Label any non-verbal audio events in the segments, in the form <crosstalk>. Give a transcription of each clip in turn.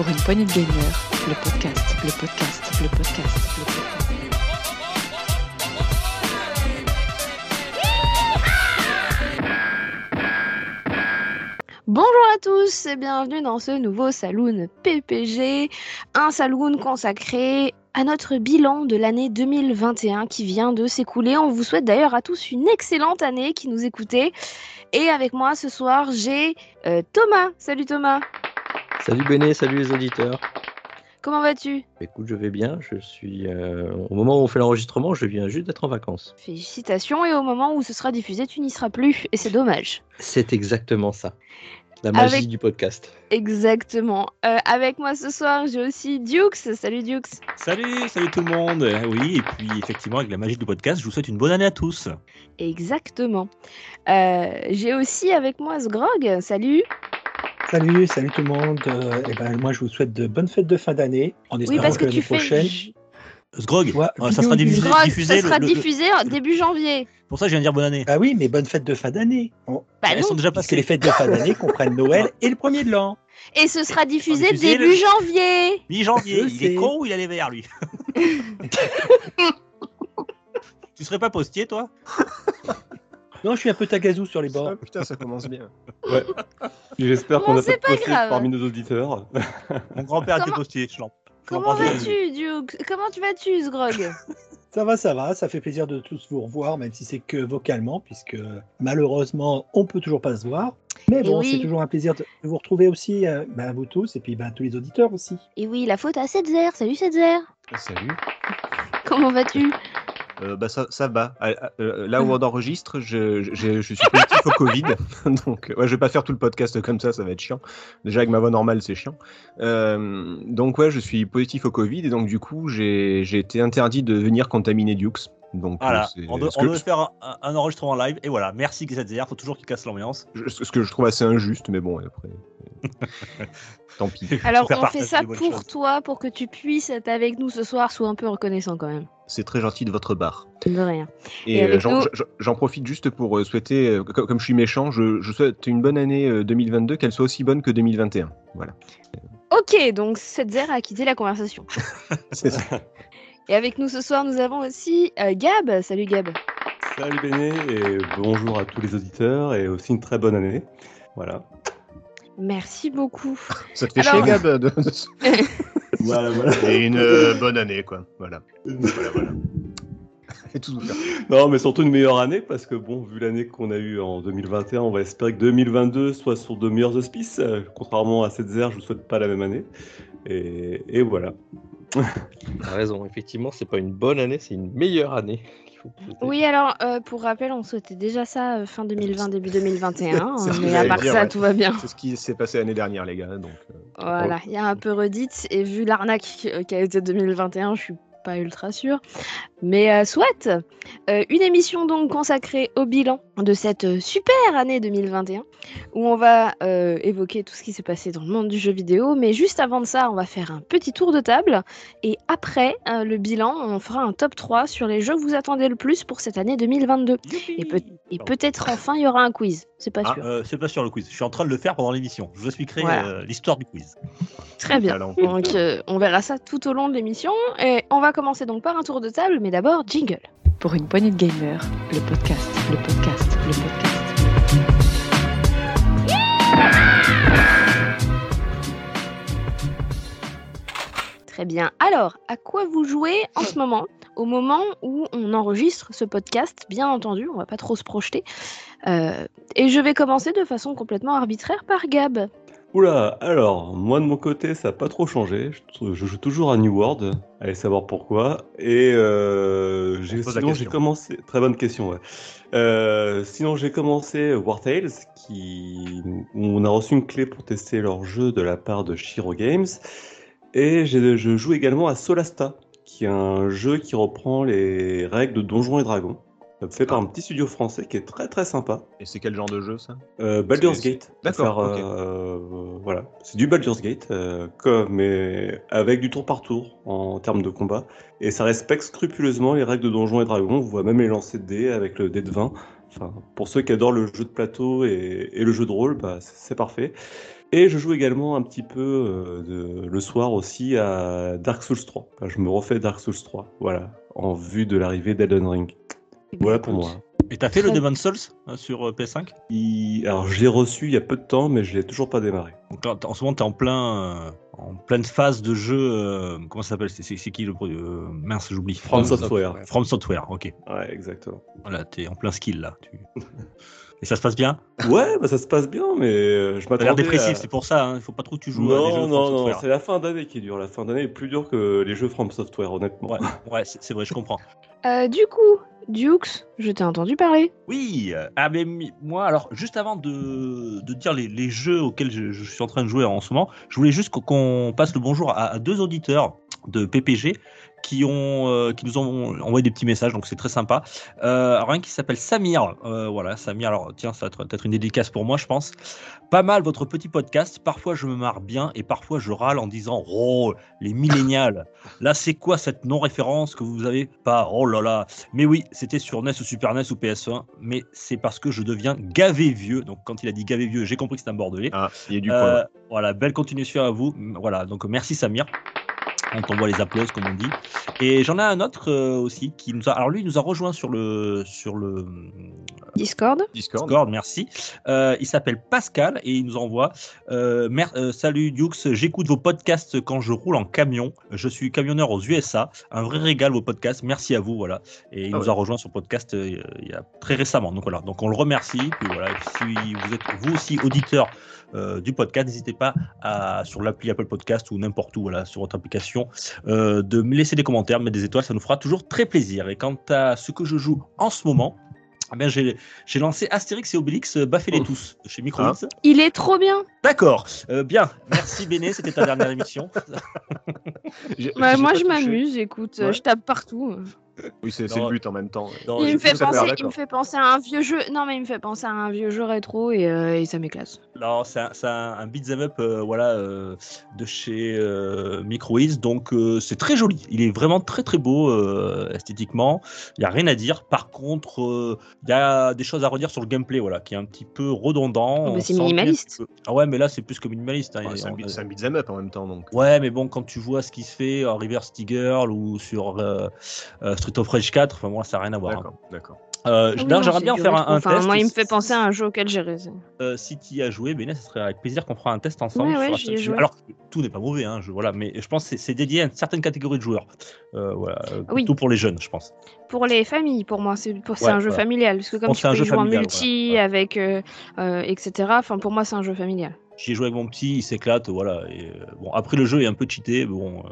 pour une poignée de gamer, le podcast, le podcast, le podcast, le podcast. Bonjour à tous et bienvenue dans ce nouveau Saloon PPG, un Saloon consacré à notre bilan de l'année 2021 qui vient de s'écouler. On vous souhaite d'ailleurs à tous une excellente année qui nous écoutez. Et avec moi ce soir, j'ai euh, Thomas. Salut Thomas. Salut Béné, salut les auditeurs. Comment vas-tu? Écoute, je vais bien. Je suis euh, au moment où on fait l'enregistrement, je viens juste d'être en vacances. Félicitations et au moment où ce sera diffusé, tu n'y seras plus et c'est dommage. C'est exactement ça. La magie Avec- du podcast. Exactement. Euh, avec moi ce soir, j'ai aussi Dukes. Salut Dukes. Salut, salut tout le monde. Oui, et puis effectivement, avec la magie du podcast, je vous souhaite une bonne année à tous. Exactement. Euh, j'ai aussi avec moi Sgrog. Salut. Salut, salut tout le monde. Euh, eh ben, moi, je vous souhaite de bonnes fêtes de fin d'année. En Oui, espérant parce que que tu l'année fais. prochaine. Sgrog, Ouais, euh, ça sera diffusé. Sgrog, diffusé ça sera le- le- diffusé début janvier. Pour ça, je viens de dire bonne année. Ah oui, mais bonnes fêtes de fin d'année. On- Bah Elles non. sont déjà Parce que passées. les fêtes de fin d'année <laughs> comprennent Noël et le premier de l'an. Et ce sera diffusé diffusé début le- janvier. Mi-janvier, il est con ou il a les verts, lui <laughs> Tu serais pas postier, toi? Non, je suis un peu tagazou sur les bords. Ah, putain, ça commence bien. <laughs> J'espère qu'on n'a c'est pas pas de parmi nos auditeurs. <laughs> Mon grand-père était Comment- postier, je l'en- Comment vas-tu, Duke? Comment tu vas-tu, Sgrog? <laughs> Ça va, ça va. Ça fait plaisir de tous vous revoir, même si c'est que vocalement, puisque malheureusement, on peut toujours pas se voir. Mais bon, oui. c'est toujours un plaisir de vous retrouver aussi, euh, ben, à vous tous, et puis ben, tous les auditeurs aussi. Et oui, la faute à Setzer. Salut Setzer. Salut. Comment vas-tu? Euh, bah, ça, va. Ah, ah, euh, Là où on enregistre, je, suis positif au Covid. <laughs> Donc, ouais, je vais pas faire tout le podcast comme ça, ça va être chiant. Déjà, avec ma voix normale, c'est chiant. Euh, donc, ouais, je suis positif au Covid et donc, du coup, j'ai été interdit de venir contaminer Dukes. Donc, Voilà, euh, c'est- on, doit- on que- devait faire un, enregistrement live, et voilà, merci GZR, faut toujours qu'il casse l'ambiance. je- ce que je trouve assez injuste, mais bon, après. <laughs> Tant pis. Alors, on fait ça pour choses. toi, pour que tu puisses être avec nous ce soir. Sois un peu reconnaissant quand même. C'est très gentil de votre part. De rien. Et, Et euh, j'en nous- profite juste pour euh, souhaiter, co- comme, je suis méchant, je, je souhaite une bonne année euh, 2022, qu'elle soit aussi bonne que 2021. Voilà. Ok, donc Setzer a quitté la conversation. <laughs> C'est ça. <laughs> Et avec nous ce soir, nous avons aussi euh, Gab. Salut Gab. Salut Béné et bonjour à tous les auditeurs et aussi une très bonne année. Voilà. Merci beaucoup. <laughs> Ça te fait Alors- chier, Gab de- <laughs> Voilà, voilà. Et une euh, bonne année, quoi. Voilà. voilà, voilà. <laughs> Et tout vous. Non, mais surtout une meilleure année parce que, bon, vu l'année qu'on a eue en 2021, on va espérer que 2022 soit sur de meilleurs auspices. Euh, Contrairement à cette zère, je ne souhaite pas la même année. Et, et voilà. <laughs> T'as raison, effectivement, c'est pas une bonne année, c'est une meilleure année. faut. Oui, alors euh, pour rappel, on souhaitait déjà ça euh, fin 2020, début 2021. <laughs> C'est ce que mais à part dire, ça, ouais. tout va bien. C'est ce qui s'est passé l'année dernière, les gars. Donc, euh, Voilà, il y a un peu redite. Et vu l'arnaque qui a été 2021, je suis pas ultra sûre. Mais euh, soit Euh, une émission donc consacrée au bilan de cette euh, super année 2021, où on va euh, évoquer tout ce qui s'est passé dans le monde du jeu vidéo. Mais juste avant de ça, on va faire un petit tour de table. Et après euh, le bilan, on fera un top 3 sur les jeux que vous attendez le plus pour cette année 2022. Et, peut- et peut-être enfin, il y aura un quiz. C'est pas Ah, sûr. euh, c'est pas sur le quiz, je suis en train de le faire pendant l'émission. Je vous expliquerai Voilà. euh, l'histoire du quiz. Très bien. Donc, euh, on verra ça tout au long de l'émission. Et on va commencer donc par un tour de table, mais d'abord, jingle. Pour une poignée de gamers, le podcast, le podcast, le podcast. Très bien. Alors, à quoi vous jouez en ce moment Au moment où on enregistre ce podcast, bien entendu, on va pas trop se projeter. Euh, et je vais commencer de façon complètement arbitraire par Gab. Oula, alors, moi de mon côté, ça n'a pas trop changé. Je, je joue toujours à New World, allez savoir pourquoi. Et euh, sinon, j'ai commencé. Très bonne question, ouais. Euh, sinon, j'ai commencé War Tales, qui... où on a reçu une clé pour tester leur jeu de la part de Shiro Games. Et je joue également à Solasta, qui est un jeu qui reprend les règles de Donjons et Dragons. Fait par un petit studio français qui est très très sympa. Et c'est quel genre de jeu, ça? Euh, Baldur's Gate. D'accord, euh, voilà, c'est du Baldur's Gate, euh, comme, mais avec du tour par tour en termes de combat. Et ça respecte scrupuleusement les règles de Donjons et Dragons. On voit même les lancers de dés avec le dé de 20. Enfin, pour ceux qui adorent le jeu de plateau et, et le jeu de rôle, bah, c'est parfait. Et je joue également un petit peu euh, de- le soir aussi à Dark Souls 3. Enfin, je me refais Dark Souls 3, voilà, en vue de l'arrivée d'Elden Ring. Voilà pour moi. Et t'as fait le Demon's Souls euh, sur euh, PS5 Il- Alors je l'ai reçu il y a peu de temps, mais je l'ai toujours pas démarré. Donc là, en ce moment, t'es en plein, euh, en pleine phase de jeu. euh, comment ça s'appelle? C'est qui le produit euh, Mince, j'oublie. From From Software. From Software. Ok. Ouais, exactement. Voilà, t'es en plein skill là. Tu- <laughs> Et ça se passe bien? Ouais, bah ça se passe bien, mais euh, je T'as l'air m'attendais dépressif, à... c'est pour ça. Hein. Il faut pas trop que tu joues à des jeux Non, non, non, c'est la fin d'année qui est dure. La fin d'année est plus dure que les jeux From Software, honnêtement. Ouais, ouais c'est vrai, je comprends. <laughs> Euh, du coup, Dukes, je t'ai entendu parler. Oui, euh, ah mais moi, alors, juste avant de, de dire les, les jeux auxquels je, je suis en train de jouer en ce moment, je voulais juste qu'on- qu'on passe le bonjour à, à deux auditeurs de PPG qui, ont, euh, qui nous ont envoyé des petits messages, donc c'est très sympa. Euh, alors, un qui s'appelle Samir, euh, voilà, Samir, alors tiens, ça va être peut-être une dédicace pour moi, je pense. Pas mal votre petit podcast, parfois je me marre bien et parfois je râle en disant « Oh, les millénials, là c'est quoi cette non-référence que vous avez pas? Oh là là !» Mais oui, c'était sur NES ou Super NES ou PS1, mais c'est parce que je deviens gavé vieux. Donc quand il a dit gavé vieux, j'ai compris que c'était un bordelais. Ah, il y a du point. Euh, voilà, belle continuation à vous. Voilà, donc merci Samir. On t'envoie les applauses comme on dit. Et j'en ai un autre euh, aussi qui nous a. Alors lui, il nous a rejoint sur le sur le Discord. Discord. Discord, merci. Euh, il s'appelle Pascal et il nous envoie euh, mer- euh, Salut Dukes, j'écoute vos podcasts quand je roule en camion. Je suis camionneur aux USA. Un vrai régal vos podcasts. Merci à vous. Voilà. Et il Ah nous ouais. a rejoint sur podcast euh, il y a très récemment. Donc voilà. Donc on le remercie. Puis voilà. Et puis si vous êtes vous aussi auditeur euh, du podcast, n'hésitez pas à sur l'appli Apple Podcast ou n'importe où voilà sur votre application euh, de me laisser des commentaires, mettre des étoiles. Ça nous fera toujours très plaisir. Et quant à ce que je joue en ce moment. eh bien, j'ai j'ai lancé Astérix et Obélix, euh, baffez-les tous, chez Microids. Il est trop bien. D'accord, euh, bien. Merci Béné, c'était ta dernière émission. <laughs> Bah, moi, je m'amuse. Écoute, Ouais. je tape partout. Oui, c'est le but en même temps. Non, il me fait penser, il me fait penser à un vieux jeu. Non, mais il me fait penser à un vieux jeu rétro et, euh, et ça m'éclate. Non, c'est un, un, un beat'em up euh, voilà, euh, de chez euh, Microids, donc euh, c'est très joli. Il est vraiment très très beau euh, esthétiquement. Il n'y a rien à dire. Par contre, euh, il y a des choses à redire sur le gameplay, voilà, qui est un petit peu redondant. Oh, bah, On c'est minimaliste. Ah ouais, mais là c'est plus que minimaliste. hein. Ouais, c'est un, un beat'em up en même temps. Donc. Ouais, mais bon, quand tu vois ce qui se fait en Reverse Girl ou sur euh, euh, Street of Rage 4, enfin moi ça n'a rien à voir. hein. D'accord, d'accord. Euh, Ah oui, D'ailleurs, non, j'aimerais bien faire un, rétro. un Enfin, test. Moi, il me fait penser à un jeu auquel j'ai rêvé. Euh, si tu y as joué, Béné, ça serait avec plaisir qu'on fera un test ensemble. Ouais, ouais, joué. Alors, tout n'est pas mauvais, hein, je, voilà, mais je pense que c'est- c'est dédié à une certaine catégorie de joueurs. Euh, voilà, euh, Oui. Plutôt pour les jeunes, je pense. Pour les familles, pour moi, c'est pour c'est Ouais, un jeu voilà. familial. Parce que comme tu peux jouer en multi, avec, euh, euh, etc. Enfin, pour moi, c'est un jeu familial. J'y ai joué avec mon petit, il s'éclate, voilà. Et, euh, bon, après, le jeu est un peu cheaté, bon.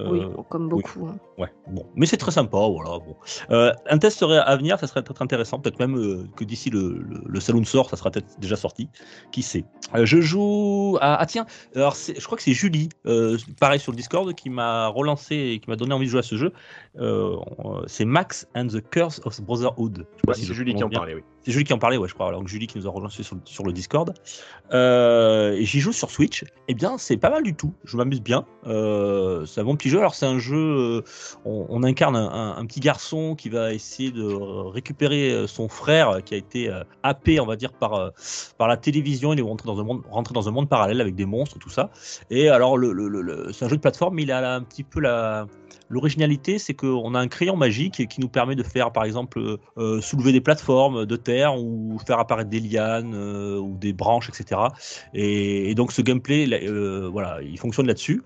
Euh, oui, euh, comme beaucoup. hein. Ouais, bon, mais c'est très sympa, voilà. Bon. Euh, un test serait à venir, ça serait peut-être intéressant, peut-être même euh, que d'ici le, le, le salon sort, ça sera peut-être déjà sorti, qui sait? Euh, je joue à ah tiens, alors c'est- je crois que c'est Julie, euh, pareil sur le Discord, qui m'a relancé et qui m'a donné envie de jouer à ce jeu. Euh, c'est Max and the Curse of Brotherhood. Je sais pas Ouais, si c'est je Julie qui en parlait, oui. C'est Julie qui en parlait, ouais, je crois. Alors, donc Julie qui nous a rejoint sur, sur le Discord. Euh, j'y joue sur Switch. Eh bien, c'est pas mal du tout. Je m'amuse bien. Euh, c'est un bon petit jeu. Alors, c'est un jeu. euh, on, on incarne un, petit garçon qui va essayer de récupérer euh, son frère qui a été happé, on va dire, par, la télévision. Il est rentré dans un monde, rentré dans un monde parallèle avec des monstres, tout ça. Et alors, c'est un jeu de plateforme, il a un petit peu. L'originalité, c'est qu'on a un crayon magique qui nous permet de faire, par exemple, soulever des plateformes de terre ou faire apparaître des lianes euh, ou des branches, etc. Et, donc ce gameplay, euh, voilà, il fonctionne là-dessus.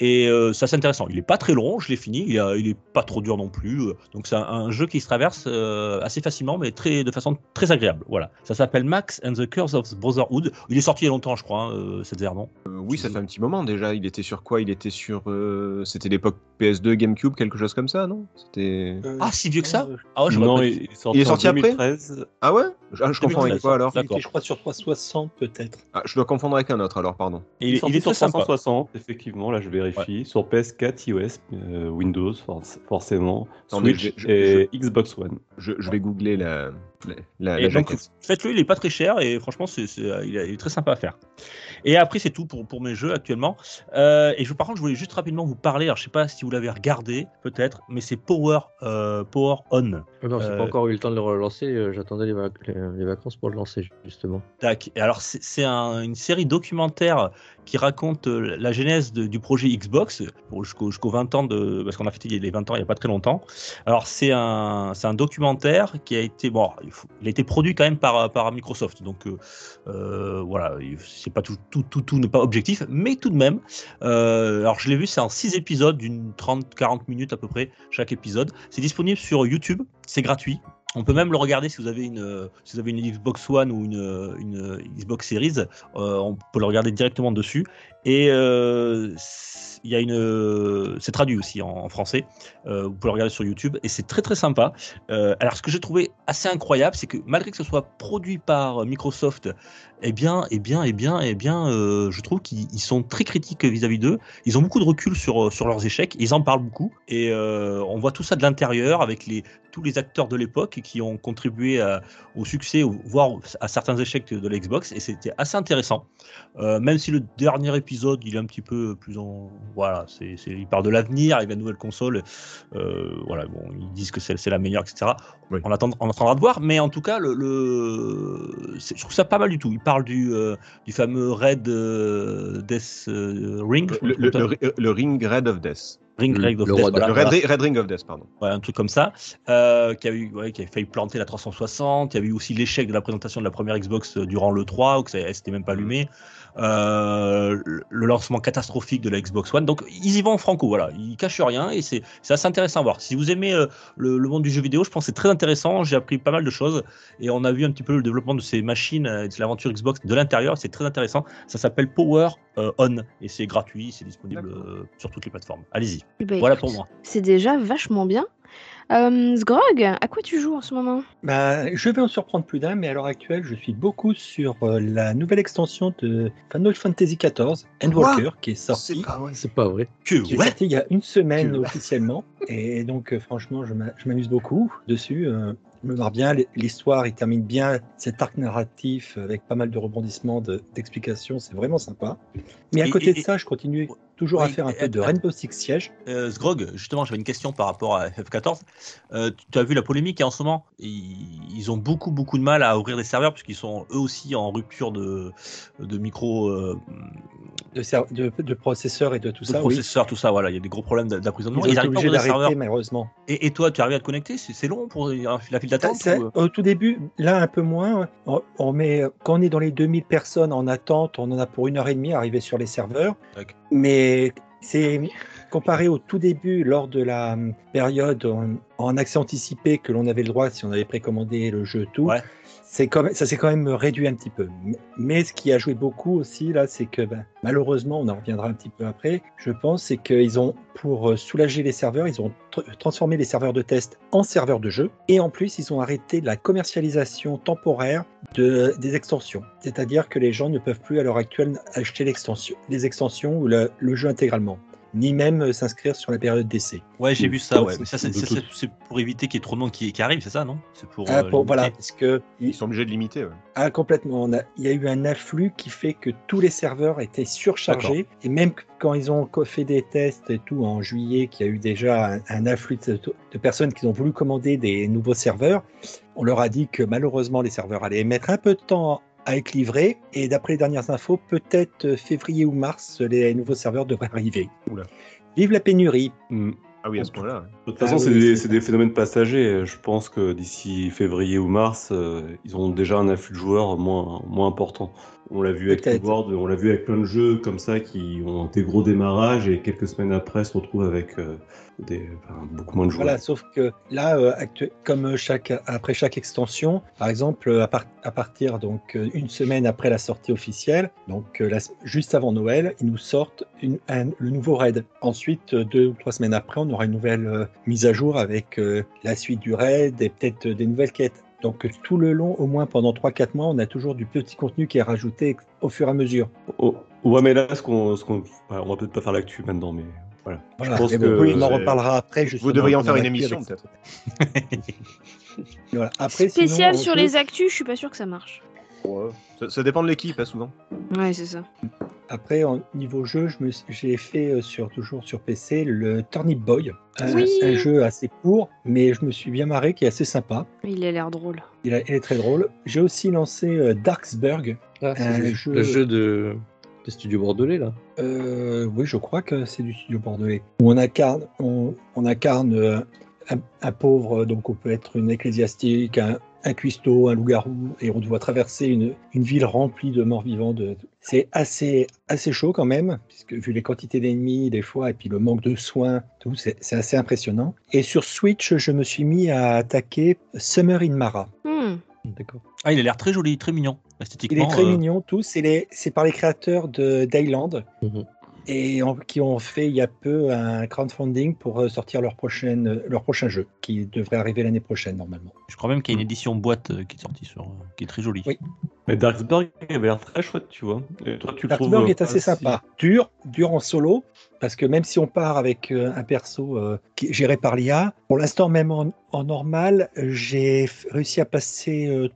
Et euh, ça c'est intéressant. Il est pas très long, je l'ai fini. Il, a- il est pas trop dur non plus. Donc c'est un, un jeu qui se traverse euh, assez facilement, mais très de façon très agréable. Voilà. Ça s'appelle Max and the Curse of Brotherhood. Il est sorti il y a longtemps, je crois, hein, euh, cette non? Euh, oui, ça fait un petit moment déjà. Il était sur quoi? Il était sur. euh, C'était l'époque PS2, GameCube, quelque chose comme ça, non? C'était. Ah, si vieux que ça? Ah ouais, non, pas il est sorti, Il est sorti en après? 2013. Ah ouais? Ah, Je confonds avec 2013, quoi alors? Il D'accord. était, je crois, sur 360 peut-être. ah, Je dois confondre avec un autre alors, pardon. Et Il est sorti il est sur très sympa. 360, effectivement, là je vérifie. Sur PS4, iOS, euh, Windows, forc- forcément, Switch je- je- et Xbox One. Je vais googler la, La, la Et donc, faites-le, il est pas très cher et franchement, c'est, c'est- il, est, très sympa à faire. Et après, c'est tout pour, pour mes jeux actuellement. Euh, et je, par contre, je voulais juste rapidement vous parler. Alors, je sais pas si vous l'avez regardé, peut-être, mais c'est Power, euh, Power On. Oh non, j'ai Euh, pas encore eu le temps de le relancer. euh, J'attendais les, vac- les- les vacances pour le lancer, justement. Tac. Et alors, c'est, c'est un- une série documentaire qui raconte euh, la genèse de- du projet Xbox pour jusqu'au, jusqu'au 20 ans de, parce qu'on a fêté les 20 ans il y a pas très longtemps. Alors, c'est un, c'est un documentaire qui a été, bon, il, il a été produit quand même par, Microsoft. Donc, euh, euh, voilà, il- c'est pas tout, tout, tout, tout n'est pas objectif, mais tout de même. euh, alors, je l'ai vu, c'est en 6 épisodes d'une 30-40 minutes à peu près chaque épisode. C'est disponible sur YouTube, c'est gratuit. On peut même le regarder si vous avez une, euh, si vous avez une Xbox One ou une, euh, une Xbox Series. euh, on peut le regarder directement dessus. Et euh, il y a une, euh, c'est traduit aussi en, français. Euh, vous pouvez le regarder sur YouTube et c'est très très sympa. Euh, alors ce que j'ai trouvé assez incroyable, c'est que malgré que ce soit produit par Microsoft, eh bien, eh bien, eh bien, eh bien, euh, je trouve qu'ils ils sont très critiques vis-à-vis d'eux. Ils ont beaucoup de recul sur sur leurs échecs. Ils en parlent beaucoup et euh, on voit tout ça de l'intérieur avec les tous les acteurs de l'époque qui ont contribué à- au succès, voire à certains échecs de la Xbox, et c'était assez intéressant. Euh, même si le dernier épisode, il est un petit peu plus en, voilà, c'est, c'est- il parle de l'avenir avec la nouvelle console. Euh, voilà, bon, ils disent que c'est, c'est la meilleure, etc. Oui. On, attend, on attendra de voir, mais en tout cas, le, le- c'est- je trouve ça pas mal du tout. Il parle du, euh, du fameux Red euh, Death euh, Ring, le- le Ring Red of Death. Ring, le- Ring of le Death, roi de- voilà, le voilà. Red, Ring of Death, pardon. Ouais, un truc comme ça, euh, qui, a eu, ouais, qui a failli planter la 360. Il y a eu aussi l'échec de la présentation de la première Xbox euh, durant le 3, où ça- elle s'était même pas allumée. Euh, le- lancement catastrophique de la Xbox One. Donc, ils y vont en franco, voilà. Ils cachent rien et c'est assez intéressant à voir. Si vous aimez euh, le, le monde du jeu vidéo, je pense que c'est très intéressant. J'ai appris pas mal de choses et on a vu un petit peu le développement de ces machines, euh, de l'aventure Xbox de l'intérieur. C'est très intéressant. Ça s'appelle Power euh, On et c'est gratuit, c'est disponible sur toutes les plateformes. Allez-y. Bah, Voilà écoute, pour moi. C'est déjà vachement bien. Euh, Sgrog, à quoi tu joues en ce moment? Bah, je vais en surprendre plus d'un, mais à l'heure actuelle, je suis beaucoup sur euh, la nouvelle extension de Final Fantasy XIV, Endwalker, qui est sortie. vrai. C'est pas vrai. Que qui est ouais. sorti il y a une semaine Que- officiellement. <laughs> Et donc, euh, franchement, je m'a- je m'amuse beaucoup dessus. euh, je me marre bien. L'histoire, il termine bien cet arc narratif avec pas mal de rebondissements, de- d'explications. C'est vraiment sympa. Mais à Et- côté et- de ça, je continue toujours à faire un peu de Rainbow Six Siege. Euh, Sgrog, justement, j'avais une question par rapport à FF14. Euh, tu as vu la polémique et en ce moment, ils, ils ont beaucoup beaucoup de mal à ouvrir des serveurs puisqu'ils sont eux aussi en rupture de, de micro, euh, De, de, de processeurs et de tout de ça. oui. processeurs, tout ça. Voilà, il y a des gros problèmes d'a- Ils Ils arrivent obligés ouvrir des serveurs. d'arrêter, malheureusement. Et, et toi, tu arrives à te connecter C'est long pour la file d'attente ou- Au tout début, là un peu moins, on, on met, quand on est dans les 2000 personnes en attente, on en a pour une heure et demie à arriver sur les serveurs. D'accord. Mais c'est comparé au tout début, lors de la hum, période en, en accès anticipé que l'on avait le droit si on avait précommandé le jeu tout. Ça s'est quand même réduit un petit peu. Mais- ce qui a joué beaucoup aussi, là, c'est que ben, malheureusement, on en reviendra un petit peu après, je pense, c'est qu'ils ont, pour euh, soulager les serveurs, ils ont tr- transformé les serveurs de test en serveurs de jeu. Et en plus, ils ont arrêté la commercialisation temporaire de, des extensions. C'est-à-dire que les gens ne peuvent plus à l'heure actuelle acheter les extensions ou le jeu intégralement, ni même euh, s'inscrire sur la période d'essai. Ouais, j'ai vu ça. Ouais. Mais ça, c'est pour éviter qu'il y ait trop de monde qui, qui arrive, c'est ça, non? C'est pour. Ah, euh, pour- voilà, parce que Ils sont obligés de limiter. ouais. Ah, complètement. On a- il y a eu un afflux qui fait que tous les serveurs étaient surchargés. Et même quand ils ont fait des tests et tout en juillet, qu'il y a eu déjà un, un afflux de, de personnes qui ont voulu commander des nouveaux serveurs, on leur a dit que malheureusement les serveurs allaient mettre un peu de temps à être livrés. Et d'après les dernières infos, peut-être euh, février ou mars, les nouveaux serveurs devraient arriver. Oula. Vive la pénurie. Mm. Ah oui, à ce point-là. ouais. De toute Ah façon, c'est oui, des, des phénomènes passagers. Je pense que d'ici février ou mars, euh, ils auront déjà un afflux de joueurs moins, moins important. On l'a vu avec. World, on l'a vu avec plein de jeux comme ça qui ont des gros démarrages et quelques semaines après se retrouvent avec euh, des, enfin, beaucoup moins de joueurs. Voilà, sauf que là, euh, comme chaque, après chaque extension, par exemple, euh, à, par- à partir donc euh, une semaine après la sortie officielle, donc euh, la- juste avant Noël, ils nous sortent une- un- le nouveau raid. Ensuite, euh, deux ou trois semaines après, on aura une nouvelle euh, mise à jour avec euh, la suite du raid et peut-être euh, des nouvelles quêtes. Donc tout le long, au moins pendant 3-4 mois, on a toujours du petit contenu qui est rajouté au fur et à mesure. Oh, ouais, mais là, ce qu'on, ce qu'on, on va peut-être pas faire l'actu maintenant, mais voilà. Voilà. pense que bon, oui, on en reparlera après. Vous devriez en faire une émission, peut-être. <laughs> Voilà. Après, Spécial sur les actus, je suis pas sûr que ça marche. Ça, ça dépend de l'équipe, hein, souvent. Ouais, c'est ça. Après, en niveau jeu, j'ai fait euh, sur, toujours sur PC le Turnip Boy. Un, Oui. un jeu assez court, mais je me suis bien marré, qui est assez sympa. Il a l'air drôle. Il, a- il est très drôle. J'ai aussi lancé euh, Darksburg. Ah, c'est Un le, jeu- le jeu de des studios bordelais là. Euh, oui, je crois que c'est du studio bordelais. Où on incarne, on, on incarne un, un pauvre, donc on peut être une ecclésiastique, un, un cuistot, un loup-garou, et on doit traverser une, une ville remplie de morts vivants. De... C'est assez, assez chaud quand même, puisque vu les quantités d'ennemis des fois, et puis le manque de soins, tout, c'est c'est assez impressionnant. Et sur Switch, je me suis mis à attaquer Summer in Mara. Hmm. D'accord. Ah, il a l'air très joli, très mignon, Il esthétiquement. est très euh, mignon, tout. C'est les- c'est par les créateurs de Dayland Mhm. Et en- qui ont fait il y a peu un crowdfunding pour euh, sortir leur, prochaine, euh, leur prochain jeu, qui devrait arriver l'année prochaine normalement. Je crois même qu'il y a une édition boîte euh, qui est sortie sur, qui est très jolie. Oui. Mais Darksburg avait l'air très chouette, tu vois. Et toi, tu le trouves, Darksburg est assez si- sympa. Dur, dur en solo, parce que même si on part avec un perso euh, qui est géré par l'IA, pour l'instant, même en, en normal, j'ai réussi à passer euh,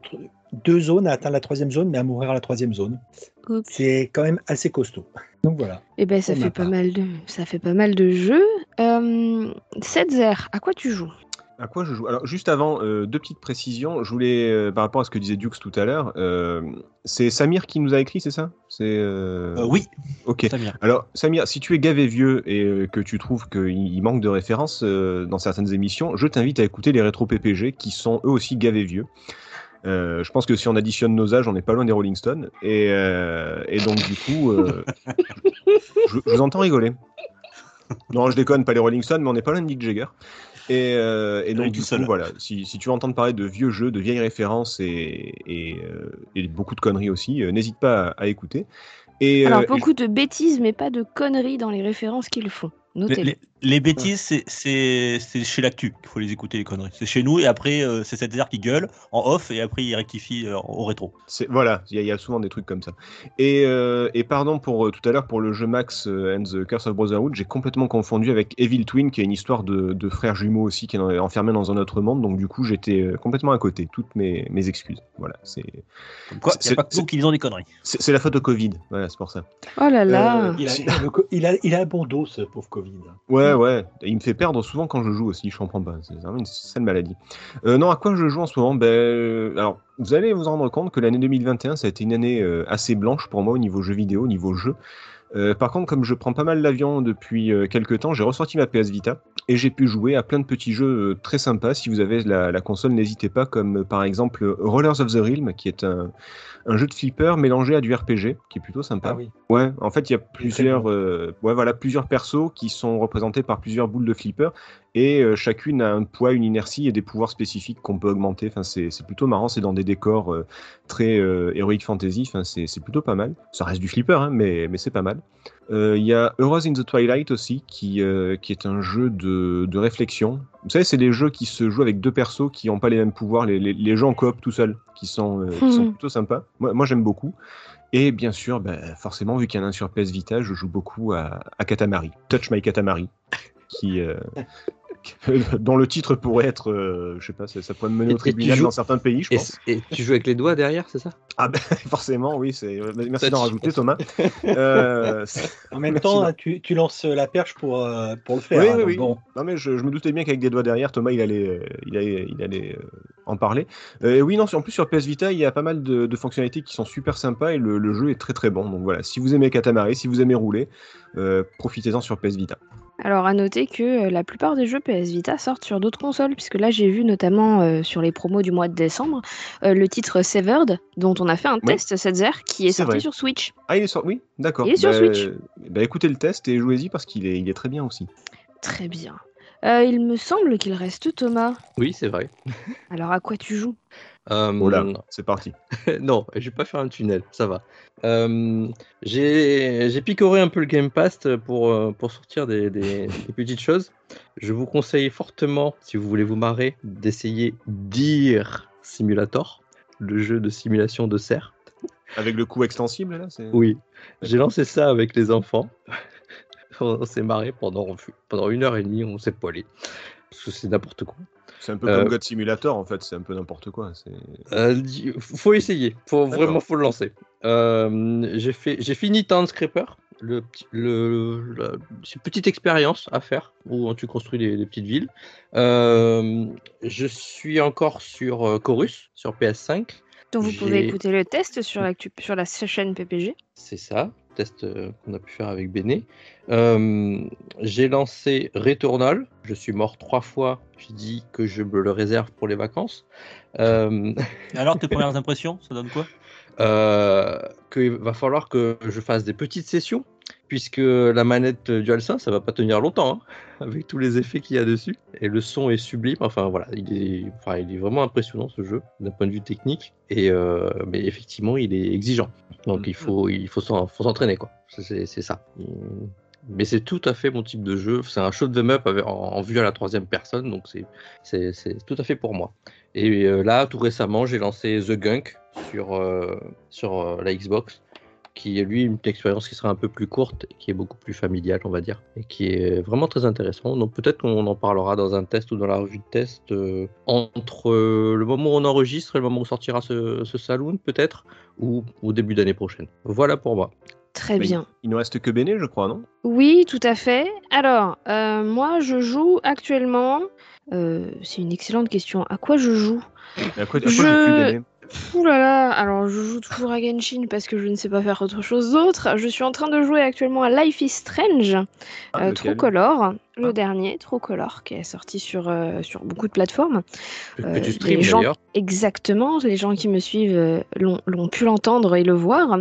deux zones, à atteindre la troisième zone, mais à mourir à la troisième zone. C'est quand même assez costaud. Donc voilà. Eh ben, ça fait pas part. mal de, ça fait pas mal de jeux. Euh, Setzer, à quoi tu joues? À quoi je joue? Alors, juste avant, euh, deux petites précisions. Je voulais, euh, par rapport à ce que disait Dux tout à l'heure, euh, c'est Samir qui nous a écrit, c'est ça? C'est. euh, Euh, oui, Ok. Samir. Alors, Samir, si tu es gavé vieux et euh, que tu trouves qu'il il manque de références euh, dans certaines émissions, je t'invite à écouter les rétro PPG qui sont eux aussi gavés vieux. Euh, je pense que si on additionne nos âges, on n'est pas loin des Rolling Stones. Et, euh, et donc, du coup, euh, <laughs> je, je vous entends rigoler. Non, je déconne, pas les Rolling Stones, mais on n'est pas loin de Mick Jagger. Et, euh, et donc, du coup, seul. voilà, si, si tu veux entendre parler de vieux jeux, de vieilles références et, et, euh, et beaucoup de conneries aussi, euh, n'hésite pas à, à écouter. Et, Alors, euh, et- beaucoup de bêtises, mais pas de conneries dans les références qu'ils font. Les, Notez-le. les- les bêtises, c'est- c'est c'est chez l'actu qu'il faut les écouter, les conneries. C'est chez nous, et après, euh, c'est cette qui gueule en off, et après, il rectifie euh, au rétro. Voilà, il y, a- il y a souvent des trucs comme ça. Et, euh, et pardon pour euh, tout à l'heure pour le jeu Max euh, and the Curse of Brotherhood, j'ai complètement confondu avec Evil Twin, qui est une histoire de, de frères jumeaux aussi, qui est enfermé dans un autre monde. Donc du coup, j'étais complètement à côté. Toutes mes, mes excuses. Voilà, c'est quoi, C'est- pas nous qui disons des conneries. c'est la faute au Covid. Voilà, c'est pour ça. Oh là là. Euh, Il a, il, a, il a un bon dos, ce pauvre Covid. Ouais, ouais. Et il me fait perdre souvent quand je joue aussi, je comprends pas. C'est vraiment une sale maladie. Euh, non, à quoi je joue en ce moment? Ben, euh, Alors, vous allez vous rendre compte que l'année 2021, ça a été une année euh, assez blanche pour moi au niveau jeu vidéo, au niveau jeu. Euh, par contre, comme je prends pas mal l'avion depuis euh, quelques temps, j'ai ressorti ma PS Vita et j'ai pu jouer à plein de petits jeux euh, très sympas. Si vous avez la, la console, n'hésitez pas, comme euh, par exemple Rollers of the Realm, qui est un, un jeu de flipper mélangé à du RPG, qui est plutôt sympa. Ah oui. Ouais, en fait, il y a plusieurs, euh, ouais, voilà, plusieurs persos qui sont représentés par plusieurs boules de flipper et euh, chacune a un poids, une inertie et des pouvoirs spécifiques qu'on peut augmenter. Enfin, c'est plutôt marrant, c'est dans des décors euh, très heroic fantasy. Enfin, c'est plutôt pas mal. Ça reste du flipper, hein, mais, mais c'est pas mal. Il y a Heroes in the Twilight aussi, qui, qui est un jeu de, de réflexion. Vous savez, c'est des jeux qui se jouent avec deux persos qui n'ont pas les mêmes pouvoirs, les, les, en coop tout seuls, qui sont, euh, qui sont Mhm. plutôt sympas. Moi, moi j'aime beaucoup. Et bien sûr, bah, forcément, vu qu'il y en a un sur PS Vita, je joue beaucoup à, à Katamari, Touch My Katamari, qui, euh, <laughs> dont le titre pourrait être, euh, je sais pas, ça, ça pourrait me mener Et- au et tribunal joues- dans certains pays, je Et, pense. et tu joues avec les doigts derrière, c'est ça? Ah ben <laughs> forcément, oui, c'est. Merci Ça, d'en rajouter, Thomas. <laughs> Euh, En même temps, tu, tu lances la perche pour, euh, pour le faire. Oui, hein, oui, donc oui. Bon, Non mais je, je me doutais bien qu'avec des doigts derrière, Thomas il allait, euh, il allait, il allait euh, en parler. Euh, oui, non, en plus sur PS Vita, il y a pas mal de, de fonctionnalités qui sont super sympas et le, le jeu est très très bon. Donc voilà, si vous aimez Katamari, si vous aimez rouler, euh, profitez-en sur PS Vita. Alors, à noter que euh, la plupart des jeux PS Vita sortent sur d'autres consoles, puisque là, j'ai vu notamment euh, sur les promos du mois de décembre euh, le titre Severed, dont on a fait un Oui. test Setzer, qui est, sorti vrai. sur Switch. Ah, il est sur, oui, d'accord. Il est sur Bah, Switch. Bah écoutez le test et jouez-y parce qu'il est, il est très bien aussi. Très bien. Euh, il me semble qu'il reste Thomas. Oui, c'est vrai. Alors, à quoi tu joues? Euh, Oh là, c'est parti. <laughs> non, je vais pas faire un tunnel, ça va. Euh, j'ai picoré un peu le Game Pass pour, euh, pour sortir des, des- des petites choses. Je vous conseille fortement, si vous voulez vous marrer, d'essayer Deer Simulator, le jeu de simulation de cerf. Avec le coup extensible là. Oui, j'ai lancé ça avec les enfants. <laughs> on s'est marré pendant, pendant une heure et demie, on s'est poilé. Parce que c'est n'importe quoi. C'est un peu Euh, comme God Simulator en fait, c'est un peu n'importe quoi. Euh, faut essayer, faut vraiment faut le lancer. Euh, j'ai fait, j'ai fini Town Scraper, le, petit- le, le- c'est une petite expérience à faire où tu construis des, des petites villes. Euh, je suis encore sur euh, Chorus sur PS5, Donc vous pouvez écouter le test sur la, sur la chaîne PPG. c'est ça, test euh, qu'on a pu faire avec Béné. Euh, j'ai lancé Returnal, je suis mort trois fois. J'ai dit que je me le réserve pour les vacances. Euh, <laughs> Alors, tes premières impressions, ça donne quoi? Euh, qu'il va falloir que je fasse des petites sessions, puisque la manette DualSense, ça va pas tenir longtemps, hein, <laughs> avec tous les effets qu'il y a dessus. Et le son est sublime, enfin voilà, il est, enfin, il est vraiment impressionnant ce jeu, d'un point de vue technique, et, euh, mais effectivement, il est exigeant. Donc il faut, il faut s'en- faut s'entraîner, quoi. C'est ça. Il- Mais c'est tout à fait mon type de jeu. C'est un shoot 'em up en, en vue à la troisième personne, donc c'est- c'est c'est tout à fait pour moi. Et euh, là, tout récemment, j'ai lancé The Gunk sur, euh, sur la Xbox, qui est lui une expérience qui sera un peu plus courte, qui est beaucoup plus familiale, on va dire, et qui est vraiment très intéressant. Donc peut-être qu'on en parlera dans un test ou dans la revue de test euh, entre euh, le moment où on enregistre et le moment où sortira ce, ce saloon, peut-être, ou au début d'année prochaine. Voilà pour moi. Très Mais bien. Il ne reste que Béné, je crois, non? Oui, tout à fait. Alors, euh, moi, je joue actuellement. euh, c'est une excellente question. À quoi je joue? À quoi, à quoi Je- Ouh là là, alors je joue toujours à Genshin parce que je ne sais pas faire autre chose d'autre. Je suis en train de jouer actuellement à Life is Strange, Ah, euh, lequel? Color, le Ah. dernier, Color, qui est sorti sur, euh, sur beaucoup de plateformes. Que Euh, tu les gens-. Exactement, les gens qui me suivent euh, l'ont pu l'entendre et le voir.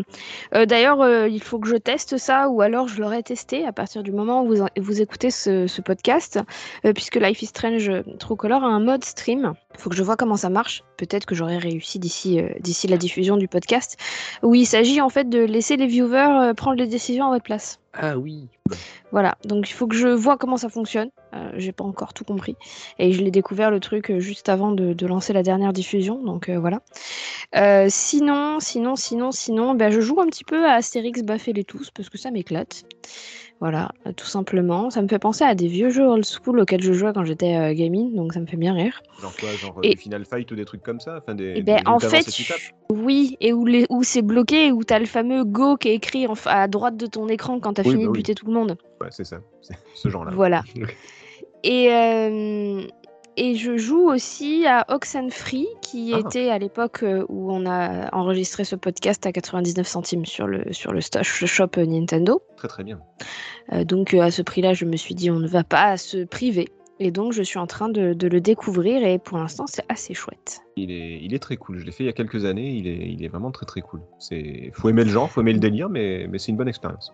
D'ailleurs, il faut que je teste ça ou alors je l'aurai testé à partir du moment où vous, vous écoutez ce, ce podcast, puisque Life is Strange euh, True Color a un mode stream. Il faut que je vois comment ça marche. Peut-être que j'aurai réussi d'ici d'ici la diffusion du podcast, où il s'agit en fait de laisser les viewers prendre les décisions à votre place. Ah oui. Voilà, donc il faut que je vois comment ça fonctionne. Euh, J'ai pas encore tout compris. Et je l'ai découvert le truc euh, juste avant de, lancer la dernière diffusion, donc euh, voilà. Sinon, sinon, sinon, sinon, ben, je joue un petit peu à Astérix Baffez les tous parce que ça m'éclate. Voilà, euh, tout simplement. Ça me fait penser à des vieux jeux old school auxquels je jouais quand j'étais euh, gamine, donc ça me fait bien rire. Genre quoi Genre Et- du Final Fight ou des trucs comme ça enfin, des, Et ben, des en fait, oui, et où, les- où c'est bloqué, et où t'as le fameux Go qui est écrit en à droite de ton écran quand t'as Oui, fini bah de oui. buter tout le monde. Ouais, c'est ça, c'est ce genre-là. Voilà. <laughs> Et, euh, et je joue aussi à Oxenfree, qui Ah. était à l'époque euh, où on a enregistré ce podcast à 99 centimes sur le, sur le shop Nintendo. Très très bien. Euh, donc euh, à ce prix-là, je me suis dit, on ne va pas se priver. Et donc je suis en train de, de le découvrir et pour l'instant, c'est assez chouette. Il est, il est très cool. Je l'ai fait il y a quelques années. Il est, il est vraiment très très cool. C'est, faut aimer le genre, faut aimer le délire, mais, mais c'est une bonne expérience.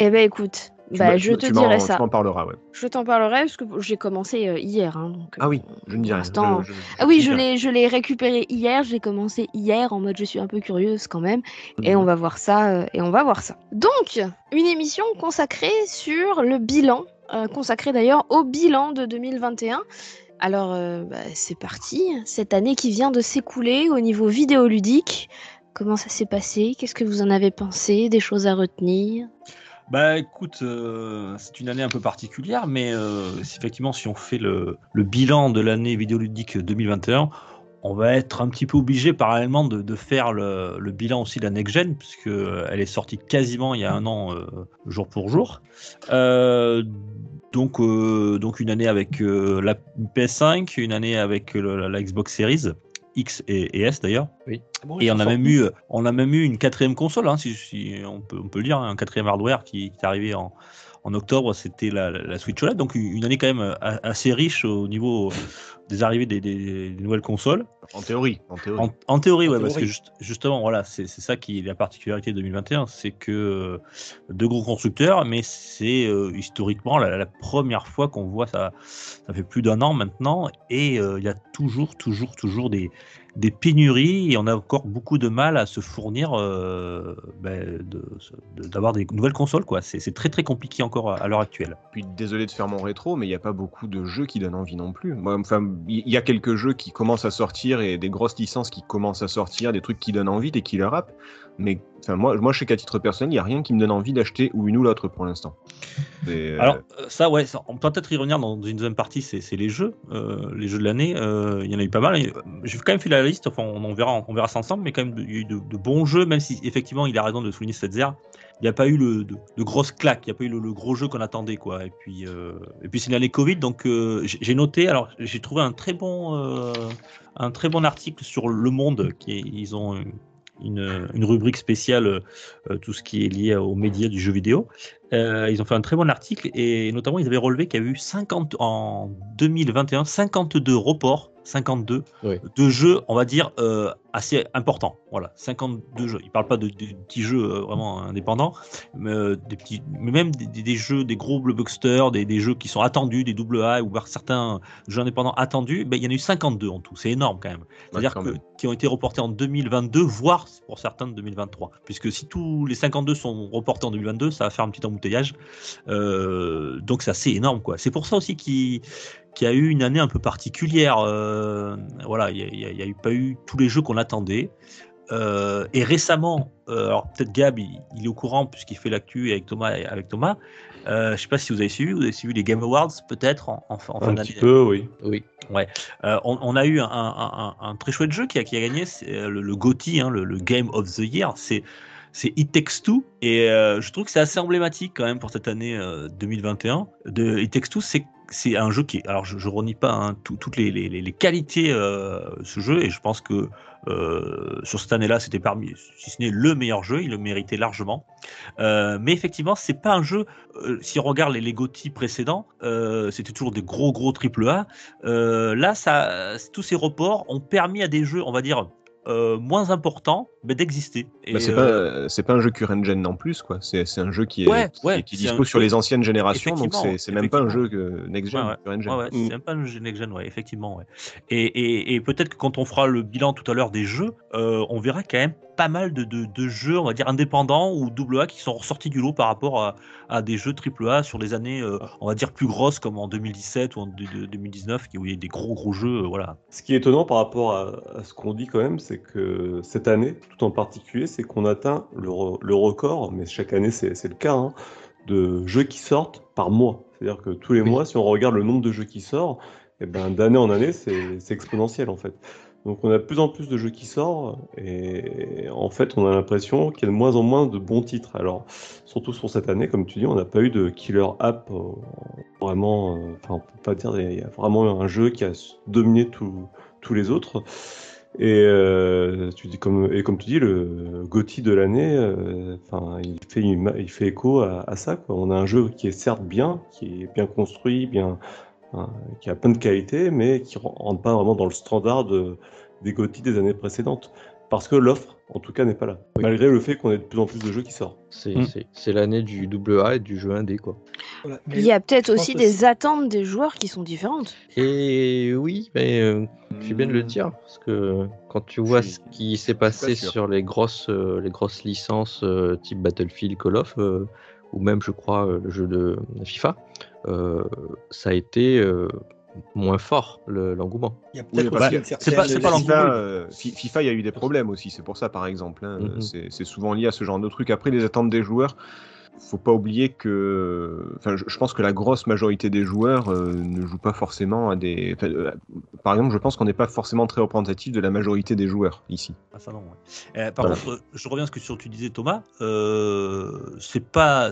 Eh ben écoute, bah, je te dirai Tu ça. m'en parleras, ouais. Je t'en parlerai parce que j'ai commencé euh, hier. hein, donc, Ah oui, euh, je ne dis rien. Je- je- Ah oui, je l'ai, je l'ai récupéré hier, je l'ai commencé hier en mode je suis un peu curieuse quand même et Mhm. on va voir ça euh, et on va voir ça. Donc, une émission consacrée sur le bilan, euh, consacrée d'ailleurs au bilan de 2021. Alors, euh, bah, c'est parti. Cette année qui vient de s'écouler au niveau vidéoludique, comment ça s'est passé? Qu'est-ce que vous en avez pensé? Des choses à retenir? Bah écoute, euh, c'est une année un peu particulière, mais euh, effectivement, si on fait le, bilan de l'année vidéoludique 2021, on va être un petit peu obligé parallèlement de, faire le, bilan aussi de la Next Gen, puisque euh, est sortie quasiment il y a un an, jour pour jour. Donc, donc une année avec la PS5, une année avec la Xbox Series X et, et S d'ailleurs. Et on a même eu, on a même eu une quatrième console, hein, si, si on, peut, on peut le dire, hein, un quatrième hardware qui, qui est arrivé en, en octobre, c'était la, la Switch OLED, donc une année quand même euh, assez riche au niveau des arrivées des, des- des nouvelles consoles. En théorie, en théorie. En, en théorie, En ouais, parce que justement, voilà, c'est ça qui est la particularité de 2021, c'est que euh, deux gros constructeurs, mais c'est euh, historiquement la, la première fois qu'on voit ça. Ça fait plus d'un an maintenant, et euh, il y a toujours, toujours, toujours des, des pénuries, et on a encore beaucoup de mal à se fournir, euh, ben, d'avoir des nouvelles consoles, quoi. C'est très, très compliqué encore à, l'heure actuelle. Puis désolé de faire mon rétro, mais il n'y a pas beaucoup de jeux qui donnent envie non plus. Enfin, il y a quelques jeux qui commencent à sortir et des grosses licences qui commencent à sortir, des trucs qui donnent envie, des killer apps. Mais moi, moi, je sais qu'à titre personnel, il n'y a rien qui me donne envie d'acheter ou une ou l'autre pour l'instant. Euh, Alors, euh, ça, ouais, on peut peut-être y revenir dans une deuxième partie, c'est les jeux, euh, les jeux de l'année. Il y en a eu pas mal. J'ai quand même fait la liste, enfin, on, verra, on verra ça ensemble, mais quand même, il y a eu de, bons jeux, même si effectivement, il a raison de souligner cette zère. Il n'y a pas eu le, de, de grosses claques, il n'y a pas eu le, gros jeu qu'on attendait, quoi. Et puis, et puis c'est une année Covid, donc j'ai noté. Alors, j'ai trouvé un très bon, un très bon article sur Le Monde, qui ils ont une, rubrique spéciale, euh, tout ce qui est lié aux médias du jeu vidéo. Euh, ils ont fait un très bon article et notamment ils avaient relevé qu'il y a eu 50 en 2021 52 reports 52 Oui. de jeux on va dire euh, assez importants voilà 52 jeux ils parlent pas de, de petits jeux euh, vraiment indépendants mais, euh, des petits mais même des, des- des jeux des gros blockbusters des, des jeux qui sont attendus des double A ou certains jeux indépendants attendus ben, il y en a eu 52 en tout c'est énorme quand même c'est-à-dire quand que, qui ont été reportés en 2022, voire pour certains de 2023. Puisque si tous les 52 sont reportés en 2022, ça va faire un petit embouteillage. Euh, donc c'est assez énorme, quoi. C'est pour ça aussi qu'il qu'il y a eu une année un peu particulière. Euh, voilà, il n'y a, pas eu tous les jeux qu'on attendait. Euh, et récemment, euh, alors peut-être Gab, il, il est au courant puisqu'il fait l'actu avec Thomas. Avec Thomas. Euh, je sais pas si vous avez suivi, vous avez suivi les Game Awards peut-être en, en, en fin Un d'année. petit peu, oui. Oui. Euh, on, on a eu un, un- un- un très chouette jeu qui a, qui a gagné, c'est le, le GOTY, hein, le, le Game of the Year. C'est c'est It Takes Two et euh, je trouve que c'est assez emblématique quand même pour cette année euh, 2021. De It Takes Two, c'est c'est un jeu qui est, alors je, je renie pas hein, tout- toutes les, les, les- qualités euh, ce jeu et je pense que euh, sur cette année-là, c'était parmi, si ce n'est le meilleur jeu, il le méritait largement. Euh, mais effectivement, c'est pas un jeu. euh, si on regarde les, les GOTY précédents, euh, c'était toujours des gros gros triple A. Euh, là, ça, tous ces reports ont permis à des jeux, on va dire, euh, moins importants, mais d'exister. Bah, c'est euh, pas, c'est pas un jeu current gen non plus, quoi. C'est un jeu qui est, Ouais, qui, ouais, qui un sur jeu- les anciennes générations, donc c'est même pas un jeu que next gen, Ouais, ouais. current gen. Ouais, ouais, Mm. c'est même pas un jeu next gen, ouais, effectivement. Ouais. Et, et, et peut-être que quand on fera le bilan tout à l'heure des jeux, euh, on verra quand même pas mal de, de, de jeux, on va dire indépendants ou double A qui sont ressortis du lot par rapport à, à des jeux triple A sur les années, euh, on va dire plus grosses comme en 2017 ou en de- de- 2019, où il y a des gros gros jeux, euh, voilà. Ce qui est étonnant par rapport à, à ce qu'on dit quand même, c'est que cette année, tout en particulier, c'est qu'on atteint le, re- le record, mais chaque année c'est le cas, hein, de jeux qui sortent par mois. C'est-à-dire que tous les Oui. mois, si on regarde le nombre de jeux qui sortent, et ben, d'année en année, c'est exponentiel en fait. Donc on a de plus en plus de jeux qui sortent, et en fait on a l'impression qu'il y a de moins en moins de bons titres. Alors, surtout sur cette année, comme tu dis, on n'a pas eu de killer app euh, vraiment, euh, peut pas dire, il y a vraiment un jeu qui a dominé tous les autres. Et, euh, et comme tu dis, le GOTY de l'année, il, fait il fait écho à, ça. On a un jeu qui est certes bien, qui est bien construit, bien, hein, qui a plein de qualités, mais qui ne rentre pas vraiment dans le standard de- des GOTY des années précédentes. Parce que l'offre, en tout cas, n'est pas là. Oui. Malgré le fait qu'on ait de plus en plus de jeux qui sortent. C'est Mm. c'est- c'est l'année du double A et du jeu indé, quoi. Voilà. Il y a peut-être je aussi des attentes des joueurs qui sont différentes. Et oui, mais euh, tu fais bien de le Hmm. dire, parce que quand tu vois Je ce suis- qui s'est pas passé sur les grosses, euh, les grosses licences euh, type Battlefield, Call of, euh, ou même, je crois, euh, le jeu de FIFA, euh, ça a été euh, moins fort, le- l'engouement. A Oui, c'est pas- pas FIFA, l'engouement. euh, Fi- FIFA, il y a eu des problèmes aussi, c'est pour ça par exemple. hein, Mhm. c'est c'est souvent lié à ce genre de truc. Après, les attentes des joueurs, faut pas oublier que. Enfin, je, je pense que la grosse majorité des joueurs euh, ne jouent pas forcément à des. enfin, euh, par exemple, je pense qu'on n'est pas forcément très représentatif de la majorité des joueurs ici. Ah, ça non, ouais. Euh, par Voilà. contre, je reviens à ce que sur- tu disais Thomas. Euh, c'est pas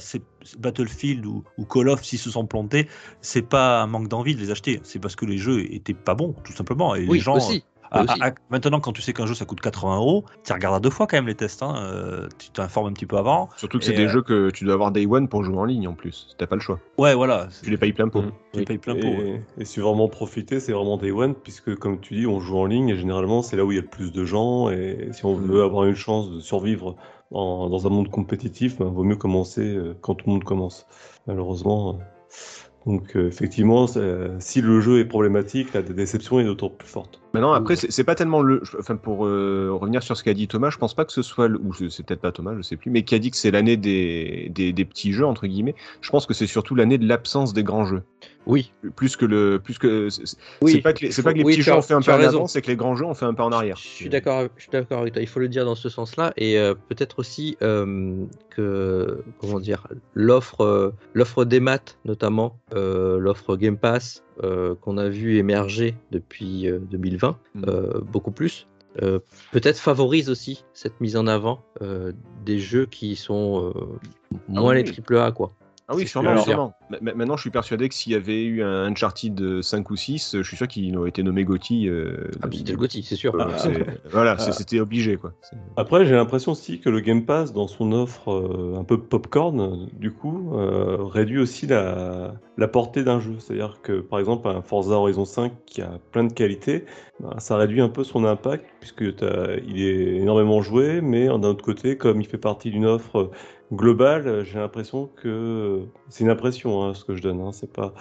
Battlefield ou, ou Call of s'ils se sont plantés, c'est pas un manque d'envie de les acheter. C'est parce que les jeux étaient pas bons, tout simplement. Et les gens. aussi. À- aussi. à- à- maintenant, quand tu sais qu'un jeu ça coûte 80 euros, tu regardes à deux fois quand même les tests. hein, euh, tu t'informes un petit peu avant. Surtout que c'est des euh, jeux que tu dois avoir Day One pour jouer en ligne en plus. T'as pas le choix. Ouais, voilà. Tu les payes plein pot. Mhm. Tu Oui. payes plein pot. ouais. Et, si vraiment profiter, c'est vraiment Day One, puisque comme tu dis, on joue en ligne et généralement c'est là où il y a le plus de gens. Et si on veut avoir une chance de survivre en- dans un monde compétitif, ben, vaut mieux commencer euh, quand tout le monde commence. Malheureusement. euh. Donc euh, effectivement, si le jeu est problématique, la déception est d'autant plus forte. Maintenant, après, c'est c'est pas tellement le. Enfin, pour euh, revenir sur ce qu'a dit Thomas, je pense pas que ce soit. le- Ou c'est peut-être pas Thomas, je sais plus, mais qui a dit que c'est l'année des, des, des petits jeux, entre guillemets. Je pense que c'est surtout l'année de l'absence des grands jeux. Oui, Plus que le. Plus que. C'est oui. c'est pas que les, c'est pas que les Oui, petits jeux ont fait un pas as en avant, c'est que les grands jeux ont fait un pas en arrière. Je suis d'accord, je suis d'accord avec toi. Il faut le dire dans ce sens-là, et euh, peut-être aussi euh, que comment dire, l'offre, euh, l'offre des maths notamment, l'offre Game Pass qu'on a vu émerger depuis euh, 2020, Mm. beaucoup plus. peut-être favorise aussi cette mise en avant des jeux qui sont moins oui. les triple A quoi. Ah oui, sûrement, sûr. sûrement. Ma- ma- Maintenant, je suis persuadé que s'il y avait eu un Uncharted 5 ou 6, je suis sûr qu'il aurait été nommé Gotti. euh, Ah, puis c'était le Gotti, c'est sûr. euh, Ah, voilà, ah. c'était obligé, quoi. Après, j'ai l'impression aussi que le Game Pass, dans son offre euh, un peu popcorn, euh, du coup, euh, réduit aussi la, la portée d'un jeu. C'est-à-dire que, par exemple, un Forza Horizon 5 qui a plein de qualités, ben, ça réduit un peu son impact, puisque il est énormément joué, mais d'un autre côté, comme il fait partie d'une offre globale, euh, j'ai l'impression que c'est une impression, hein, ce que je donne. Hein, c'est pas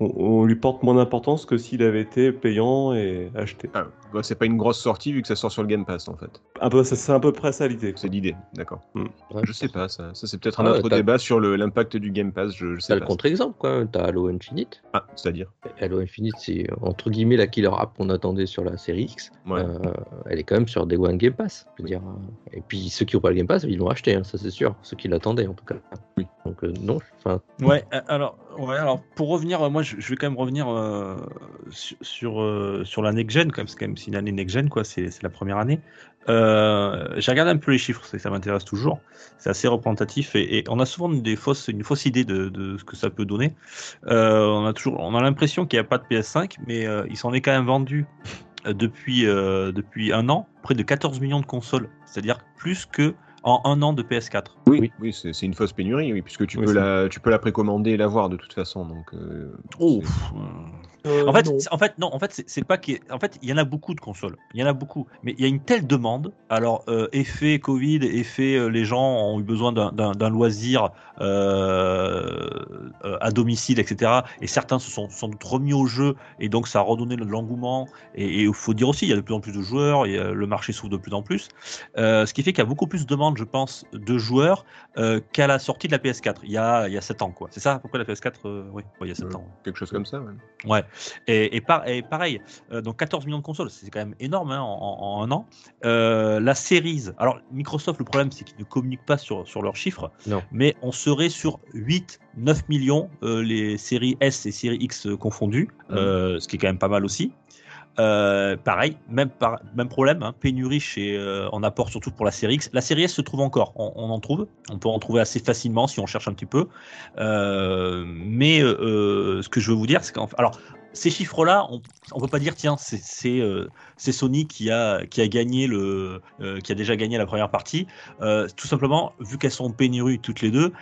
on lui porte moins d'importance que s'il avait été payant et acheté. Ah, bah, c'est pas une grosse sortie vu que ça sort sur le Game Pass, en fait. Un peu, c'est c'est à peu près ça l'idée. quoi. C'est l'idée, d'accord. Ouais, Je sais pas, ça, ça c'est peut-être un Ah autre t'as- débat sur le- l'impact du Game Pass, je, je sais T'as le contre-exemple quoi. T'as Halo Infinite. Ah, c'est-à-dire? Halo Infinite, c'est entre guillemets la killer app qu'on attendait sur la série X. Ouais. Euh, elle est quand même sur Day One Game Pass. Je veux dire. euh, Et puis ceux qui n'ont pas le Game Pass, ils l'ont acheté, hein, ça c'est sûr. Ceux qui l'attendaient en tout cas. Oui. Donc euh, non, enfin, Ouais, alors, ouais, alors pour revenir, moi je, je vais quand même revenir euh, sur, sur, euh, sur la next gen, quand même, c'est quand même c'est une année next gen, quoi, c'est la première année. Euh, J'ai regardé un peu les chiffres, c'est- ça m'intéresse toujours, c'est assez représentatif et, et on a souvent des fausses, une fausse idée de, de ce que ça peut donner. Euh, on a toujours, on a l'impression qu'il n'y a pas de PS5, mais euh, il s'en est quand même vendu euh, depuis, euh, depuis un an près de 14 millions de consoles, c'est-à-dire plus que en un an de PS4. Oui, oui c'est une fausse pénurie, oui, puisque tu, Oui, peux, la, tu peux la précommander et l'avoir de toute façon. Donc, euh, Oh, Euh, En fait, non. en fait, non. En fait, c'est- pas qu'il En fait, il y en a beaucoup de consoles. Il y en a beaucoup, mais il y a une telle demande. Alors, euh, effet Covid, effet, euh, les gens ont eu besoin d'un- loisir à domicile, etc. Et certains se sont sans doute remis au jeu, et donc ça a redonné l'engouement. Et il faut dire aussi, il y a de plus en plus de joueurs, et le marché s'ouvre de plus en plus. Ce qui fait qu'il y a beaucoup plus de demandes, je pense, de joueurs qu'à la sortie de la PS4. Il y a, il y a 7 ans, quoi. C'est ça Pourquoi la PS4 euh, Oui, ouais, il y a 7 Euh, ans. quelque chose comme ça. ouais. Ouais. Et, et, par- et pareil, euh, donc 14 millions de consoles, c'est quand même énorme hein, en, un an. Euh, la Series, alors Microsoft, le problème c'est qu'ils ne communiquent pas sur, sur leurs chiffres, Non. mais on serait sur 8, 9 millions euh, les séries S et séries X euh, confondues, euh, ce qui est quand même pas mal aussi. Euh, pareil, même, par- même problème, hein, pénurie chez, euh, en apport surtout pour la série X. La série S se trouve encore, on, on en trouve, on peut en trouver assez facilement si on cherche un petit peu. Euh, mais ce que je veux vous dire, c'est qu'en alors ces chiffres-là, on ne peut pas dire tiens c'est c'est euh, Sony qui a qui a gagné le euh, qui a déjà gagné la première partie. Euh, tout simplement, vu qu'elles sont en pénurie toutes les deux,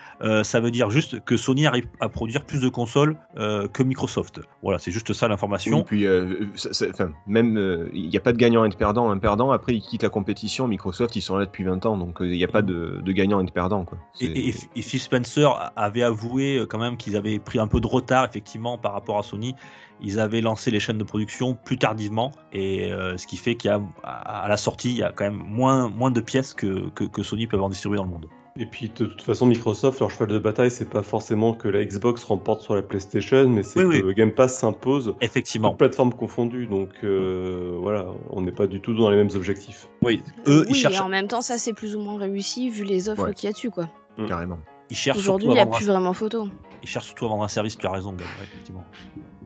ça veut dire juste que Sony arrive à produire plus de consoles que Microsoft. Voilà, c'est juste ça Oui, l'information. puis, ça- ça- enfin, même, il n'y a pas de gagnant et de perdant. Un perdant, après, il quitte la compétition. Microsoft, ils sont là depuis 20 ans, donc il n'y a pas de, de gagnant et de perdant. Quoi. Et, et- et Phil Spencer avait avoué quand même qu'ils avaient pris un peu de retard effectivement par rapport à Sony. Ils avaient lancé les chaînes de production plus tardivement et euh, ce qui fait qu'il y a à la sortie il y a quand même moins moins de pièces que, que, que Sony peut avoir distribué dans le monde. Et puis de toute façon, Microsoft, leur cheval de bataille, c'est pas forcément que la Xbox remporte sur la PlayStation, mais c'est Oui, que oui. le Game Pass s'impose, Effectivement. toutes plateformes confondues. Donc euh, voilà, on n'est pas du tout dans les mêmes objectifs. Oui. Eux ils oui, cherchent et en même temps, ça c'est plus ou moins réussi vu les offres Ouais. qu'il y a dessus, quoi. Carrément. ils cherchent Aujourd'hui, il n'y a plus un- vraiment photo. ils cherchent surtout à vendre un service. Tu as raison, Gab, ouais, effectivement.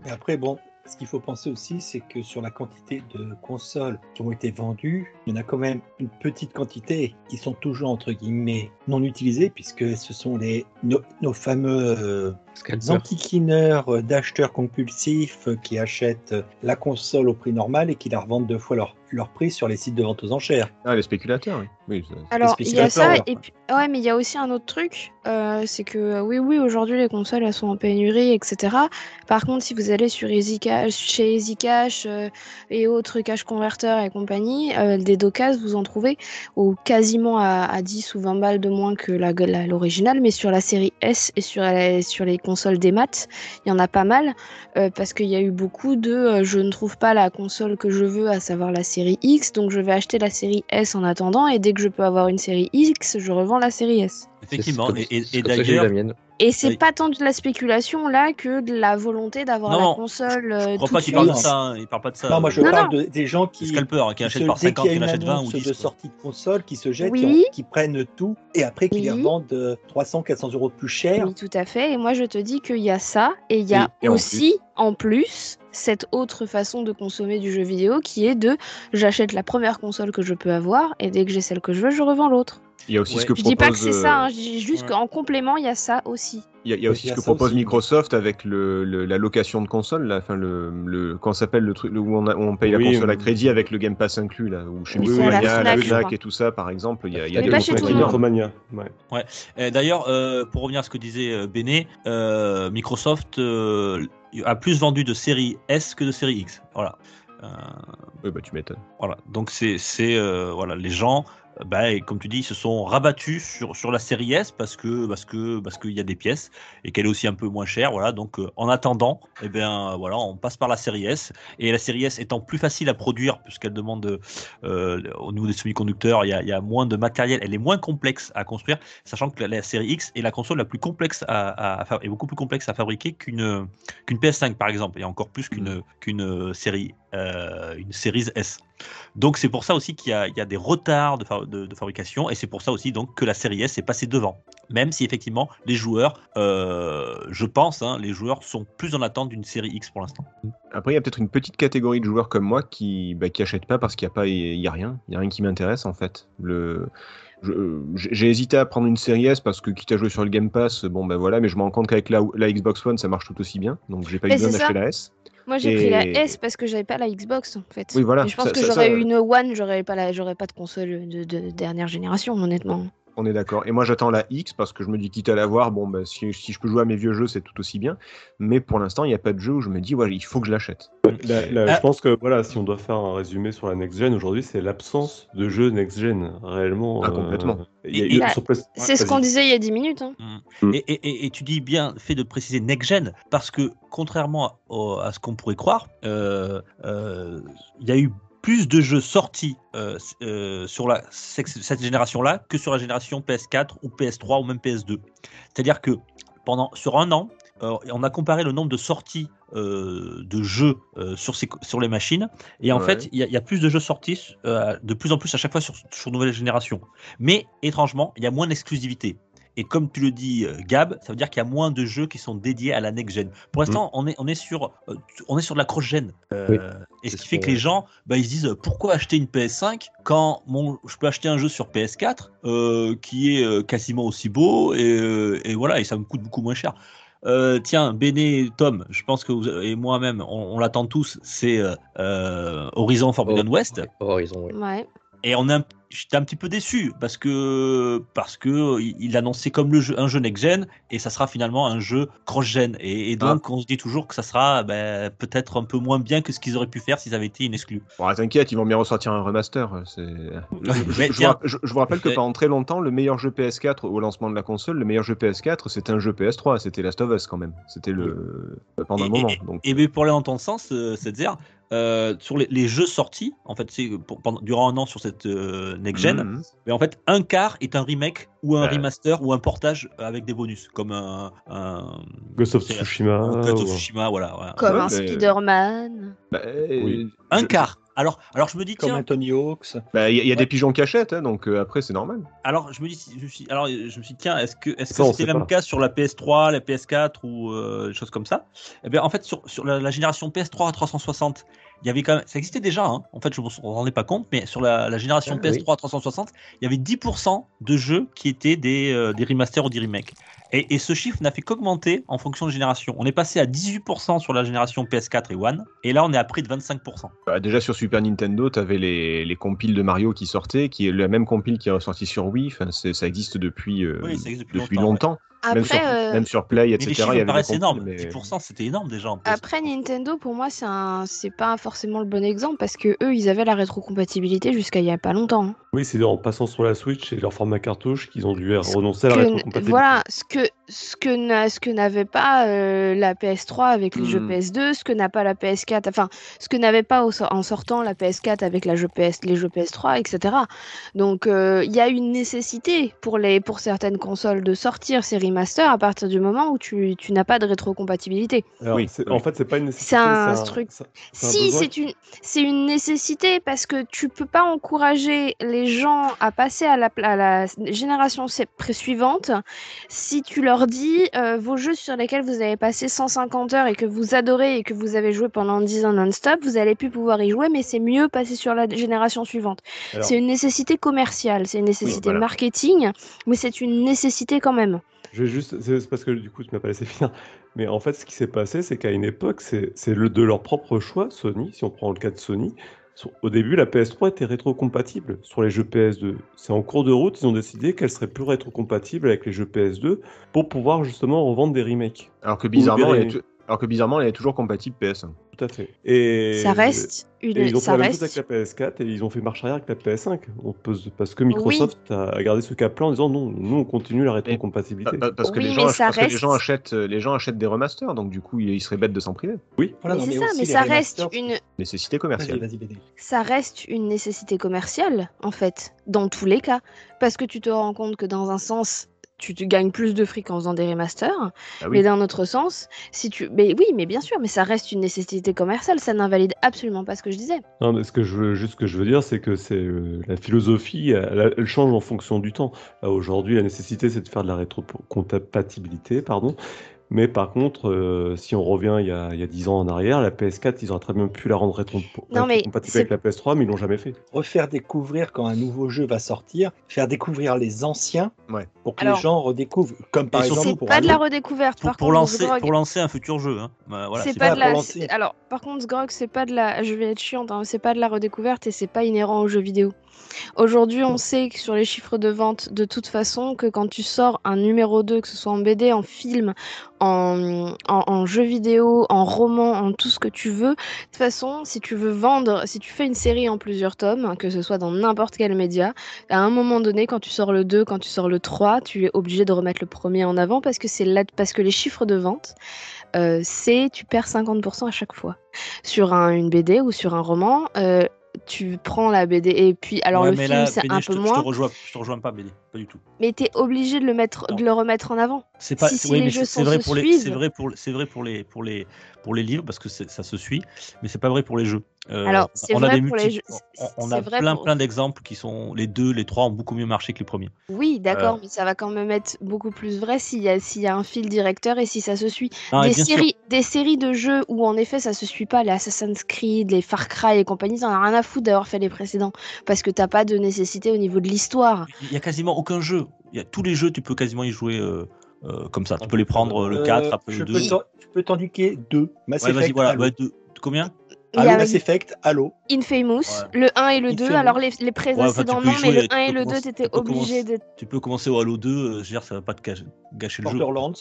Et après, bon, ce qu'il faut penser aussi, c'est que sur la quantité de consoles qui ont été vendues, il y en a quand même une petite quantité qui sont toujours, entre guillemets, non utilisées, puisque ce sont les, nos, nos fameux euh, antiquineurs euh, d'acheteurs compulsifs euh, qui achètent euh, la console au prix normal et qui la revendent deux fois leur leur prix sur les sites de vente aux enchères. Ah, les spéculateurs, oui. Alors, il y a ça, spéculateurs, et puis, ouais, mais il y a aussi un autre truc, euh, c'est que euh, oui, oui, aujourd'hui les consoles elles sont en pénurie, etc. Par contre, si vous allez sur Easy Cash, chez Easy Cash euh, et autres cash converteurs et compagnie, euh, des docas vous en trouvez au quasiment à, à 10 ou 20 balles de moins que la- la- l'original, mais sur la série S et sur, la- sur les consoles des maths, il y en a pas mal euh, parce qu'il y a eu beaucoup de euh, je ne trouve pas la console que je veux, à savoir la série Donc je vais acheter la série S en attendant, et dès que je peux avoir une série X, je revends la série S. Effectivement. Et, d'ailleurs. Et c'est pas tant de la spéculation là que de la volonté d'avoir la non, console je euh, crois tout pas qu'il parle de suite. ça. hein, Il parle pas de ça. non, moi je Non, parle de- des gens qui, scalpers hein, qui qui achètent par dès 50, qu'il y a qui en une achètent 20 ou annonce 10. de sortie de console, qui se jettent, Oui. qui, qui prennent tout et après qui les revendent euh, 300, 400 euros plus cher. Oui, tout à fait. Et moi, je te dis qu'il y a ça, et il y a aussi, en plus, cette autre façon de consommer du jeu vidéo qui est de j'achète la première console que je peux avoir, et dès que j'ai celle que je veux, je revends l'autre. Il y a aussi Ouais. ce que Je dis pas que propose, c'est ça, euh, hein, je dis juste Ouais. qu'en complément, il y a ça aussi. Il y a, il y a Oui, aussi il y ce a que ça propose aussi. Microsoft avec le, le- la location de console, là, enfin le, le comment s'appelle le truc où on, a- où on paye Oui, la console à euh, crédit avec le Game Pass inclus là, ou chez Oui, oui, Micromania, à la Fnac, et tout ça par exemple, il y a, il y a des pas chez. Micromania, ouais. Et D'ailleurs, euh, pour revenir à ce que disait euh, Béné, euh, Microsoft euh, a plus vendu de série S que de série X. Voilà. Euh, Oui, bah tu m'étonnes. voilà. Donc c'est c'est, euh, voilà les gens. Bah, comme tu dis, ils se sont rabattus sur, sur la série S parce que parce que parce qu'il y a des pièces et qu'elle est aussi un peu moins chère. Voilà. Donc euh, en attendant, eh bien voilà, on passe par la série S et la série S étant plus facile à produire puisqu'elle demande euh, au niveau des semi-conducteurs, il y, a, il y a moins de matériel, elle est moins complexe à construire, sachant que la, la série X est la console la plus complexe à, à- à fa- est beaucoup plus complexe à fabriquer qu'une qu'une PS5 par exemple, et encore plus qu'une qu'une série euh, une série S. Donc c'est pour ça aussi qu'il y, a- des retards de, fa- de- de fabrication et c'est pour ça aussi donc que la série S est passée devant. Même si effectivement les joueurs, euh, je pense, hein, les joueurs sont plus en attente d'une série X pour l'instant. Après, il y a peut-être une petite catégorie de joueurs comme moi qui bah, qui achètent pas parce qu'il y a pas y a rien, il y a rien qui m'intéresse en fait. J'ai hésité à prendre une série S parce que quitte à jouer sur le Game Pass, bon ben voilà, mais je me rends compte qu'avec la, la Xbox One ça marche tout aussi bien, donc j'ai pas eu besoin d'acheter la S. Moi, j'ai pris la S parce que j'avais pas la Xbox en fait. Oui, voilà, je pense ça- que j'aurais eu une One, j'aurais pas la, j'aurais pas de console de, de dernière génération, honnêtement. On est d'accord. Et moi, j'attends la X parce que je me dis, quitte à l'avoir, bon, bah, si, si je peux jouer à mes vieux jeux, c'est tout aussi bien. Mais pour l'instant, il n'y a pas de jeu où je me dis, ouais, il faut que je l'achète. La- la- Ah. Je pense que voilà, si on doit faire un résumé sur la next gen aujourd'hui, c'est l'absence de jeux next gen réellement. Ah, complètement. il y a- Et- il y a- et- sur Play- C'est ce qu'on disait il y a 10 minutes. hein. Mm. Et, et- et- et tu dis bien fait de préciser next gen parce que contrairement à ce qu'on pourrait croire, euh, euh, il y a eu plus de jeux sortis euh, euh, sur la, cette génération-là que sur la génération PS4 ou PS3 ou même PS2. C'est-à-dire que pendant sur un an, euh, on a comparé le nombre de sorties de jeux sur, ces, sur les machines et en Ouais. fait il y, a- il y a plus de jeux sortis de plus en plus à chaque fois sur, sur nouvelle génération. Mais étrangement, il y a moins d'exclusivité. Et comme tu le dis, euh, Gab, ça veut dire qu'il y a moins de jeux qui sont dédiés à la next gen. Pour l'instant, on, est, on, est sur, euh, on est sur de la cross-gen. Euh, Oui. Et ce qui fait que les gens, bah, ils se disent pourquoi acheter une PS5 quand mon, je peux acheter un jeu sur PS4 euh, qui est euh, quasiment aussi beau et, euh, et voilà, et ça me coûte beaucoup moins cher. Euh, tiens, Béné, Tom, je pense que vous et moi-même, on, on l'attend tous, c'est euh, Horizon Forbidden Oh, West. Horizon, oui. Ouais. Et on est un- j'étais un petit peu déçu parce que parce que il annonçait comme le jeu, un jeu next gen et ça sera finalement un jeu cross gen et, et donc on se dit toujours que ça sera ben, peut-être un peu moins bien que ce qu'ils auraient pu faire s'ils avaient été une exclu. Bon, t'inquiète, ils vont bien ressortir un remaster. C'est... <laughs> Je, vous, je- je vous rappelle que pendant très longtemps, le meilleur jeu PS4 au lancement de la console, le meilleur jeu PS4, c'était un jeu PS3, c'était Last of Us quand même. C'était le pendant Et- un moment. et- donc, Et bien pour aller dans ton sens, euh, c'est-à-dire euh, sur les, les jeux sortis, en fait, c'est pour- pendant, durant un an sur cette euh, next gen, Mhm. mais en fait un quart est un remake ou un Ouais. remaster ou un portage avec des bonus comme un, un, Ghost of Tsushima. Ghost of Tsushima, voilà. voilà. Comme Ouais, un mais- Spider-Man. Bah, Oui. euh, Un je- quart. Alors, alors je me dis Comme tiens, un Tony Hawks. Bah, il y, a- y a Ouais. des pigeons achètent, hein, donc euh, après c'est normal. Alors, je me dis, je me suis, alors, je me suis dit, tiens, est-ce que, est-ce que on c'était le même cas sur la PS3, la PS4 ou euh, des choses comme ça? Eh bien, en fait, sur, sur la, la génération PS3 à 360, il y avait quand même, ça existait déjà, hein. en fait, je ne me rendais pas compte, mais sur la, la génération Ah, PS3 à 360, il y avait 10% de jeux qui étaient des, euh, des remasters ou des remakes. Et, et ce chiffre n'a fait qu'augmenter en fonction de génération. On est passé à 18% sur la génération PS4 et One, et là on est à près de 25%. Bah, déjà sur Super Nintendo, tu avais les, les compiles de Mario qui sortaient, qui est la même compile qui est ressortie sur Wii. Enfin, c'est- ça existe depuis, euh, Oui, ça existe depuis depuis longtemps, longtemps. Même, sur, Après, euh, même sur Play, Mais etc. les il chiffres y avait me paraissent des compiles, énormes. mais- 10% c'était énorme déjà en plus. Après Nintendo, pour moi, c'est un... c'est pas forcément le bon exemple parce que eux, ils avaient la rétrocompatibilité jusqu'à il y a pas longtemps. hein. Oui, c'est en passant sur la Switch et leur format cartouche qu'ils ont dû renoncer à la Que- rétrocompatibilité. voilà, ce que ce que n'a- ce que n'avait pas euh, la PS3 avec les jeux Hmm. PS2, ce que n'a pas la PS4, enfin ce que n'avait pas so- en sortant la PS4 avec la jeu PS, les jeux PS3, etc. Donc euh, il y a une nécessité pour les pour certaines consoles de sortir ces remasters à partir du moment où tu, tu n'as pas de rétrocompatibilité. Alors, Oui. En fait, c'est pas une nécessité. C'est un truc- un Si, c'est une, c'est une nécessité parce que tu peux pas encourager les gens à passer à la, à la génération suivante si tu leur dis euh, vos jeux sur lesquels vous avez passé 150 heures et que vous adorez et que vous avez joué pendant 10 ans non-stop, vous allez plus pouvoir y jouer, mais c'est mieux passer sur la génération suivante. Alors- C'est une nécessité commerciale, c'est une nécessité voilà. marketing, mais c'est une nécessité quand même. Je vais juste, c'est parce que du coup, tu m'as pas laissé <laughs> finir. Mais en fait, ce qui s'est passé, c'est qu'à une époque, c'est c'est le de leur propre choix, Sony, si on prend le cas de Sony. Au début, la PS3 était rétrocompatible sur les jeux PS2. C'est en cours de route, ils ont décidé qu'elle serait plus rétrocompatible avec les jeux PS2 pour pouvoir justement revendre des remakes. Alors que bizarrement, est, tou- alors que bizarrement, elle est toujours compatible PS1. Tout à fait. Et Ça reste Et une, ils ont fait ça la même chose reste avec la PS4 et ils ont fait marche arrière avec la PS5. On peut parce que Microsoft a gardé ce cap-là en disant non, nous on continue la rétrocompatibilité. Pa- pa- Parce que, Oui, les, gens, parce que les reste- gens achètent, euh, les gens achètent des remasters, donc du coup, ils seraient bêtes de s'en priver. Oui, Voilà, Mais c'est ça, mais ça reste une, Nécessité commerciale. vas-y, BD. ça reste une nécessité commerciale, en fait, dans tous les cas. Parce que tu te rends compte que dans un sens, tu te gagnes plus de fric en faisant des remasters, Ah oui. mais d'un autre sens, si tu... Mais oui, mais bien sûr, mais ça reste une nécessité commerciale, ça n'invalide absolument pas ce que je disais. Non, mais ce que je veux, juste ce que je veux dire, c'est que c'est euh, la philosophie, elle, elle change en fonction du temps. Aujourd'hui, la nécessité, c'est de faire de la rétrocompatibilité, pardon. Mais par contre, euh, si on revient il y, a, il y a 10 ans en arrière, la PS4, ils auraient très bien pu la rendre rétro Non, mais compatible c'est- avec la PS3, mais ils l'ont jamais fait. Refaire découvrir quand un nouveau jeu va sortir, faire découvrir les anciens Ouais. pour que Alors- les gens redécouvrent. Comme par exemple C'est pour pas de la redécouverte, Pour, par pour contre, lancer, Grog, pour lancer un futur jeu. Hein. Bah, voilà, c'est pas pas de la. lancer. Alors, par contre, Grog, c'est pas de la. Je vais être chiante, hein, c'est pas de la redécouverte et c'est pas inhérent aux jeux vidéo. Aujourd'hui, on sait que sur les chiffres de vente, de toute façon, que quand tu sors un numéro 2, que ce soit en BD, en film, en, jeu vidéo, en roman, en tout ce que tu veux, de toute façon, si tu veux vendre, si tu fais une série en plusieurs tomes, que ce soit dans n'importe quel média, à un moment donné, quand tu sors le 2, quand tu sors le 3, tu es obligé de remettre le premier en avant parce que c'est là, parce que les chiffres de vente, euh, c'est tu perds 50% à chaque fois. Sur un- une BD ou sur un roman, euh, tu prends la BD et puis alors Ouais, le film c'est un je peu te, Je moins, te, rejoins, je te rejoins pas, BD, pas du tout. mais tu es obligé de le mettre, Non. de le remettre en avant. C'est pas, Si- si oui, les mais jeux sont- vrai se pour les, suivent. c'est vrai pour, c'est vrai pour les, pour les, pour les livres parce que ça se suit, mais c'est pas vrai pour les jeux. Euh, Alors, c'est on a vrai des pour les multi- jeux, on- a vrai plein, pour- plein d'exemples qui sont les deux, les trois ont beaucoup mieux marché que les premiers. Oui, d'accord, Euh. mais ça va quand même être beaucoup plus vrai s'il y a, s'il y a un fil directeur et si ça se suit. Non, des, sûr, séries, des séries de jeux où en effet ça se suit pas, les Assassin's Creed, les Far Cry et compagnie, t'en as rien à foutre d'avoir fait les précédents parce que t'as pas de nécessité au niveau de l'histoire. il y a quasiment aucun jeu. Il y a tous les jeux, tu peux quasiment y jouer euh, euh, comme ça. Tu peux les prendre euh, le Euh, 4, après le 2. peux Je peux t'indiquer deux. Mass Ouais, vas-y, Effect, voilà. Ouais, deux- Combien? Halo, a Mass Effect, Halo. Infamous, Ouais. le 1 et le 2, Infamous. alors les, les enfin, précédents peux y non, mais le tu 1 et le 2 commencer- t'étais obligé de... Tu peux commencer au Halo 2, euh, je veux dire, ça va pas te gâcher, gâcher le jeu. Borderlands.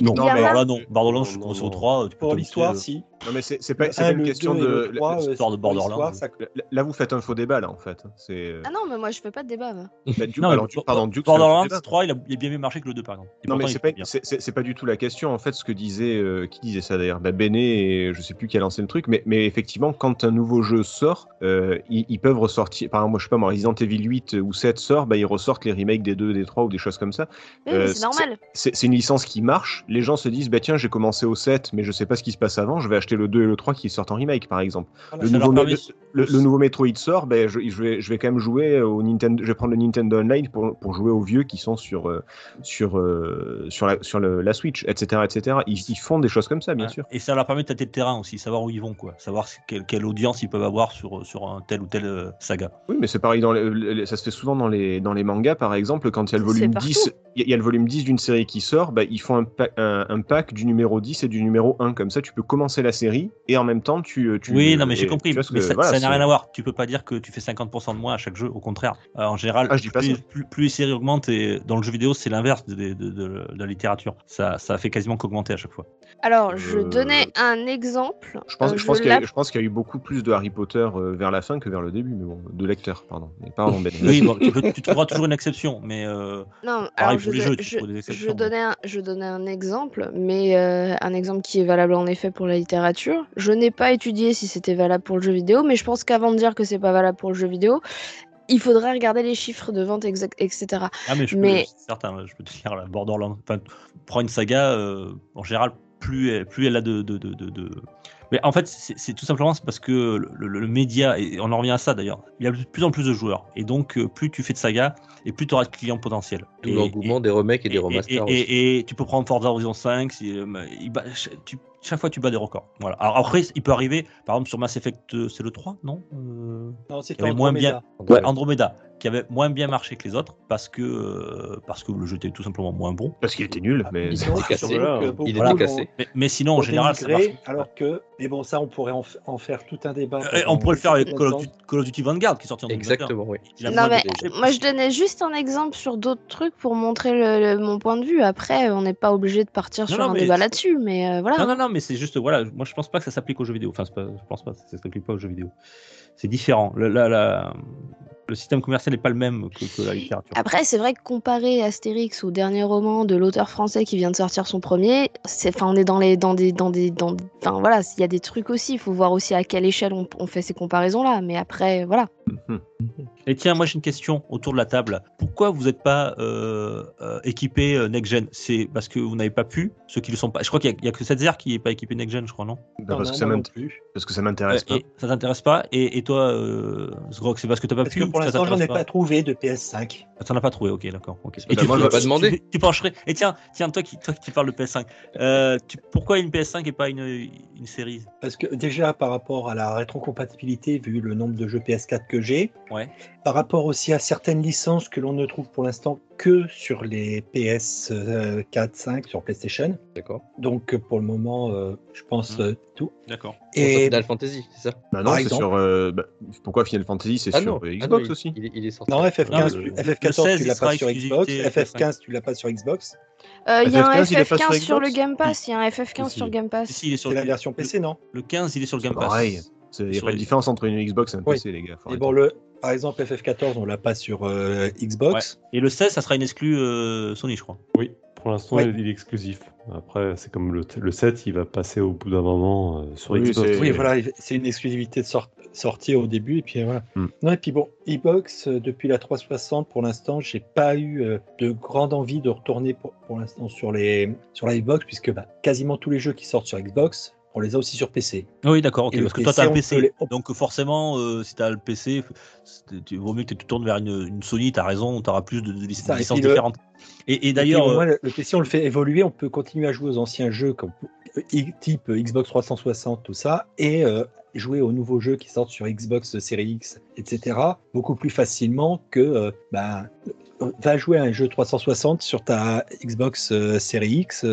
Non, a- alors là, non. Borderlands, Non, je non, commence non. au 3. Tu peux Pour l'histoire, euh, si. Non, mais c'est pas, une question de. trois, euh, l'histoire de l'histoire, Borderlands. ça- Là, vous faites un faux débat, là, en fait. C'est. euh, Ah non, mais moi je fais pas de débat. bah, Duke- Non, mais alors, Duke- pardon, Duke, Borderlands débat. 3, il a, il a bien mieux marché que le 2, par exemple. Et Non mais c'est pas, pas du tout la question en fait ce que disait euh, qui disait ça d'ailleurs? Bah, Béné et je sais plus qui a lancé le truc mais, mais effectivement quand un nouveau jeu sort euh, ils, ils peuvent ressortir par exemple moi je sais pas moi Resident Evil 8 ou 7 sort bah ils ressortent les remakes des 2 des 3 ou des choses comme ça Oui, Euh, mais c'est normal. c'est c'est une licence qui marche les gens se disent bah tiens j'ai commencé au 7 mais je sais pas ce qui se passe avant je vais acheter acheter le 2 et le 3 qui sortent en remake, par exemple. Voilà, Le nouveau, permet- le, le nouveau Metroid sort, ben, je, je vais, je vais quand même jouer au Nintendo. Je vais prendre le Nintendo Online pour, pour jouer aux vieux qui sont sur, euh, sur, euh, sur, la, sur le- la Switch, etc. etc. Ils, ils font des choses comme ça, bien Ouais. sûr. Et ça leur permet de tâter le terrain aussi, savoir où ils vont, quoi. Savoir quelle, quelle audience ils peuvent avoir sur, sur un tel ou tel euh, saga. Oui, mais c'est pareil, dans les- ça se fait souvent dans les, dans les mangas, par exemple, quand il y a le volume partout. 10, il y a- il y a le volume 10 d'une série qui sort, bah, ils font un, pa- un, un pack du numéro 10 et du numéro 1. Comme ça, tu peux commencer la série et en même temps, tu. tu Oui, non, mais j'ai compris. Mais que- ça n'a rien à voir. Tu peux pas dire que tu fais 50% de moins à chaque jeu. Au contraire, Euh, en général, Ah, je dis pas plus, ça. plus- plus les séries augmentent, et dans le jeu vidéo, c'est l'inverse de, de- de- de la littérature. Ça, ça fait quasiment qu'augmenter à chaque fois. Alors, je Euh, donnais un exemple. Je pense, Euh, je pense qu'il y, a- y eu beaucoup plus de Harry Potter euh, vers la fin que vers le début, mais bon, de lecteurs, pardon. Mais pardon. <laughs> Oui, bon, tu, peux- tu trouveras toujours une exception, mais euh, Non, Pareil alors pour je, les jeux, des exceptions, je mais- donnais un, je donnais un exemple, mais euh, un exemple qui est valable en effet pour la littérature. Je n'ai pas étudié si c'était valable pour le jeu vidéo, mais je pense qu'avant de dire que c'est pas valable pour le jeu vidéo, il faudrait regarder les chiffres de vente, exact- etc. ah, mais je peux, Mais- c'est certain, je peux te dire, la Borderlands, enfin, prends une saga, euh, en général, plus elle, plus elle a de, de, de, de- de- Mais en fait, c'est c'est tout simplement c'est parce que le, le- le média, et on en revient à ça d'ailleurs, il y a de plus en plus de joueurs. Et donc, euh, plus tu fais de sagas, et plus tu auras de clients potentiels. Tout Et- l'engouement des remakes et des remasters. Et, aussi. et- et tu peux prendre Forza Horizon 5, si, euh, il tu- chaque fois tu bats des records. Voilà. Alors après, il peut arriver, par exemple sur Mass Effect, euh, c'est le 3, non Euh, Non, y avait moins Andromeda. Ouais, Andromeda, qui avait moins bien marché que les autres, parce que, euh, parce que le jeu était tout simplement moins bon. Parce qu'il était nul, mais. Disons Il est cassé. que Il l'ont- cassé. Mais, mais sinon, en général, ça marche. Alors que, mais bon, ça, on pourrait en, faire tout un débat. Euh, on pourrait le faire avec. Call of, Duty, Call of Duty Vanguard, qui est sorti en 2021. Exactement, oui. Non, mais moi je donnais juste un exemple sur d'autres trucs pour montrer le- le- mon point de vue. Après, on n'est pas obligé de partir Non, sur non, un mais débat là-dessus, mais euh, voilà. Non, non, non, mais c'est juste, voilà, moi je pense pas que ça s'applique aux jeux vidéo. Enfin, pas- je pense pas, ça s'applique pas aux jeux vidéo. C'est différent. Le, la- la- le système commercial n'est pas le même que, que la littérature. Après, c'est vrai que comparer Astérix au dernier roman de l'auteur français qui vient de sortir son premier, c'est, enfin, on est dans les, dans des, dans des, dans, enfin voilà, il y a des trucs aussi. Il faut voir aussi à quelle échelle on, on fait ces comparaisons-là. Mais après, voilà. Et tiens, moi j'ai une question autour de la table. Pourquoi vous n'êtes pas euh, euh, équipé euh, Next Gen? C'est parce que vous n'avez pas pu Ceux qui le sont pas. Je crois qu'il n'y a, que cette Zer qui n'est pas équipé Next Gen, je crois, non? Bah, Non, parce, non, que ça moi non m'int- plus. parce que ça m'intéresse Euh, pas. et Ça t'intéresse pas? Et, et toi, euh, c'est parce que tu n'as pas Parce pu que ou pour l'instant, j'en ai pas trouvé de PS5. Ah, T'en as pas trouvé, ok, d'accord. Bah, moi, je vais pas demander. Tu, <laughs> tu pencherais. Et tiens, tiens, toi qui, toi qui parles de PS5, euh, tu- pourquoi une PS5 et pas une, une série? Parce que déjà, par rapport à la rétrocompatibilité, vu le nombre de jeux PS4 que j'ai, Ouais. Par rapport aussi à certaines licences que l'on ne trouve pour l'instant que sur les PS4, 5, sur PlayStation. D'accord. Donc euh, pour le moment, euh, je pense Mm. euh, tout. D'accord. Et Final Fantasy, c'est ça? Bah non, c'est sur. euh, bah, pourquoi Final Fantasy C'est Ah sur non, ah Xbox non, il- aussi? Il, est- il est sorti. non, FF15, Non, tu- le- FF14, le 16, tu l'as pas sur Xbox. exclusivité FF15, tu l'as pas sur Xbox. Euh, Il y a un FF15, il est pas sur FF15 sur le Game Pass. Il y a un FF15 Si, si. sur Game Pass. Si, il est sur C'est la version PC, non? Le 15, il est sur le Game Pass. Pareil. Il n'y a pas de différence entre une Xbox et un Oui. PC, les gars. arrêter. bon, le, par exemple, FF14, on l'a pas sur euh, Xbox. Et le 16, ça sera une exclue euh, Sony, je crois. Oui, pour l'instant, Ouais. il est exclusif. Après, c'est comme le, le 7, il va passer au bout d'un moment euh, sur Oui, Xbox. Oui, voilà, c'est une exclusivité de sort- sortie au début, et puis voilà. Hmm. Non, et puis bon, Xbox, euh, depuis la 360, pour l'instant, j'ai pas eu euh, de grande envie de retourner pour, pour l'instant sur, les, sur la Xbox, puisque bah, quasiment tous les jeux qui sortent sur Xbox, on les a aussi sur PC. Oui, d'accord, ok. Et le Parce que toi, tu as un PC. les- Donc, forcément, euh, si tu as le PC, tu vaut mieux que tu tournes vers une, une Sony, tu as raison, tu auras plus de, Ça, licences le- différentes. Et, d'ailleurs, euh, le, PC, on le fait évoluer, on peut continuer à jouer aux anciens jeux comme, type Xbox 360, tout ça, et euh, jouer aux nouveaux jeux qui sortent sur Xbox Series X, etc., beaucoup plus facilement que euh, va jouer à un jeu 360 sur ta Xbox Series X,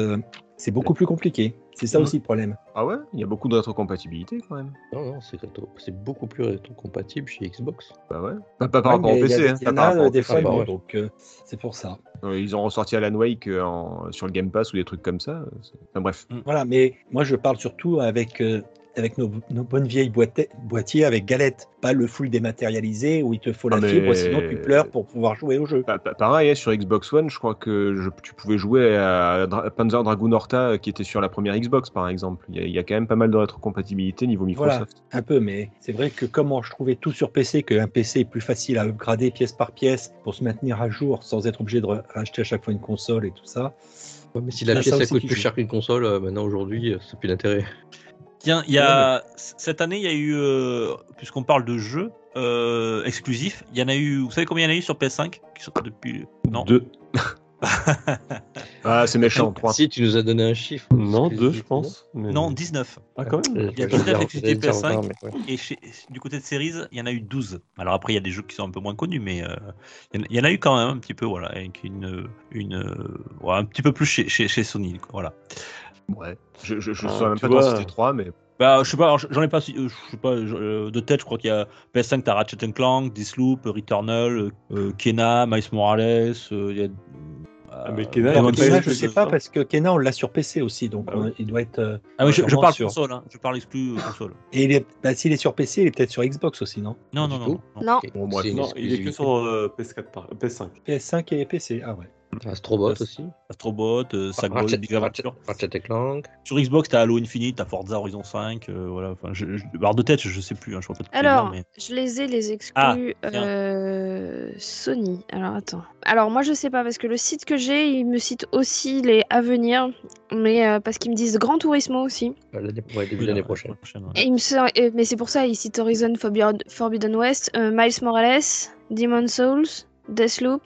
c'est beaucoup plus compliqué. C'est ça Mhm. aussi le problème. Ah ouais Il y a beaucoup de rétrocompatibilité quand même. Non, non, c'est rétro- c'est beaucoup plus rétro-compatible chez Xbox. Bah ouais. Pas, pas par Ouais, rapport au PC. hein, Il y en a des fois, bah non, ouais. donc euh, c'est pour ça. Euh, Ils ont ressorti Alan Wake euh, en- sur le Game Pass ou des trucs comme ça. Enfin bref. Voilà, mais moi je parle surtout avec, euh, avec nos, nos bonnes vieilles boîtiers avec galette, pas le full dématérialisé où il te faut la Ah, mais- fibre, sinon tu pleures pour pouvoir jouer au jeu. Pa- pa- pareil, hein, sur Xbox One, je crois que je- tu pouvais jouer à Dra- Panzer Dragoon Horta euh, qui était sur la première Xbox par exemple. Il y, a, il y a quand même pas mal de rétrocompatibilité niveau Microsoft. Un peu, mais c'est vrai que comment je trouvais tout sur PC, qu'un PC est plus facile à upgrader pièce par pièce pour se maintenir à jour sans être obligé de ra- racheter à chaque fois une console et tout ça. Ouais, mais si la ça pièce coûte plus cher qu'une console, euh, maintenant aujourd'hui, euh, ça n'a plus d'intérêt. Tiens, il y a cette année, il y a eu, euh, puisqu'on parle de jeux euh, exclusifs, il y en a eu. Vous savez combien il y en a eu sur PS5 qui sont depuis Non. Deux. <laughs> Ah, c'est méchant, 3. Si, tu nous as donné un chiffre. Non, deux, je pense. mais- Non, 19. Ah, quand même. Il y a j'allais 19 dire- exclusifs j'allais dire PS5. 20, mais ouais. Et chez- du côté de Series, il y en a eu 12. Alors après, il y a des jeux qui sont un peu moins connus, mais euh, il y en- a eu quand même un petit peu, voilà, avec une, une, euh, ouais, un petit peu plus chez, chez, chez Sony, quoi, voilà. Ouais. Je, je, je Ah, saurais même tu pas vois. t'en citer 3, mais Bah, je sais pas, alors, j'en ai pas, euh, je sais pas, euh, de tête, je crois qu'il y a PS5, t'as Ratchet Clank, Deathloop, Returnal, euh, Kena, Miles Morales, euh, il y a. Ah, mais Kena, Kena, eu je sais pas parce que Kena on l'a sur PC aussi, donc Ah il doit être. euh, Ah oui, je, parle sur- console, hein, je parle exclu euh, console. Et il est, bah, s'il est sur PC, il est peut-être sur Xbox aussi, non? Non, non, non. non. Non. Ok, Bon, une Non, il est que sur euh, PS4, par... PS5. PS5 et PC, ah ouais. Astrobot aussi. Astrobot, euh, Sackboy, Ratchet, Big Adventure. Ratchet et Clank. Sur Xbox, t'as Halo Infinite, t'as Forza Horizon 5, euh, voilà. Enfin, je, je- alors de tête, je sais plus, hein, je vois pas de Alors, mais... je les ai, les exclus Ah, euh, Sony. Alors, attends. Alors, moi, je sais pas, parce que le site que j'ai, il me cite aussi les à venir, mais euh, parce qu'ils me disent Grand Turismo aussi. euh, l'année- ouais, début Oui, d'année la- prochaine. la prochaine, ouais. Et il me sort- mais c'est pour ça, il cite Horizon Forbidden, Forbidden West, euh, Miles Morales, Demon Souls, Deathloop.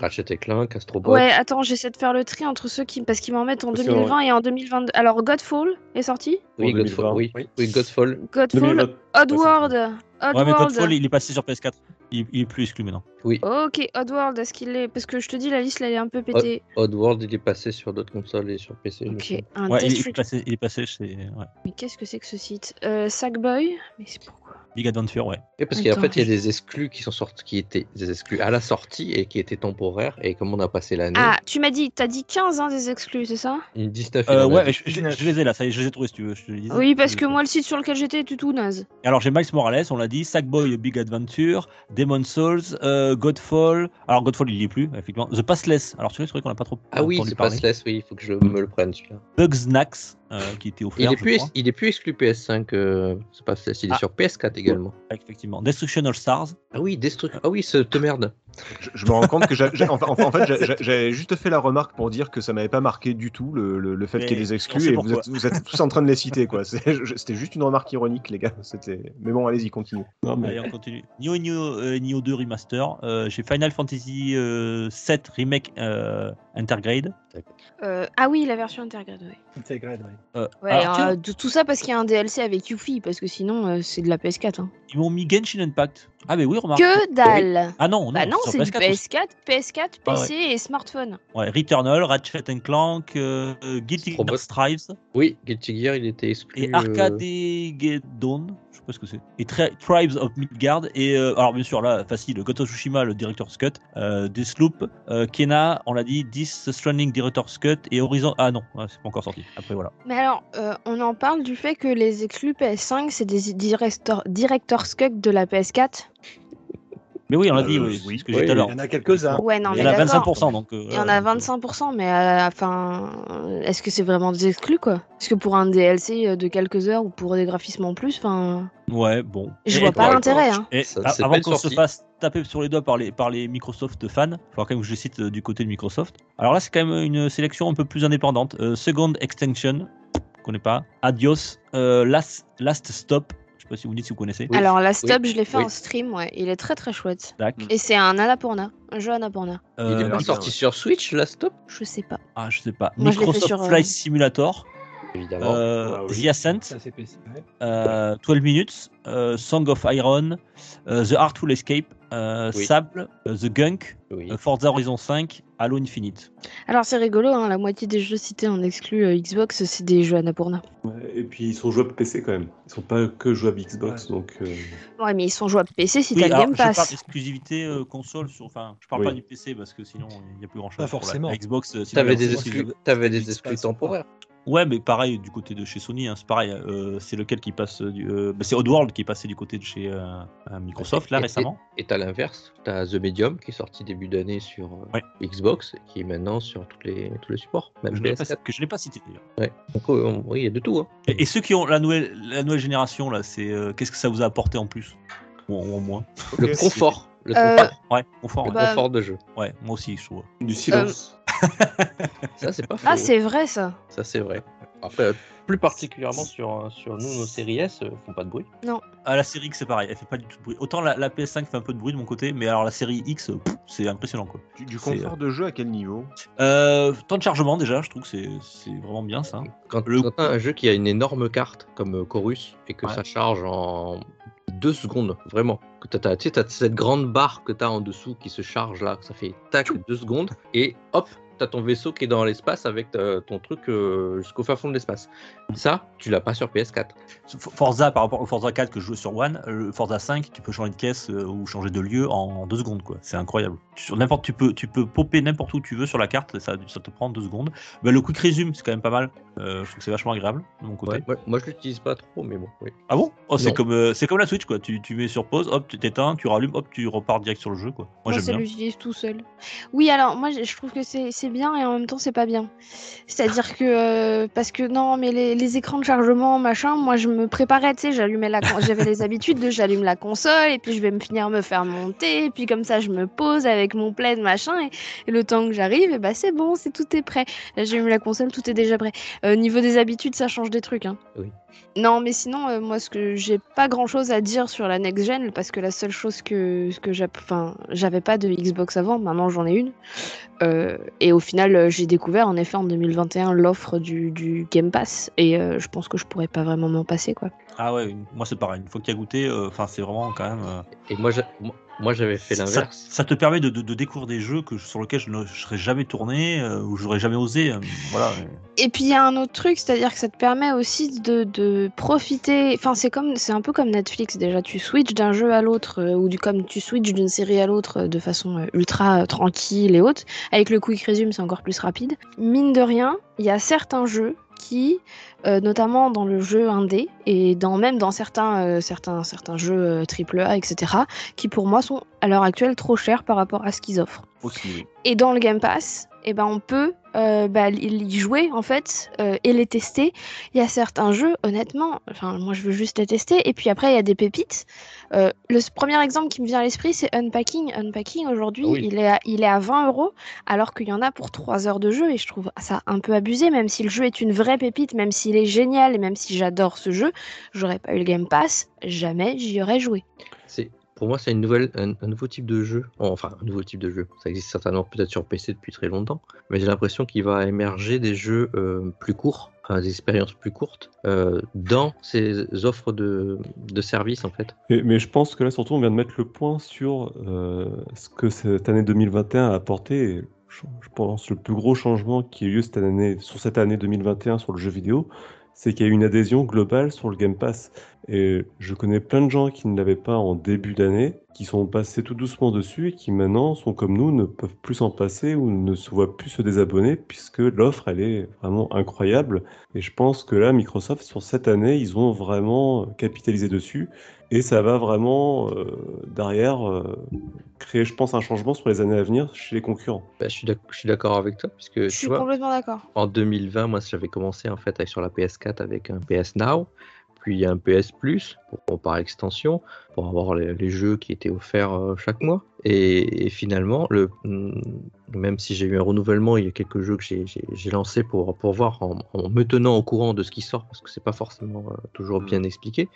Ratchet et Clank, Astrobot. Ouais, attends, j'essaie de faire le tri entre ceux qui. Parce qu'ils m'en mettent en Parce que, 2020 et en 2022. Alors, Godfall est sorti? Oui, Godfall. 2020. Oui, Oui. oui, Godfall. Godfall, 2020. Oddworld. Ouais, mais Oddworld. Godfall, il est passé sur PS4. Il, il est plus exclu maintenant. Ok, Oddworld, est-ce qu'il est. Parce que je te dis, la liste, là, elle est un peu pétée. Oddworld, il est passé sur d'autres consoles et sur PC. Ok, un Ouais, il, est passé, il est passé chez ouais. Mais qu'est-ce que c'est que ce site? Euh, Sackboy Mais c'est pourquoi Big Adventure, ouais. Et parce qu'en fait, il y a des exclus qui sont sortis, qui étaient des exclus à la sortie et qui étaient temporaires. Et comme on a passé l'année, Ah, tu m'as dit, t'as dit 15 hein, des exclus, c'est ça? Une 19 il Euh, ouais, je, je- je les ai là, ça y est, je les ai trouvés si tu veux. Je te les disais. Oui, parce que moi, le site sur lequel j'étais était tout naze. Alors j'ai Miles Morales, on l'a dit, Sackboy Big Adventure, Demon Souls, euh, Godfall. Alors Godfall il y est plus, effectivement. The Passless. Alors celui-là c'est vrai qu'on n'a pas trop Ah oui, parler. Passless, oui, il faut que je me le prenne celui-là. Bugsnax, euh, qui était offert. Il est, je plus, crois. il est plus exclu PS5, euh, c'est Passless, il est Ah. sur PS4 également. Effectivement. Destruction All Stars. Ah oui, Destruction. Ah oui, cette merde. Je, je me rends compte que en fait, j'avais juste fait la remarque pour dire que ça m'avait pas marqué du tout le, le, le fait qu'il y ait des on exclus sait et vous êtes, vous êtes tous en train de les citer quoi. C'était juste une remarque ironique les gars. C'était. Mais bon, allez-y, continue. Non, mais Allez, on continue. Nioh Nioh, euh, Nioh 2 Remaster. Euh, j'ai Final Fantasy euh, 7 Remake euh, Intergrade. Euh, ah oui, la version Intergrade, ouais. Ouais. Euh, Ouais, alors, euh, tout ça parce qu'il y a un DLC avec Yuffie, parce que sinon, euh, c'est de la PS4. hein. ils m'ont mis Genshin Impact. Ah, mais oui, remarque. Que dalle Ah non, non, Bah non, sur c'est du PS4 aussi. PS4, PS4, Ah ouais. PC et smartphone. Ouais, Returnal, Ratchet Clank, euh, euh, Guilty. Gear Strives Oui, Guilty Gear, il était exclu. et euh, Arcadegeddon. Je sais pas ce que c'est. Et Tri- Tribes of Midgard. Et euh, alors, bien sûr, là, facile, Goto Tsushima, le Director's Cut. Euh, Deathloop, euh, Kena, on l'a dit, This Stranding Director's Cut. Et Horizon. Ah non, ouais, c'est pas encore sorti. Après, voilà. Mais alors, euh, on en parle du fait que les exclus PS5, c'est des Director's Cut de la PS4. Mais oui, on l'a Euh, dit, oui, oui. ce que j'ai dit tout à Oui, l'heure. Il y en a quelques-uns. Ouais, non, Il y en a d'accord. 25%, donc. euh, Il y en a donc, euh, 25%, mais euh, enfin, est-ce que c'est vraiment des exclus quoi? Parce que pour un DLC euh, de quelques heures ou pour des graphismes en plus, enfin, Ouais, bon. je Et- vois pas l'intérêt. Hein. Avant qu'on se fasse taper sur les doigts par les, par les Microsoft fans, il faudra quand même que je les cite euh, du côté de Microsoft. Alors là, c'est quand même une sélection un peu plus indépendante. Euh, Second Extension, je connais pas. Adios, euh, Last, Last Stop, pas si vous me dites si vous connaissez. Oui, Alors la stop, je l'ai fait oui. en stream, ouais, il est très très chouette. Et c'est un Annapurna, un jeu Annapurna. Euh, Il est pas bien, sorti ouais. sur Switch, la stop? Je sais pas. Ah, je sais pas. Moi, Microsoft sur, euh, Flight Simulator, Évidemment. euh, Ah oui. The Ascent, Ça, c'est PC. ouais. euh, 12 Minutes, euh, Song of Iron, euh, The Artful Escape, euh, Oui. Sable, euh, The Gunk, oui. euh, Forza Horizon 5, Halo Infinite. Alors c'est rigolo, hein, la moitié des jeux cités en exclu euh, Xbox, c'est des jeux Annapurna. Ouais, Et puis ils sont jouables PC quand même. Ils sont pas que jouables Xbox, donc. euh, Ouais, mais ils sont jouables PC si Oui, t'as le Game je parle Pass. d'exclusivité euh, console, sur... enfin, je parle Oui. pas du PC parce que sinon il n'y a plus grand chose. Pas forcément. Xbox, sinon, T'avais des exclus, t'avais c'est des exclus temporaires. Ouais, mais pareil du côté de chez Sony, hein, c'est pareil. euh, c'est lequel qui passe du. euh, bah, c'est Oddworld qui est passé du côté de chez euh, euh, Microsoft là Et- récemment. Et t'as l'inverse, t'as The Medium qui est sorti début d'année sur euh, Ouais. Xbox, et qui est maintenant sur toutes les, tous les supports, même Je l'ai pas- PS4. que je n'ai pas cité d'ailleurs. Ouais. Donc euh, oui, il y a de tout. Hein. Et, et ceux qui ont la nouvelle, la nouvelle génération là, c'est euh, qu'est-ce que ça vous a apporté en plus? Ou, en- ou en moins? Le confort, le Euh, confort, Ouais, confort. le Ouais. bah- confort de jeu. Ouais, moi aussi je trouve. Du silence. Ça c'est pas <laughs> faux. Ah, c'est vrai ça. Ça c'est vrai. Après, euh, plus particulièrement sur, euh, sur nous, nos séries S euh, font pas de bruit. Ah, la série X, c'est pareil, elle fait pas du tout de bruit. Autant la, la PS5 fait un peu de bruit de mon côté, mais alors la série X, euh, c'est impressionnant quoi. Du, confort de jeu à quel niveau? Euh, temps de chargement déjà, je trouve que c'est c'est vraiment bien ça. Quand, Le- quand un jeu qui a une énorme carte comme euh, Chorus et que Ouais. ça charge en deux secondes, vraiment, que tu cette grande barre que t'as en dessous qui se charge là, ça fait tac deux secondes et hop, t'as ton vaisseau qui est dans l'espace avec ton truc euh, jusqu'au fin fond de l'espace. Ça, tu l'as pas sur PS4. For- Forza par rapport au Forza 4 que je joue sur One, le Forza 5, tu peux changer de caisse euh, ou changer de lieu en deux secondes quoi. C'est incroyable. Sur n'importe, tu peux, tu peux popper n'importe où tu veux sur la carte, ça, ça te prend deux secondes. Bah, le quick resume, c'est quand même pas mal. Euh, je trouve que c'est vachement agréable de mon côté. Ouais, moi, moi, je l'utilise pas trop, mais bon, oui. Ah bon? Oh, c'est comme, euh, c'est comme la Switch quoi. Tu, tu mets sur pause, hop, tu t'éteins, tu rallumes, hop, tu repars direct sur le jeu quoi. Moi Moi, j'aime ça l'utilise tout seul. Oui, alors moi, je je trouve que c'est c'est bien et en même temps, c'est pas bien. C'est-à-dire que euh, parce que non, mais les, écrans de chargement, machin, moi, je me préparais, tu sais, j'allumais la, j'avais les habitudes de j'allume la console et puis je vais me finir me faire monter et puis comme ça, je me pose avec mon plaid, machin et, et le temps que j'arrive, et bah c'est bon, c'est tout est prêt. J'allume la console, tout est déjà prêt. Euh, niveau des habitudes, ça change des trucs, hein. Oui. Non, mais sinon, euh, moi, ce que j'ai pas grand chose à dire sur la next gen, parce que la seule chose que, que j'ai, enfin, j'avais pas de Xbox avant, maintenant j'en ai une. Euh, et au final, euh, j'ai découvert en effet en 2021 l'offre du, du Game Pass, et euh, je pense que je pourrais pas vraiment m'en passer, quoi. Ah ouais, moi c'est pareil. Une fois que tu as goûté, euh, enfin c'est vraiment quand même. euh, Et moi, j'a- moi, j'avais fait ça, l'inverse. ça te permet de, de- de découvrir des jeux que, sur lesquels je ne serais jamais tourné euh, ou j'aurais jamais osé. euh, voilà. Et puis il y a un autre truc, c'est-à-dire que ça te permet aussi de, de profiter. Enfin, c'est comme, c'est un peu comme Netflix déjà. Tu switches d'un jeu à l'autre euh, ou du comme tu switches d'une série à l'autre euh, de façon ultra euh, tranquille et haute. Avec le quick resume, c'est encore plus rapide. Mine de rien, il y a certains jeux qui, euh, notamment dans le jeu indé et dans même dans certains euh, certains certains jeux euh, AAA, etc., qui pour moi sont à l'heure actuelle trop chers par rapport à ce qu'ils offrent. Aussi. Et dans le Game Pass, eh ben, on peut euh, bah, y jouer en fait euh, et les tester. Il y a certains jeux, honnêtement, enfin moi je veux juste les tester. Et puis après il y a des pépites. Euh, le premier exemple qui me vient à l'esprit c'est Unpacking. Unpacking aujourd'hui Ah oui. il, est à, il est à 20 euros alors qu'il y en a pour 3 heures de jeu et je trouve ça un peu abusé. Même si le jeu est une vraie pépite, même s'il est génial et même si j'adore ce jeu, j'aurais pas eu le Game Pass, jamais j'y aurais joué. C'est pour moi, c'est une nouvelle, un, nouveau type de jeu. Enfin, un nouveau type de jeu. Ça existe certainement peut-être sur PC depuis très longtemps, mais j'ai l'impression qu'il va émerger des jeux euh, plus courts, des expériences plus courtes, euh, dans ces offres de, services en fait. Mais, je pense que là, surtout, on vient de mettre le point sur euh, ce que cette année 2021 a apporté. Je pense le plus gros changement qui a eu lieu cette année, sur cette année 2021 sur le jeu vidéo, c'est qu'il y a une adhésion globale sur le Game Pass. Et je connais plein de gens qui ne l'avaient pas en début d'année, qui sont passés tout doucement dessus et qui maintenant sont comme nous, ne peuvent plus s'en passer ou ne se voient plus se désabonner puisque l'offre, elle est vraiment incroyable. Et je pense que là, Microsoft, sur cette année, ils ont vraiment capitalisé dessus. Et ça va vraiment, euh, derrière, euh, créer, je pense, un changement sur les années à venir chez les concurrents. Bah, je suis d'accord avec toi, puisque Je tu suis vois, complètement d'accord. en 2020, moi j'avais commencé en fait avec- sur la PS4 avec un PS Now, puis il y a un PS Plus pour, par extension pour avoir les, les jeux qui étaient offerts euh, chaque mois. Et, et finalement, le, mm, même si j'ai eu un renouvellement, il y a quelques jeux que j'ai- lancés pour, pour voir en, en me tenant au courant de ce qui sort, parce que c'est pas forcément euh, toujours bien expliqué.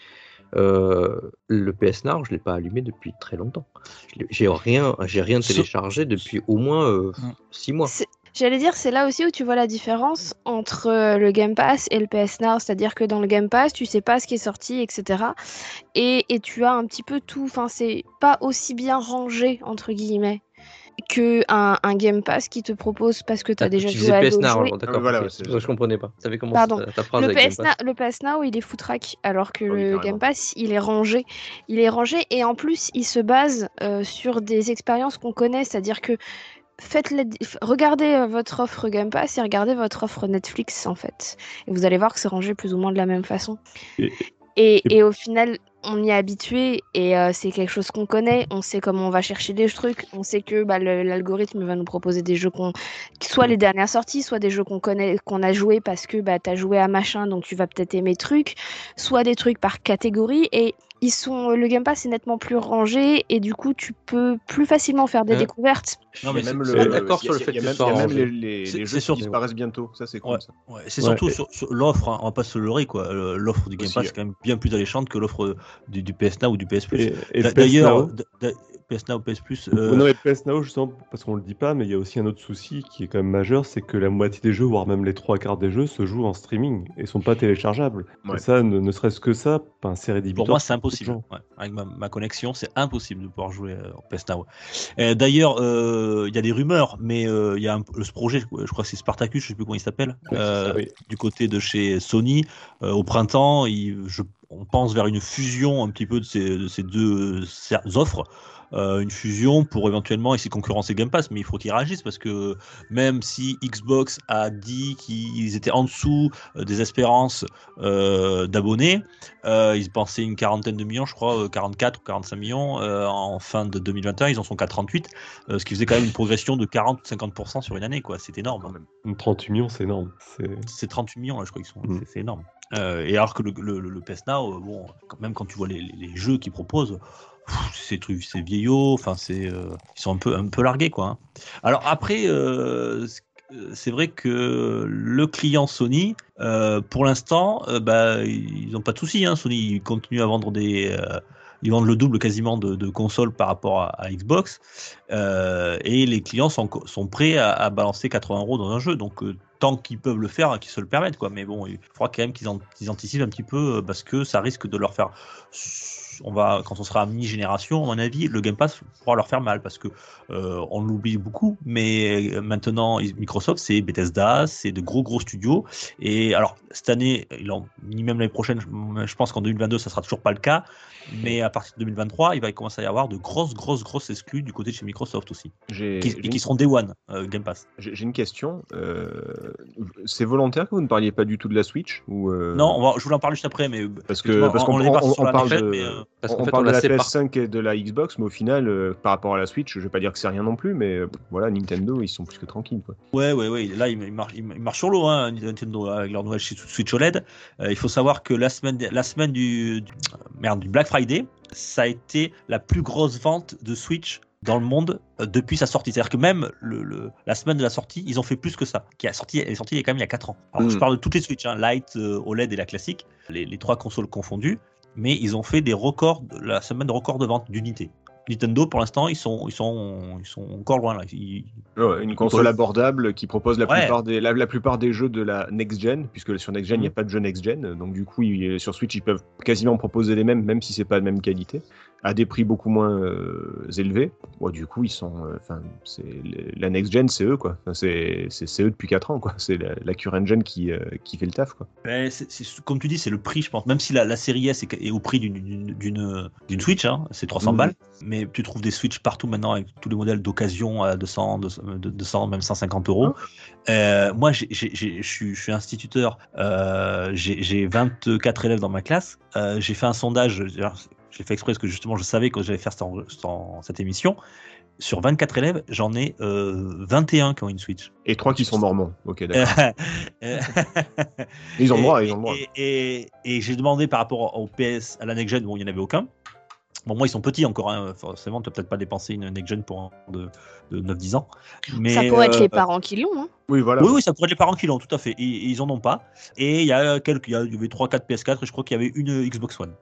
Euh, le PS Now, je l'ai pas allumé depuis très longtemps. J'ai rien, j'ai rien téléchargé depuis au moins euh, Mm. six mois. J'allais dire, c'est là aussi où tu vois la différence entre euh, le Game Pass et le PS Now. C'est-à-dire que dans le Game Pass, tu sais pas ce qui est sorti, etc. Et, et tu as un petit peu tout. Enfin, c'est pas aussi bien rangé, entre guillemets, que un, un Game Pass qui te propose parce que tu as Ah, déjà tu joué à PS Now, d'accord. Ah, voilà, ouais, je comprenais pas. Ça Pardon. ta, ta phrase Le avec Game PS, Pass. Now, le PS Now, il est foutraque, alors que Ah le. Game Pass, il est rangé. Il est rangé et en plus, il se base euh, sur des expériences qu'on connaît, c'est-à-dire que faites la regardez euh, votre offre Game Pass et regardez votre offre Netflix en fait. Et vous allez voir que c'est rangé plus ou moins de la même façon. Et- Et, et- et au final, on y est habitué et euh, c'est quelque chose qu'on connaît. On sait comment on va chercher des trucs. On sait que bah, l'algorithme va nous proposer des jeux qu'on, soit les dernières sorties, soit des jeux qu'on connaît, qu'on a joué parce que bah, tu as joué à machin, donc tu vas peut-être aimer truc, soit des trucs par catégorie. Et ils sont, le Game Pass est nettement plus rangé et du coup, tu peux plus facilement faire des Ouais. découvertes. Non, mais même c'est- le- d'accord sur le fait il y a que même- y a même les, les- jeux sûr. qui disparaissent bientôt. Ça, c'est cool. Ouais. Ouais, c'est Ouais. surtout sur, sur l'offre, hein, on va pas se leurrer quoi. Euh, L'offre du Game Aussi, Pass ouais. est quand même bien plus alléchante que l'offre du, du PS Now ou du PS Plus. Et, et D'a- PS D'ailleurs, PS Now, PS Plus. euh, Non, mais PS Now, justement, parce qu'on le dit pas, mais il y a aussi un autre souci qui est quand même majeur, c'est que la moitié des jeux, voire même les trois quarts des jeux, se jouent en streaming et sont pas téléchargeables. Ouais. Et ça, ne, ne serait-ce que ça, ben, c'est rédhibitoire. Pour moi, c'est impossible. Ouais. Avec ma, ma connexion, c'est impossible de pouvoir jouer euh, au PS Now. D'ailleurs, euh, il y a des rumeurs, mais euh, il y a un- ce projet, je crois que c'est Spartacus, je sais plus comment il s'appelle, euh, oui. du côté de chez Sony. Euh, au printemps, il- je- on pense vers une fusion un petit peu de ces, de ces deux euh, offres. Euh, une fusion pour éventuellement essayer de concurrencer Game Pass, mais il faut qu'ils réagissent parce que même si Xbox a dit qu'ils étaient en dessous euh, des espérances euh, d'abonnés, euh, ils pensaient une quarantaine de millions, je crois, euh, 44 ou 45 millions en fin de 2021. Ils en sont qu'à 38, euh, ce qui faisait quand même une progression de 40 ou 50% sur une année. quoi. C'est énorme. Quand même. Donc, 38 millions, c'est énorme. C'est- C'est 38 millions, là, je crois qu'ils sont. Mm. c'est- C'est énorme. Euh, et alors que le, le, le PS Now, euh, bon, quand même quand tu vois les, les- les jeux qu'ils proposent, pff, c'est truc, c'est vieillot. Enfin, c'est, euh, ils sont un peu, un peu largués, quoi. hein. Alors après, euh, c'est vrai que le client Sony, euh, pour l'instant, bah, ils n'ont pas de soucis. Hein. Sony ils continuent à vendre des. ils vendent le double quasiment de, consoles par rapport à, Xbox. Et les clients sont, sont prêts à, balancer 80 euros dans un jeu. Donc, tant qu'ils peuvent le faire, qu'ils se le permettent. Quoi. Mais bon, il faudra quand même qu'ils an- qu'ils anticipent un petit peu parce que ça risque de leur faire. On va, quand on sera à mi-génération, à mon avis, le Game Pass pourra leur faire mal parce que euh, on l'oublie beaucoup, mais maintenant Microsoft c'est Bethesda, c'est de gros gros studios. Et alors cette année, ni même l'année prochaine, je, pense qu'en 2022 ça sera toujours pas le cas, mais à partir de 2023, il va commencer à y avoir de grosses grosses grosses exclus du côté de chez Microsoft aussi, qui, et une- qui seront Day One euh, Game Pass. j'ai- une question. euh, C'est volontaire que vous ne parliez pas du tout de la Switch ou Non, on va, je voulais en parler juste après, mais Parce que parce on- qu'on on on- parle de, mais, Parce on qu'en fait, parle on de la la sépare. PS5 et de la Xbox, mais au final, euh, par rapport à la Switch, je vais pas dire que c'est rien non plus, mais euh, voilà, Nintendo, ils sont plus que tranquilles. Quoi. Ouais, ouais, ouais. Là, ils marchent sur l'eau, hein, Nintendo, avec leur nouvelle Switch OLED. Euh, il faut savoir que la semaine, la semaine du, du- merde, du Black Friday, ça a été la plus grosse vente de Switch dans le monde euh, depuis sa sortie. C'est-à-dire que même le, le- la semaine de la sortie, ils ont fait plus que ça. Qui a sorti, elle est sortie il y a quand même il y a 4 ans. Alors, je parle de toutes les Switch, hein, Lite, euh, OLED et la classique, les, les trois consoles confondues. Mais ils ont fait des records, la semaine de record de vente d'unités. Nintendo, pour l'instant, ils sont, ils, sont, ils sont encore loin. Là. Ils- Ouais, une console abordable qui propose la Ouais. plupart, des, la, la plupart des jeux de la next-gen, puisque sur next-gen, il n'y a Mhm. pas de jeu next-gen. Donc, du coup, ils- sur Switch, ils peuvent quasiment proposer les mêmes, même si c'est pas de même qualité, à des prix beaucoup moins euh, élevés. Du coup, ils sont. euh, Enfin, c'est la next-gen, c'est eux, quoi. C'est eux depuis 4 ans, quoi. C'est la, la current gen qui, euh, qui fait le taf, quoi. Ben, comme tu dis, c'est le prix, je pense. Même si la, la série S est, est au prix d'une- Switch, hein, c'est 300 Mhm. balles. Mais tu trouves des Switch partout maintenant avec tous les modèles d'occasion à 200, 200, 200, même 150 euros. Euh, moi, je suis, instituteur. j'ai j'ai 24 élèves dans ma classe. J'ai fait un sondage. J'ai fait exprès parce que justement, je savais que j'allais faire cette, en- cette- cette émission. Sur 24 élèves, j'en ai euh, 21 qui ont une Switch. Et trois qui sont mormons. Ok, d'accord. <laughs> Euh, <laughs> Ils ont droit, ils ont le droit. Et, et- et j'ai demandé par rapport au PS, à la next gen, bon, il n'y en avait aucun. Bon, moi, ils sont petits encore, hein, forcément, tu vas peut-être pas dépenser une next gen pour un de, de 9-10 ans. Mais, ça pourrait être euh, les parents qui l'ont. Hein. Oui, voilà. Oui, oui, ça pourrait être les parents qui l'ont, tout à fait. Et, ils en ont pas. Et il y a quelques, il y, a- il y avait 3-4 PS4 et je crois qu'il y avait une Xbox One.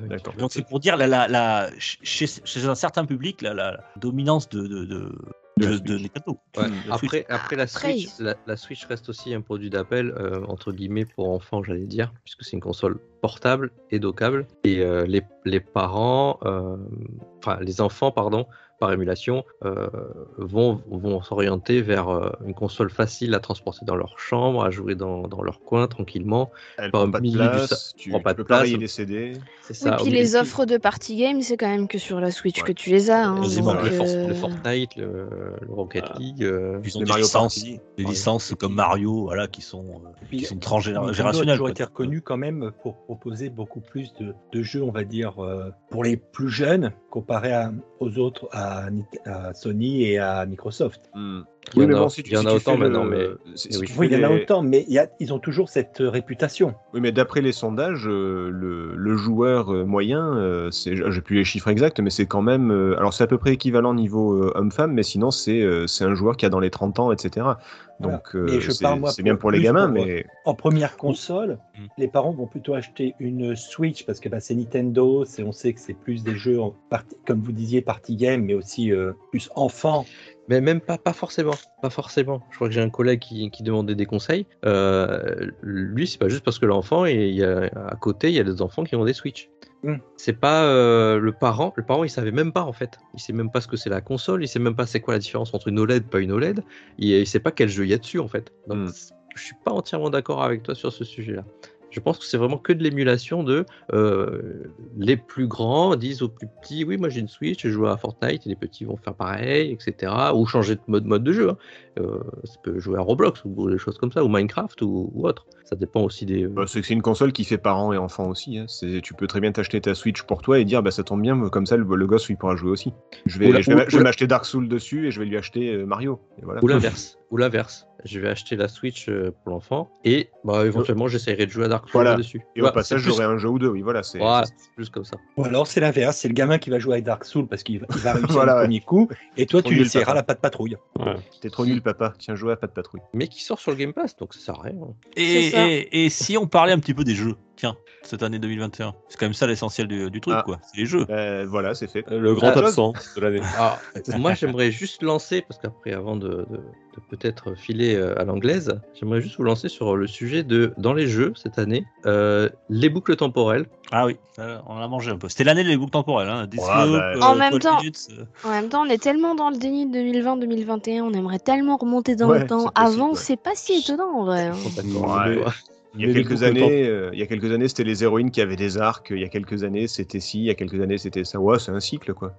D'accord. Donc c'est pour dire, la, la, la- chez, chez un certain public, la, la dominance de, de. Nintendo. Ouais. Après, après, la, Switch, la, la Switch reste aussi un produit d'appel, euh, entre guillemets, pour enfants, j'allais dire, puisque c'est une console portable et dockable. Et euh, les, les parents, euh, enfin les enfants, pardon, par émulation, euh, vont, vont s'orienter vers euh, une console facile à transporter dans leur chambre, à jouer dans, dans leur coin tranquillement. Elle Pas prend pas de du place, sa- tu, prend tu pas de peux place. pas les CD. Ça. puis au les offres de party game, c'est quand même que sur la Switch Ouais. que tu les as. hein, Quasiment, donc, le, For- euh, le Fortnite, le, le Rocket Voilà. League. euh, Ils ont Les des Mario licences, Party. des Mario. licences comme Mario, voilà, qui sont, euh, Puis, qui sont transgénérationnelles. toujours quoi. été reconnu quand même pour proposer beaucoup plus de, jeux, on va dire, euh, pour les plus jeunes, comparé à- aux autres, à, Sony et à Microsoft. Il y Oui, en a- bon, si tu, il y en a autant maintenant, mais si- si oui. il y en a autant, mais il y a- ils ont toujours cette euh, réputation. Oui, mais d'après les sondages, euh, le, le joueur euh, moyen, j'ai plus les chiffres exacts, mais c'est quand même, alors c'est à peu près équivalent niveau homme-femme, mais sinon c'est, un joueur qui a dans les 30 ans, etc. Donc euh, c'est, bien pour- les gamins, pour- mais En première console, Mm. les parents vont plutôt acheter une Switch parce que bah, c'est Nintendo, on sait que c'est plus des jeux, en partie, comme vous disiez, party game, mais aussi euh, plus enfant. Mais même pas, pas forcément, pas forcément. Je crois que j'ai un collègue qui, qui demandait des conseils. Euh, lui, c'est pas juste parce que l'enfant, et il y a, à côté, il y a des enfants qui ont des Switch. Hmm. C'est pas euh, le parent. Le parent, il savait même pas en fait. Il sait même pas ce que c'est la console. Il sait même pas c'est quoi la différence entre une OLED, pas une OLED. Il, il sait pas quel jeu il y a dessus en fait. Donc, Hmm. je suis pas entièrement d'accord avec toi sur ce sujet-là. Je pense que c'est vraiment que de l'émulation de euh, les plus grands disent aux plus petits oui moi j'ai une Switch, je joue à Fortnite et les petits vont faire pareil, etc. Ou changer de mode, mode de jeu. hein. Euh, ça peut jouer à Roblox ou des choses comme ça, ou Minecraft ou, ou autre. Ça dépend aussi des. bah, c'est que c'est une console qui fait parents et enfants aussi. hein. Tu peux très bien t'acheter ta Switch pour toi et dire bah ça tombe bien, comme ça le, le gosse il pourra jouer aussi. Je vais, je vais, je m'acheter Dark Souls dessus et je vais lui acheter euh, Mario. Et voilà. Ou l'inverse. Ou l'inverse. Je vais acheter la Switch euh, pour l'enfant et bah, éventuellement j'essaierai de jouer à Dark Souls Voilà. dessus. Et au passage c'est plus- j'aurai un jeu ou deux. Oui voilà c'est. Voilà, plus comme ça. Ou alors c'est l'inverse, c'est le gamin qui va jouer avec Dark Souls parce qu'il va, va réussir <laughs> Voilà, le ouais. premier coup, et toi tu lui essaieras la patte patrouille. T'es trop nul papa. Tiens jouer à pas de patrouille. Mais qui sort sur le Game Pass, donc ça sert à rien. hein. Et si on parlait un petit peu des jeux, tiens, cette année 2021, c'est quand même ça l'essentiel du, du truc, Ah. quoi. C'est les jeux. Euh, voilà c'est fait. Le grand Ah, absent de l'année. Alors, <laughs> moi, j'aimerais juste lancer, parce qu'après, avant de, de- de peut-être filer euh, à l'anglaise, j'aimerais juste vous lancer sur le sujet de, dans les jeux cette année, euh, les boucles temporelles. Ah oui, ça, on a mangé un peu. C'était l'année des boucles temporelles. Hein. Bah, euh, En même 12 temps. minutes, euh, En même temps, on est tellement dans le déni de 2020-2021, on aimerait tellement remonter dans Ouais, le temps. possible, Avant, ouais. c'est pas si étonnant en vrai. hein. Il y a quelques années, euh, il y a quelques années, c'était les héroïnes qui avaient des arcs. Il y a quelques années, c'était ci. Il y a quelques années, c'était ça. Ouais, c'est un cycle, quoi.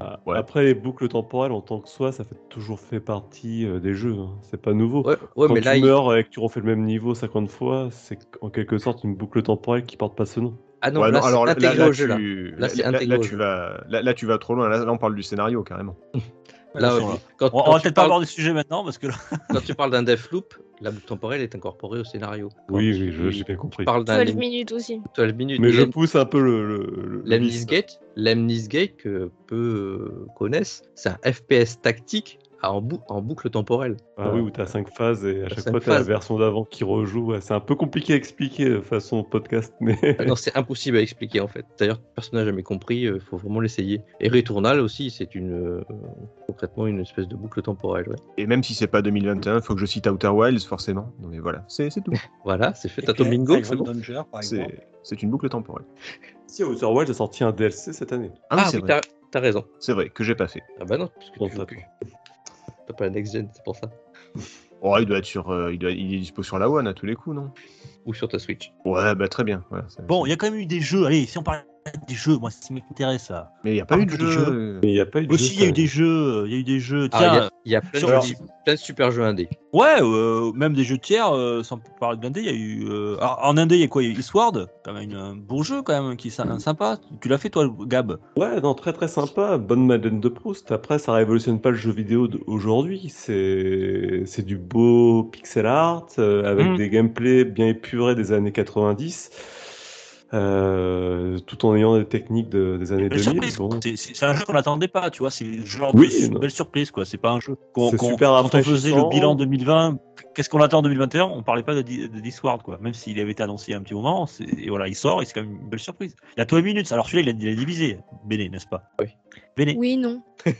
Ah, Ouais. Après, les boucles temporelles en tant que soi, ça fait toujours fait partie euh, des jeux. hein. C'est pas nouveau. Ouais, ouais, Quand mais tu là, il- meurs et que tu refais le même niveau 50 fois, c'est en quelque sorte une boucle temporelle qui porte pas ce nom. ah non, Ouais, là, non, alors c'est là, là, au jeu, là. tu... Là, là, vas, là, là, tu vas trop loin. Là, là, on parle du scénario carrément. <laughs> Là, Attention, euh, là. quand, On, va peut-être pas aborder le sujet maintenant parce que là, <laughs> quand tu parles d'un Deathloop, la boucle temporelle est incorporée au scénario. Quand Oui, oui, je- j'ai bien compris. parles d'un 12 Lem- minutes aussi. 12 minutes. Mais je pousse un peu le. le. Gate, que peu connaissent, c'est un FPS tactique à- en, bou- en boucle temporelle. Ah oui, où t'as 5 phases et à chaque cinq fois t'as la phases. version d'avant qui rejoue. Ouais, c'est un peu compliqué à expliquer de façon podcast, <laughs> mais. Ah non, c'est impossible à expliquer en fait. D'ailleurs, personne n'a jamais compris, il faut vraiment l'essayer. Et Returnal aussi, c'est une euh, concrètement une espèce de boucle temporelle. ouais. Et même si c'est pas 2021, il faut que je cite Outer Wilds forcément. Non, mais voilà, c'est c'est tout. <laughs> Voilà, c'est fait. T'as ton puis, bingo, Iron c'est bon. Une boucle temporelle. si Outer Wilds a sorti un DLC cette année. Ah, Ah c'est oui, vrai. t'as raison. C'est vrai que j'ai pas fait. Ah bah non, parce que Bon, tu plus. Pas la next gen, c'est pour ça. Oh, il doit être sur, euh, il, doit, il est dispo sur la One à tous les coups, non? Ou sur ta Switch. Ouais, bah très bien. Bon, il y a quand même eu des jeux. Allez, si on parle des jeux, moi, c'est ce qui m'intéresse là. Mais il n'y a pas eu un de jeu. jeux. euh, Mais il n'y a pas eu de Aussi, jeu, il y a eu des jeux. Il y a eu des jeux. Ah, il y Tiens, a- il y, a plein de, plein super jeux indés. Ouais, euh, même des jeux tiers, euh, sans parler d'indé, il y a eu. euh, alors, en indé, il y a quoi? Il y a eu Eastward, quand même un beau jeu, quand même, qui est sy- sympa. Tu l'as fait, toi, Gab? Ouais, non, très très sympa. Bonne Madeleine de Proust. Après, ça révolutionne pas le jeu vidéo d'aujourd'hui. C'est c'est du beau pixel art avec Mm. des gameplays bien épurés des années 90. Euh, tout en ayant des techniques de- des années Belle 2000. surprise, bon. c'est- un jeu qu'on n'attendait pas, tu vois. C'est genre Oui, de non. belle surprise, quoi. C'est pas un jeu qu'on. On faisait le bilan 2020, qu'est-ce qu'on attend en 2021 On parlait pas de, de Discord, quoi. Même s'il avait été annoncé il y a un petit moment, et voilà, il sort, et c'est quand même une belle surprise. Il y a 12 minutes, alors celui-là, il a, il a divisé. Béné, n'est-ce pas? Oui. Béné. Oui, non. <laughs> oui,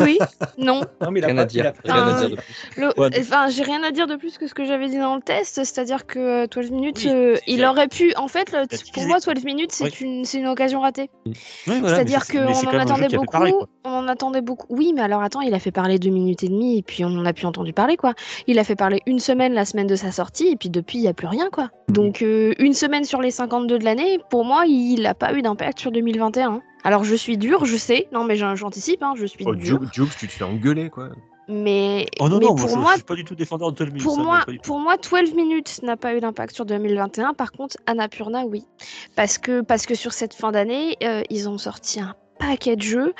oui, non. Non, mais il a Rien pas- à dire. il a- Rien à dire de plus. Le- Ouais. Enfin, j'ai rien à dire de plus que ce que j'avais dit dans le test, c'est-à-dire que 12 minutes, Oui, euh, il aurait pu. En fait, le- pour moi, 12 minutes, c'est Oui. une, c'est une occasion ratée. Oui, voilà, C'est-à-dire qu'on en attendait beaucoup. parler, on en attendait beaucoup. Oui, mais alors attends, il a fait parler deux minutes et demie et puis on en a plus entendu parler quoi. Il a fait parler une semaine la semaine de sa sortie et puis depuis il n'y a plus rien quoi. Donc euh, une semaine sur les 52 de l'année, pour moi, il n'a pas eu d'impact sur 2021. Alors je suis dur, je sais. Non mais j'anticipe, hein, je suis Oh, dur. Tu te fais engueuler, quoi. Mais, Oh non, mais non, pour moi, je, moi, je suis pas du tout défendeur de 12 minutes. pour ça, moi, pour moi, 12 minutes n'a pas eu d'impact sur 2021. Par contre, Annapurna, oui. Parce que, parce que sur cette fin d'année, euh, ils ont sorti un paquet de jeux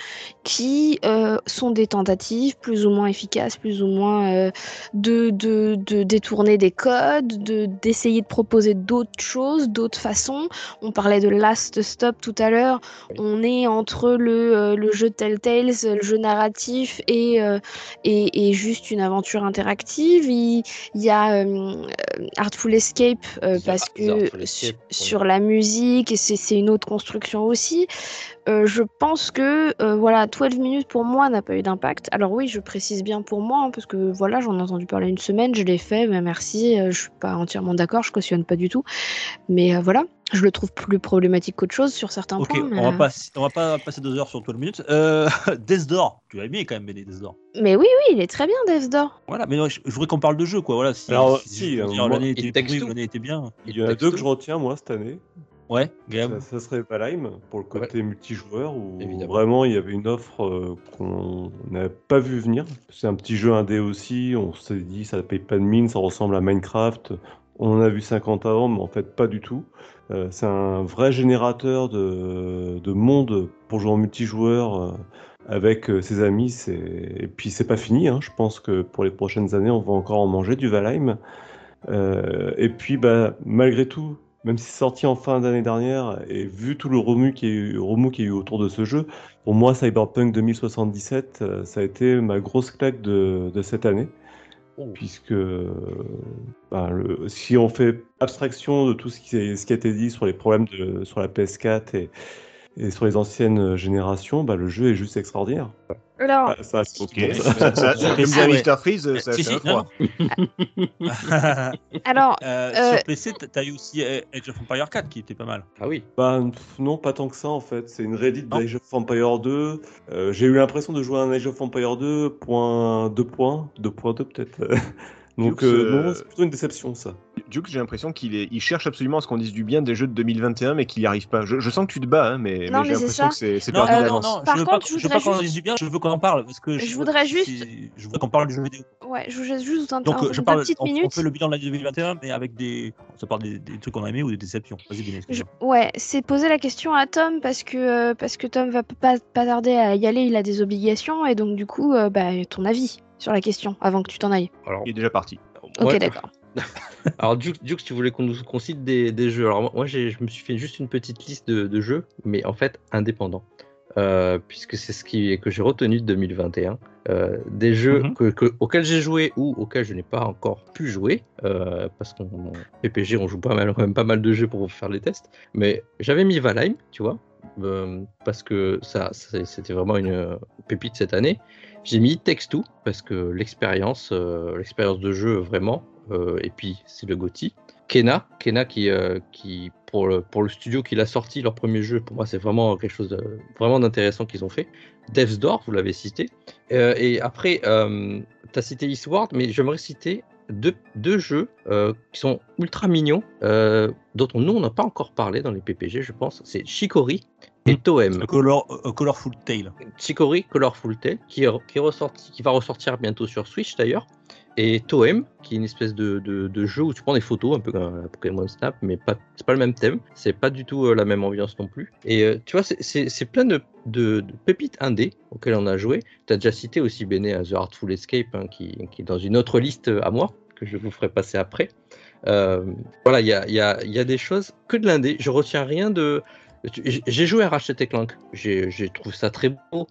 qui euh, sont des tentatives plus ou moins efficaces, plus ou moins euh, de, de, de détourner des codes, de d'essayer de proposer d'autres choses, d'autres façons. On parlait de Last Stop tout à l'heure. On est entre le, euh, le jeu Telltales, le jeu narratif et, et, et juste une aventure interactive. Il, il y a Artful Escape parce que sur la musique, et c'est c'est une autre construction aussi. Euh, je pense que euh, voilà, 12 minutes pour moi n'a pas eu d'impact. Alors oui, je précise bien pour moi, hein, parce que voilà, j'en ai entendu parler une semaine, je l'ai fait, mais merci, euh, je suis pas entièrement d'accord, je cautionne pas du tout. Mais euh, voilà, je le trouve plus problématique qu'autre chose sur certains points. mais, on va, pas, on va pas passer deux heures sur 12 minutes. Euh, <laughs> Death Door, tu as aimé quand même Death Door. mais oui, oui, il est très bien, Death Door. Voilà, mais non, je, je voudrais qu'on parle de jeu, quoi. Voilà, si, Alors, si, euh, l'année It était pourrie, l'année était bien. Il y en a deux que je retiens, moi, cette année. Ouais. Ça, ça serait Valheim, pour le côté multijoueur, où Évidemment. vraiment il y avait une offre euh, qu'on n'avait pas vu venir. C'est un petit jeu indé aussi, on s'est dit ça paye pas de mine, ça ressemble à Minecraft. On en a vu 50 avant, mais en fait pas du tout. Euh, c'est un vrai générateur de, de monde pour jouer en multijoueur euh, avec euh, ses amis. c'est- Et puis c'est pas fini, hein. je pense que pour les prochaines années on va encore en manger du Valheim. Euh, et puis bah, malgré tout, même si c'est sorti en fin d'année dernière, et vu tout le remous qu'il y, a eu- remous qu'il y a eu autour de ce jeu, pour moi, Cyberpunk 2077, euh, ça a été ma grosse claque de, de cette année. Oh. Puisque euh, ben, le- si on fait abstraction de tout ce qui, ce qui a été dit sur les problèmes de, sur la PS4 et, et sur les anciennes générations, ben, le jeu est juste extraordinaire. Alors, Ah, ça, c'est Ok, <laughs> ça, ça, <laughs> Sur comme dirait. Mr. Freeze, ça fait un froid. alors Euh, Euh, Sur PC, t'as eu aussi euh, Age of Empire 4 qui était pas mal. Ah oui. Ben, pff, non, pas tant que ça en fait. C'est une Reddit Non. d'Age of Empire 2. Euh, j'ai eu l'impression de jouer à un Age of Empire 2, point 2 points, 2.2 peut-être. <laughs> Donc Dukes, euh, euh, non, c'est plutôt une déception ça. Duke, j'ai l'impression qu'il est... il cherche absolument à ce qu'on dise du bien des jeux de 2021, mais qu'il n'y arrive pas. Je, je sens que tu te bats, hein, mais, Non, mais j'ai mais l'impression que c'est perdu non, non, non, Par je veux contre, pas, je je veux pas voudrais qu'on en dise du bien, je veux qu'on en parle parce que Je voudrais juste- Je voudrais qu'on parle du jeu vidéo. ouais, je vous laisse juste un, Donc un- euh, je une parle, petite on, on minute. fait le bilan de l'année 2021, mais avec des, ça parle des, des trucs qu'on a aimés ou des déceptions. Vas-y, ouais, c'est poser la question à Tom parce que, euh, parce que Tom va pas, pas tarder à y aller, il a des obligations et donc du coup, euh, bah, ton avis sur la question avant que tu t'en ailles. Alors, Il est déjà parti. Ok, d'accord. <laughs> Alors, Duke, Duke, tu voulais qu'on nous qu'on cite des, des jeux. Alors, moi, je me suis fait juste une petite liste de, de jeux, mais en fait indépendants. Euh, puisque c'est ce qui, que j'ai retenu de 2021. Euh, des jeux Mhm. que, que- auxquels j'ai joué ou auxquels je n'ai pas encore pu jouer. euh, parce qu'en PPG, on joue pas mal, quand même pas mal de jeux pour faire les tests. Mais j'avais mis Valheim, tu vois. parce que ça, c'était vraiment une pépite cette année. J'ai mis Text 2 parce que l'expérience, l'expérience de jeu vraiment, et puis c'est le Gotti. Kena, Kena qui, euh, qui pour, le, pour le studio qui l'a sorti, leur premier jeu, pour moi c'est vraiment quelque chose de, vraiment d'intéressant qu'ils ont fait. Death's Door, vous l'avez cité. Euh, et après, euh, tu as cité Eastward, mais j'aimerais citer deux, deux jeux euh, qui sont ultra mignons, euh, dont on, nous on n'a pas encore parlé dans les PPG, je pense. C'est Chicory et Toem. Color, a Colorful Tale. Chicory Colorful Tale, qui, est- qui, est ressorti, qui va ressortir bientôt sur Switch d'ailleurs, et Toem, qui est une espèce de, de- jeu où tu prends des photos, un peu comme un Pokémon Snap, mais c'est pas le même thème, c'est pas du tout euh, la même ambiance non plus. Et euh, tu vois, c'est- plein de, de- pépites indé auxquelles on a joué. Tu as déjà cité aussi Bene à The Artful Escape, hein, qui, qui est dans une autre liste euh, à moi, que je vous ferai passer après. Voilà, il y y y a des choses que de l'indé. Je retiens rien de. J'ai joué à Ratchet Clank, j'ai trouvé ça très beau,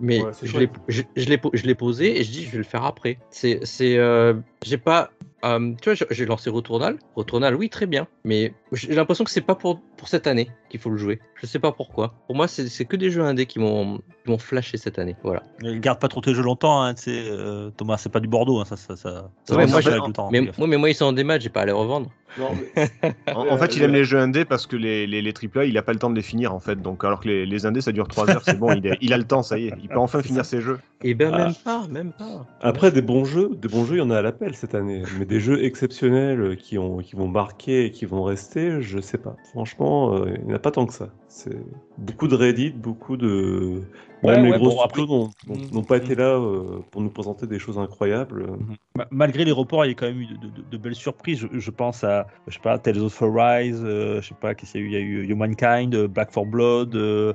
mais Ouais, je l'ai je, l'ai posé et je dis je vais le faire après. C'est c'est euh, j'ai pas euh, tu vois j'ai- lancé Returnal, Returnal oui très bien, mais j'ai l'impression que c'est pas pour pour cette année qu'il faut le jouer. Je sais pas pourquoi. Pour moi c'est c'est que des jeux indés qui m'ont qui m'ont flashé cette année. Voilà. Ne garde pas trop tes jeux longtemps, hein, euh, Thomas, c'est pas du Bordeaux, hein, ça, ça, ça, ça Ouais, va moi, changer je- avec le temps. Mais moi mais moi ils sont en démat, j'ai pas à les revendre. Non, <laughs> mais- En, en fait, il aime les jeux indés parce que les, les, les AAA, il a pas le temps de les finir en fait. Donc, alors que les, les indés, ça dure 3 heures, c'est bon, il, est- il a le temps, ça y est. Il peut enfin finir ses jeux. Et ben Ah. même pas, même pas. Après, des bons jeux, des bons jeux, il y en a à l'appel cette année. Mais des jeux exceptionnels qui, ont, qui vont marquer et qui vont rester, je sais pas. Franchement, euh, il n'y en a pas tant que ça. C'est beaucoup de Reddit, beaucoup de. Ouais, Même les ouais, gros bon, après- n'ont- Mm. n'ont pas été là euh, pour nous présenter des choses incroyables. Ma- Malgré les reports, il y a quand même eu de, de- de belles surprises. Je, je pense à, je sais pas, Tales of Arise, euh, je sais pas, qu'est-ce qu'il y a eu? Il y a eu Humankind, euh, Black for Blood, euh,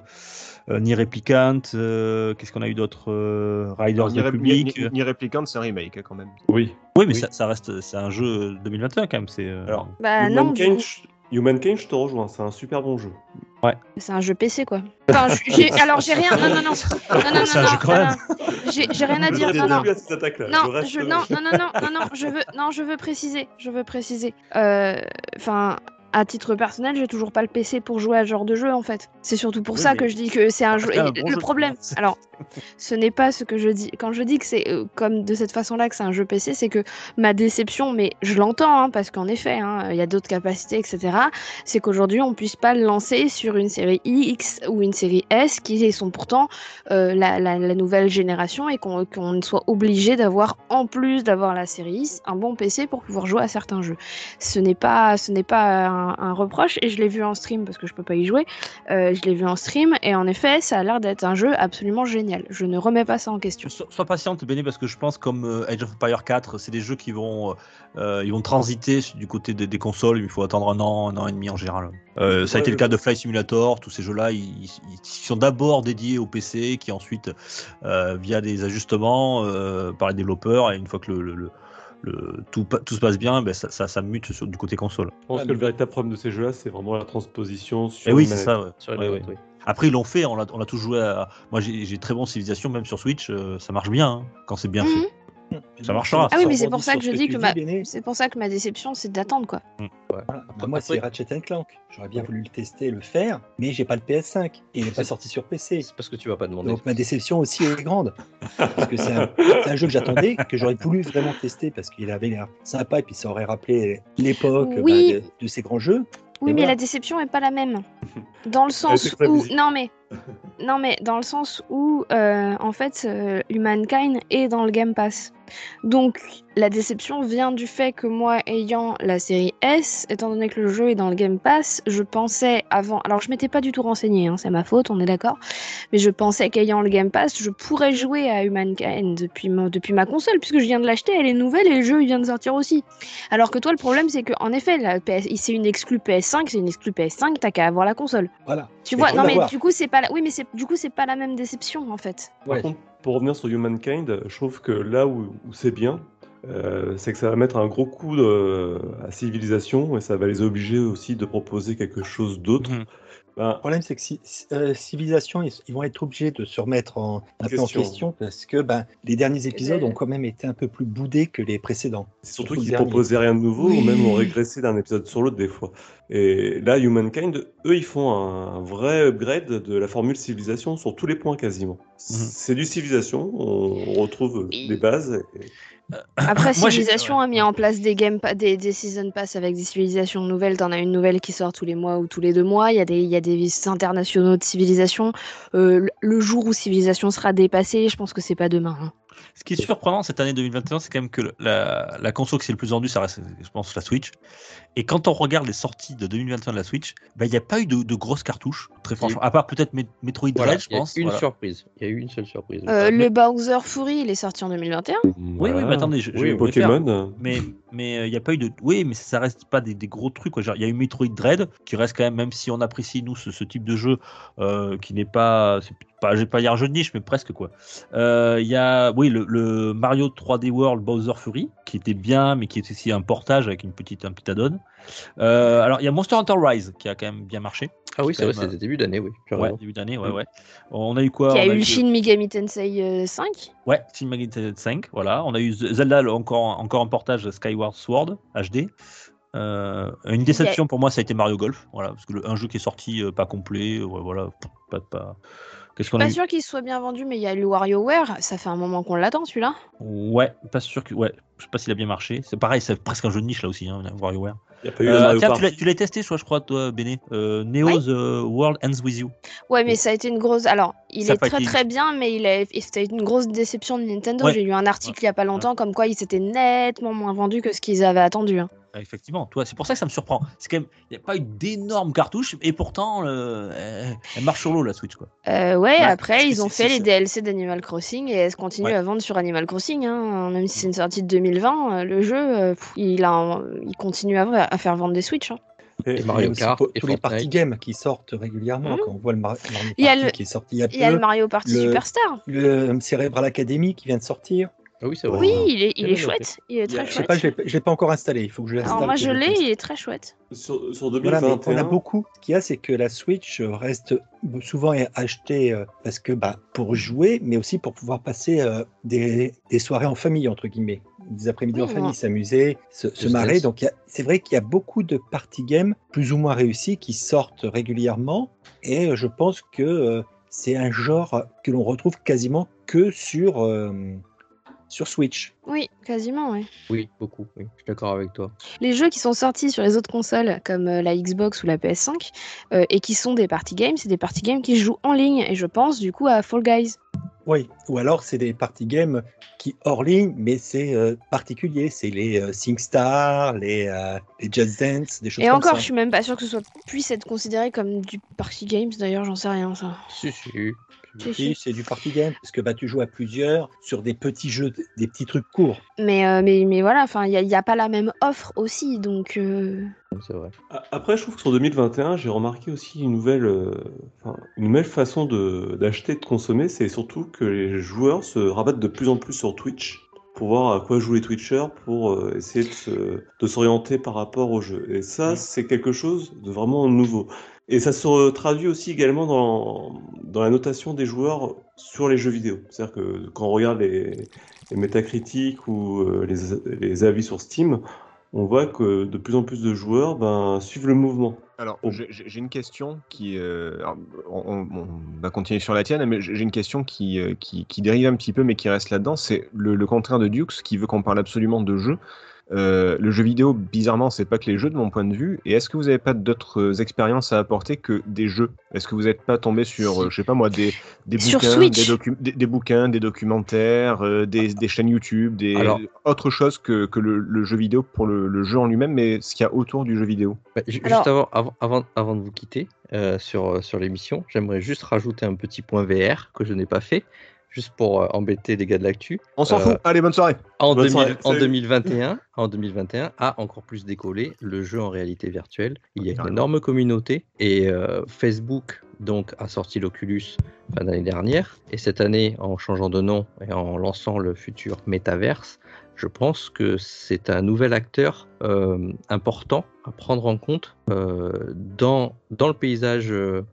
euh, Nier Replicant, euh, qu'est-ce qu'on a eu d'autre euh, Riders Ni, Rep- Republic. Ni- Ni- Ni Replicant, c'est un remake hein, quand même. Oui. Oui, mais Oui. Ça, ça reste, c'est un jeu 2021 quand même. C'est euh, Alors, Bah non, je- Humankind, je te rejoins, c'est un super bon jeu. c'est un jeu PC quoi. <laughs> Enfin, je- j'ai- alors j'ai rien. Non, non, non. Non, non, non, C'est un non, jeu quand non, même. non. J'ai j'ai rien à dire. Non, non. Non, reste- je, non, non, <laughs> non, non, non, non, je veux, non, je veux préciser, je veux préciser. Euh, Enfin, à titre personnel, j'ai toujours pas le PC pour jouer à ce genre de jeu en fait. C'est surtout pour Oui, ça que je dis que c'est un jeu. un bon le jeu, problème, alors, <laughs> ce n'est pas ce que je dis. Quand je dis que c'est euh, comme de cette façon-là que c'est un jeu PC, c'est que ma déception, mais je l'entends hein, parce qu'en effet, hein, il y a d'autres capacités, etc. C'est qu'aujourd'hui, on puisse pas le lancer sur une série X ou une série S qui sont pourtant euh, la, la- la nouvelle génération et qu'on qu'on soit obligé d'avoir, en plus d'avoir la série X, un bon PC pour pouvoir jouer à certains jeux. Ce n'est pas, ce n'est pas un, un reproche et je l'ai vu en stream parce que je peux pas y jouer. Euh, je l'ai vu en stream et en effet, ça a l'air d'être un jeu absolument génial. Je ne remets pas ça en question. So- Sois patiente, Béné, parce que je pense comme euh, Age of Empire 4, c'est des jeux qui vont, euh, ils vont transiter du côté des, des consoles. Il faut attendre un an, un an et demi en général. Euh, ça a Ouais, été le cas de Fly Simulator. Tous ces jeux-là, ils, ils- ils sont d'abord dédiés au PC, qui ensuite, euh, via des ajustements euh, par les développeurs, et une fois que le, le- le- le- tout, se passe bien, ben, ça, ça, ça mute sur, du côté console. Je pense Ah, que le véritable problème de ces jeux-là, c'est vraiment la transposition sur Et oui, c'est manette. ça. ouais. Sur une Ouais, manette, ouais. oui. Après, ils l'ont fait, on l'a on l'a tous joué à. Moi, j'ai j'ai très bon Civilization, même sur Switch, euh, ça marche bien, hein, quand c'est bien Mhm. fait. Ça marchera. Ah oui, mais c'est pour ça que je dis que ma-. C'est pour ça que ma déception, c'est d'attendre quoi. Voilà. Bah, Après- moi, c'est Ratchet Clank. J'aurais bien voulu le tester, le faire, mais j'ai pas le PS5 et il n'est pas sorti sur PC. C'est parce que tu vas pas demander. Donc ma déception aussi est grande. Parce que <laughs> c'est un, jeu que j'attendais, que j'aurais voulu vraiment tester parce qu'il avait l'air sympa et puis ça aurait rappelé l'époque Oui. bah, de, de ces grands jeux. Oui, mais voilà. la déception est pas la même. Dans le sens où non mais non mais dans le sens où euh, en fait euh, Humankind est dans le Game Pass. Donc la déception vient du fait que moi ayant la série S, étant donné que le jeu est dans le Game Pass, je pensais avant, alors je m'étais pas du tout renseigné, hein, c'est ma faute, on est d'accord, mais je pensais qu'ayant le Game Pass, je pourrais jouer à Humankind depuis ma, depuis ma console puisque je viens de l'acheter, elle est nouvelle et le jeu il vient de sortir aussi. Alors que toi le problème c'est que en effet la PS, c'est une exclue PS5, c'est une exclue PS5, t'as qu'à avoir la console. Voilà. Tu Mais vois, non mais du coup c'est pas la... oui mais c'est du coup c'est pas la même déception en fait. Par Ouais. contre, pour revenir sur Humankind, je trouve que là où, c'est bien, euh, c'est que ça va mettre un gros coup de- à Civilisation et ça va les obliger aussi de proposer quelque chose d'autre. Mhm. Ben, Le problème, c'est que si, euh, Civilisation, ils, ils vont être obligés de se remettre en, un peu en Question. question parce que ben, les derniers épisodes ont quand même été un peu plus boudés que les précédents. c'est surtout Surtout qu'ils proposaient rien de nouveau Oui. ou même ont régressé d'un épisode sur l'autre des fois. Et là, Humankind, eux, ils font un vrai upgrade de la formule Civilisation sur tous les points quasiment. C'est du Civilisation, on retrouve Oui. les bases. et- Après Civilisation a mis en place des game pa- des, des season pass avec des civilisations nouvelles, t'en as une nouvelle qui sort tous les mois ou tous les deux mois, il y a des il y a des visites internationaux de civilisation. Euh, le- jour où civilisation sera dépassée, je pense que c'est pas demain. hein. Ce qui est surprenant cette année 2021, c'est quand même que la, la console qui est le plus vendue, ça reste, je pense, la Switch. Et quand on regarde les sorties de 2021 de la Switch, bah, il n'y a pas eu de, de grosses cartouches, très franchement. À part peut-être Met- Metroid Voilà, Dread, je il y a pense. une voilà. surprise. Il y a eu une seule surprise. Euh, mais- le Bowser Fury, il est sorti en 2021. Oui, oui, mais attendez, je, je Oui, vais vous les faire. Pokémon. Mais mais il n'y a pas eu de. Oui, mais ça reste pas des, des gros trucs. quoi. Genre, Il y a eu Metroid Dread, qui reste quand même, même si on apprécie, nous, ce, ce type de jeu, euh, qui n'est pas. c'est pas je vais pas dire un jeu de niche, mais presque, quoi. Euh, Il y a, oui, le, le Mario 3D World Bowser Fury, qui était bien, mais qui est aussi un portage avec une petite, un petit add-on. Euh, alors, il y a Monster Hunter Rise, qui a quand même bien marché. Ah oui, c'est vrai, c'était début d'année, oui. Ouais, raison. début d'année, ouais, ouais. On a eu quoi Il y a eu eu- Shin Megami Tensei euh, 5. Ouais, Shin Megami Tensei 5, voilà. On a eu Zelda, encore, encore un portage Skyward Sword HD. Euh, une déception pour moi, ça a été Mario Golf, voilà, parce que le, un jeu qui est sorti euh, pas complet, euh, ouais, voilà, pas, pas. Qu'est-ce qu'on a Pas sûr qu'il soit bien vendu, mais il y a le WarioWare, ça fait un moment qu'on l'attend celui-là. Ouais, pas sûr que, ouais, je sais pas s'il a bien marché. C'est pareil, c'est presque un jeu de niche là aussi, hein, WarioWare. Il n'y a pas eu Euh, le Mario tiens, Party. tu l'as- testé, soit je crois, toi, Béné. Euh, Neo's euh, World Ends With You. Ouais, mais ça a été une grosse. Alors, il Ça est très été- très bien, mais il a... c'était une grosse déception de Nintendo. Ouais. J'ai lu un article il y a pas longtemps comme quoi il s'était nettement moins vendu que ce qu'ils avaient attendu. hein. Effectivement, toi, c'est pour ça que ça me surprend. C'est quand même, il n'y a pas eu d'énormes cartouches et pourtant, euh, elle, elle marche sur l'eau la Switch quoi. Euh, ouais, Bah, après, ils ont fait les ça. DLC d'Animal Crossing et elles continuent Ouais. à vendre sur Animal Crossing. Hein. Même si c'est une sortie de 2020, euh, le jeu, euh, pff, il, a un- il continue à, à faire vendre des Switch. hein. Et- Et Il y a Mario Kart et tous les party games qui sortent régulièrement. Mhm. Quand on voit le Mar- Mario Il y a Party le- qui est sorti il y a peu, Il y a le Mario Party le- Superstar. le Cerebral Academy qui vient de sortir. Ah oui, c'est vrai. Oui, il est, il chouette. Il est très Je sais chouette. pas, je l'ai- pas encore installé. Il faut que je l'installe. Alors moi, je l'ai, il est très chouette. Sur, sur Voilà, mais 2021, on a beaucoup. Ce qu'il y a, c'est que la Switch reste souvent achetée euh, parce que bah, pour jouer, mais aussi pour pouvoir passer euh, des, des soirées en famille, entre guillemets. Des après-midi en famille, s'amuser, se, se marrer. Donc c'est vrai qu'il y a beaucoup de party games plus ou moins réussis qui sortent régulièrement. Et euh, je pense que euh, c'est un genre que l'on retrouve quasiment que sur, euh, sur Switch. Oui, quasiment, oui. Oui, beaucoup. Oui, je suis d'accord avec toi. Les jeux qui sont sortis sur les autres consoles, comme euh, la Xbox ou la PS5, euh, et qui sont des party games, c'est des party games qui se jouent en ligne. Et je pense du coup à Fall Guys. Oui, ou alors c'est des party games qui hors ligne, mais c'est euh, particulier. C'est les euh, SingStar, les, euh, les Just Dance, des choses Et comme encore, ça. je suis même pas sûre que ce soit puisse être considéré comme du party games. D'ailleurs, j'en sais rien ça. Si, si. Si, c'est du party game, parce que bah, tu joues à plusieurs sur des petits jeux, des petits trucs courts. Mais, euh, mais, mais voilà, enfin, il n'y a, il y a pas la même offre aussi, donc. euh, C'est vrai. Après, je trouve que sur 2021, j'ai remarqué aussi une nouvelle, euh, une nouvelle façon de- d'acheter et de consommer. C'est surtout que les joueurs se rabattent de plus en plus sur Twitch pour voir à quoi jouent les Twitchers, pour euh, essayer de se- de s'orienter par rapport au jeu. Et ça, c'est quelque chose de vraiment nouveau. Et ça se traduit aussi également dans, dans la notation des joueurs sur les jeux vidéo. C'est-à-dire que quand on regarde les, les métacritiques ou euh, les, les avis sur Steam, on voit que de plus en plus de joueurs ben, suivent le mouvement. Alors, Oh. j'ai une question qui. euh, alors, on, va continuer sur la tienne, mais j'ai une question qui, euh, qui, qui dérive un petit peu, mais qui reste là-dedans. C'est le, le contraire de Dukes qui veut qu'on parle absolument de jeu. Euh, le jeu vidéo, bizarrement, c'est pas que les jeux de mon point de vue. Et est-ce que vous n'avez pas d'autres expériences à apporter que des jeux? Est-ce que vous n'êtes pas tombé sur, euh, je sais pas moi, des, des bouquins, des, docu- des, des bouquins, des documentaires, euh, des, des chaînes YouTube, des Alors- autre chose que, que le, le jeu vidéo pour le, le jeu en lui-même, mais ce qu'il y a autour du jeu vidéo? Bah, Alors- Juste avant, avant, avant, avant de vous quitter euh, sur, sur l'émission, j'aimerais juste rajouter un petit point VR que je n'ai pas fait, juste pour euh, embêter les gars de l'actu. On s'en Euh, fout. Allez, bonne soirée. En, Bonne 2000 soirée, en salut. 2021, en 2021 a encore plus décollé le jeu en réalité virtuelle. Il y a une Carrément. énorme communauté et euh, Facebook donc a sorti l'Oculus fin d'année dernière et cette année en changeant de nom et en lançant le futur Metaverse, je pense que c'est un nouvel acteur euh, important à prendre en compte euh, dans, dans le paysage euh,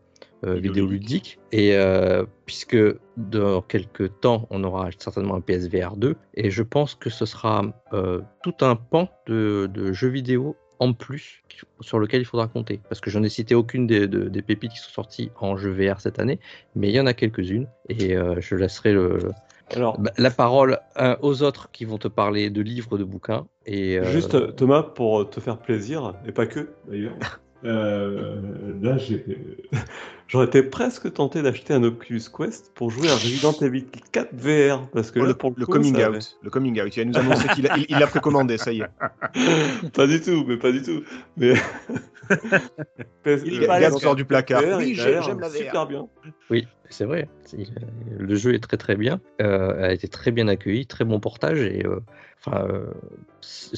euh, vidéoludique. et euh, puisque dans quelques temps on aura certainement un PSVR 2 et je pense que ce sera euh, tout un pan de, de jeux vidéo en plus sur lequel il faudra compter. Parce que je n'ai cité aucune des, de- des pépites qui sont sorties en jeu VR cette année mais il y en a quelques-unes. Et euh, je laisserai le, Alors, bah, la parole aux autres qui vont te parler de livres, de bouquins. Et euh, juste Thomas, pour te faire plaisir, et pas que d'ailleurs, <laughs> euh, là j'ai. J'aurais été presque tenté d'acheter un Oculus Quest pour jouer à Resident Evil 4 VR. Parce que Oh, là, le, pour le, le coup, coming ça out. Le coming out. Il nous qu'il a- il- il l'a précommandé, ça y est. <laughs> pas du tout, mais pas du tout. Mais. <laughs> Il euh, garde Resident sort du placard. VR, Oui, j'aime la VR. Super bien. oui, c'est vrai. Le jeu est très très bien, euh, a été très bien accueilli, très bon portage et euh, enfin, euh,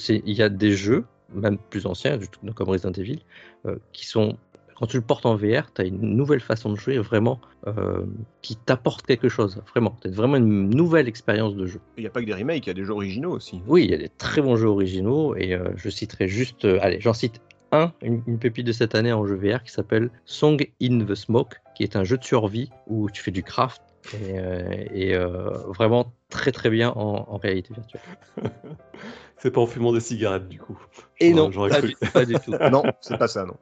il y a des jeux, même plus anciens, du tout- comme Resident Evil, euh, qui sont quand tu le portes en VR, tu as une nouvelle façon de jouer vraiment euh, qui t'apporte quelque chose, vraiment. Tu vraiment une nouvelle expérience de jeu. Il n'y a pas que des remakes, il y a des jeux originaux aussi. Oui, il y a des très bons jeux originaux et euh, je citerai juste, euh, allez, j'en cite un, une, une pépite de cette année en jeu VR qui s'appelle Song in the Smoke, qui est un jeu de survie où tu fais du craft et, euh, et, euh, vraiment très très bien en, en réalité virtuelle. <laughs> C'est pas en fumant des cigarettes, du coup. Et non, pas du, pas du tout. Non, c'est pas ça, non.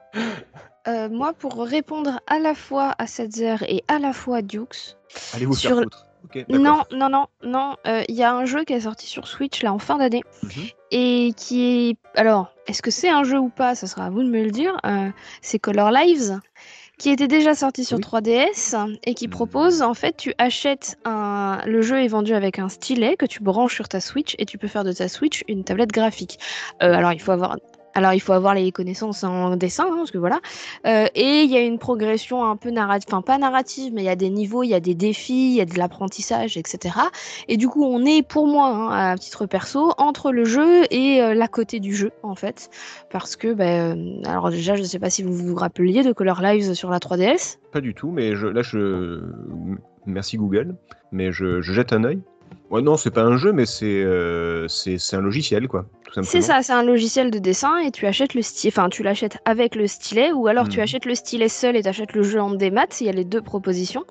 Euh, moi, pour répondre à la fois à Setzer et à la fois à Dukes, Allez vous Sur- faire foutre. Ok, d'accord. non, non, non, non, euh, il y a un jeu qui est sorti sur Switch là en fin d'année Mhm. et qui est. Alors, est-ce que c'est un jeu ou pas Ça sera à vous de me le dire. Euh, c'est Color Lives qui était déjà sorti sur Oui. 3DS et qui propose en fait tu achètes un le jeu est vendu avec un stylet que tu branches sur ta Switch et tu peux faire de ta Switch une tablette graphique. Euh, alors il faut avoir Alors il faut avoir les connaissances en dessin, hein, parce que voilà. Euh, et il y a une progression un peu narrative, enfin pas narrative, mais il y a des niveaux, il y a des défis, il y a de l'apprentissage, etc. Et du coup, on est pour moi, hein, à titre perso, entre le jeu et euh, l'à côté du jeu, en fait, parce que, ben, euh, alors déjà, je ne sais pas si vous vous rappeliez de Color Lives sur la 3DS. Pas du tout, mais je, là, je. Merci Google, mais je, je jette un œil. Ouais, non, c'est pas un jeu, mais c'est euh, c'est un logiciel, quoi. C'est ça, c'est un logiciel de dessin et tu achètes le stylet, enfin tu l'achètes avec le stylet ou alors tu Mhm. achètes le stylet seul et tu achètes le jeu en démat, il y a les deux propositions.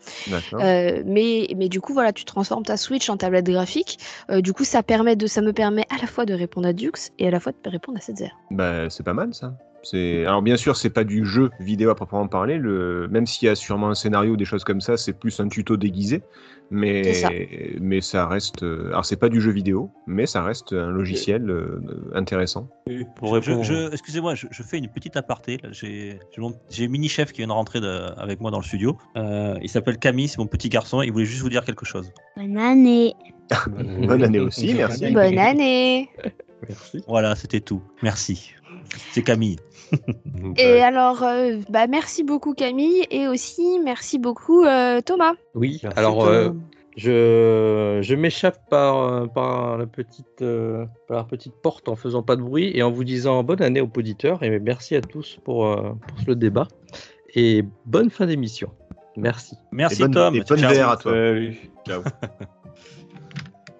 Euh, mais, mais du coup, voilà, tu transformes ta Switch en tablette graphique. Euh, du coup, ça, permet de, ça me permet à la fois de répondre à Dux et à la fois de répondre à 7 Bah, c'est pas mal ça. C'est alors bien sûr c'est pas du jeu vidéo à proprement parler. Le même s'il y a sûrement un scénario ou des choses comme ça, c'est plus un tuto déguisé. Mais ça. mais ça reste euh, alors c'est pas du jeu vidéo, mais ça reste un logiciel euh, intéressant. Pour répondre. Excusez-moi, je, je fais une petite aparté. J'ai j'ai mon- j'ai Mini Chef qui vient de rentrer de- avec moi dans le studio. Euh, il s'appelle Camille, c'est mon petit garçon. Il voulait juste vous dire quelque chose. Bonne année. <laughs> Bonne année aussi, merci. Bonne année Merci. Voilà, c'était tout. Merci. C'est Camille. Et ouais. alors, euh, bah, merci beaucoup Camille et aussi merci beaucoup euh, Thomas. Oui, Merci, alors Thomas. euh, je, je m'échappe par, euh, par, la petite, euh, par la petite porte en faisant pas de bruit et en vous disant bonne année aux auditeurs et merci à tous pour, euh, pour ce débat et bonne fin d'émission. Merci. Merci Et bonne, Tom. et bonne Ciao. VR à toi. Salut. Ciao. <laughs>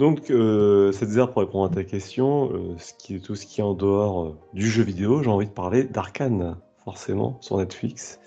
Donc, euh, cette zère pour répondre à ta question, euh, ce qui est tout ce qui est en dehors euh, du jeu vidéo, j'ai envie de parler d'Arkane, forcément, sur Netflix,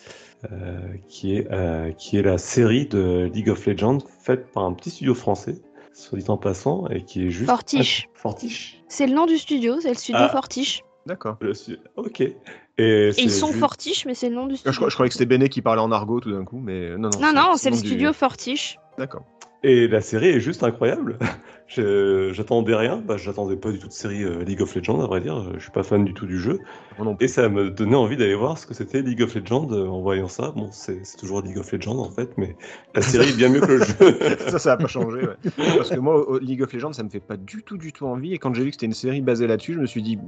euh, qui, est, euh, qui est la série de League of Legends faite par un petit studio français, soit dit en passant, et qui est juste. Fortiche. Fortiche. C'est le nom du studio, c'est le studio Ah. Fortiche. D'accord. Suis- Ok. Et, ils sont juste- Fortiche, mais c'est le nom du Je, studio. crois- je croyais que c'était Benet qui parlait en argot tout d'un coup, mais non, non. non, non, c'est le du- studio Fortiche. D'accord. Et la série est juste incroyable. J'attendais rien, bah, j'attendais pas du tout de série euh, League of Legends, à vrai dire. Je suis pas fan du tout du jeu. Moi non plus. Et ça me donnait envie d'aller voir ce que c'était League of Legends euh, en voyant ça. Bon, c'est toujours League of Legends en fait, mais la série est bien mieux que le jeu. <laughs> ça, ça a pas changé. ouais. Parce que moi, League of Legends, ça me fait pas du tout, du tout envie. Et quand j'ai vu que c'était une série basée là-dessus, je me suis dit,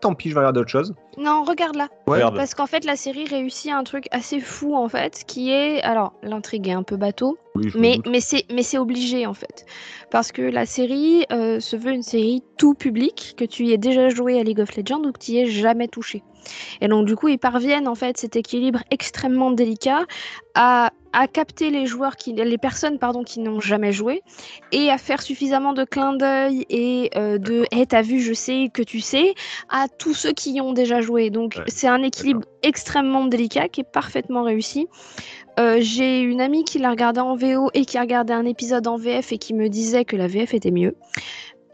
tant pis, je vais regarder autre chose. Non, regarde là. Ouais. Regarde. Parce qu'en fait, la série réussit un truc assez fou en fait, qui est. Alors, l'intrigue est un peu bateau, Oui, mais, doute. mais c'est mais c'est obligé en fait. Parce que la série euh, se veut une série tout public, que tu y aies déjà joué à League of Legends ou que tu y aies jamais touché. Et donc, du coup, ils parviennent en fait cet équilibre extrêmement délicat à, à capter les joueurs, qui, les personnes pardon, qui n'ont jamais joué et à faire suffisamment de clins d'œil et euh, de hey, t'as vu, je sais que tu sais à tous ceux qui y ont déjà joué. Donc, Ouais, c'est un équilibre extrêmement délicat qui est parfaitement réussi. Euh, J'ai une amie qui l'a regardé en VO et qui a regardé un épisode en VF et qui me disait que la VF était mieux.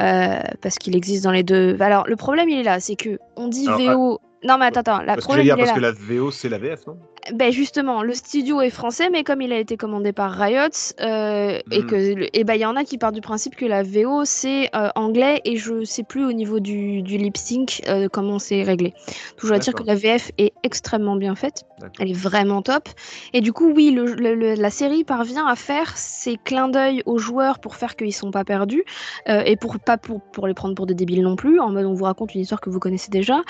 Euh, parce qu'il existe dans les deux. Alors, le problème, il est là, c'est que on dit Alors, VO. Non, mais attends, attends. La Parce que dire, parce là. que la VO, c'est la VF, non? Ben justement, le studio est français, mais comme il a été commandé par Riot, euh, et Mm. que et ben il y en a qui partent du principe que la VO c'est euh, anglais et je sais plus au niveau du, du lip sync euh, comment c'est réglé. Toujours à dire que la VF est extrêmement bien faite, elle est vraiment top. Et du coup, oui, le- le- le- la série parvient à faire ces clins d'œil aux joueurs pour faire qu'ils sont pas perdus et pour pas pour, pour les prendre pour des débiles non plus. En mode on vous raconte une histoire que vous connaissez déjà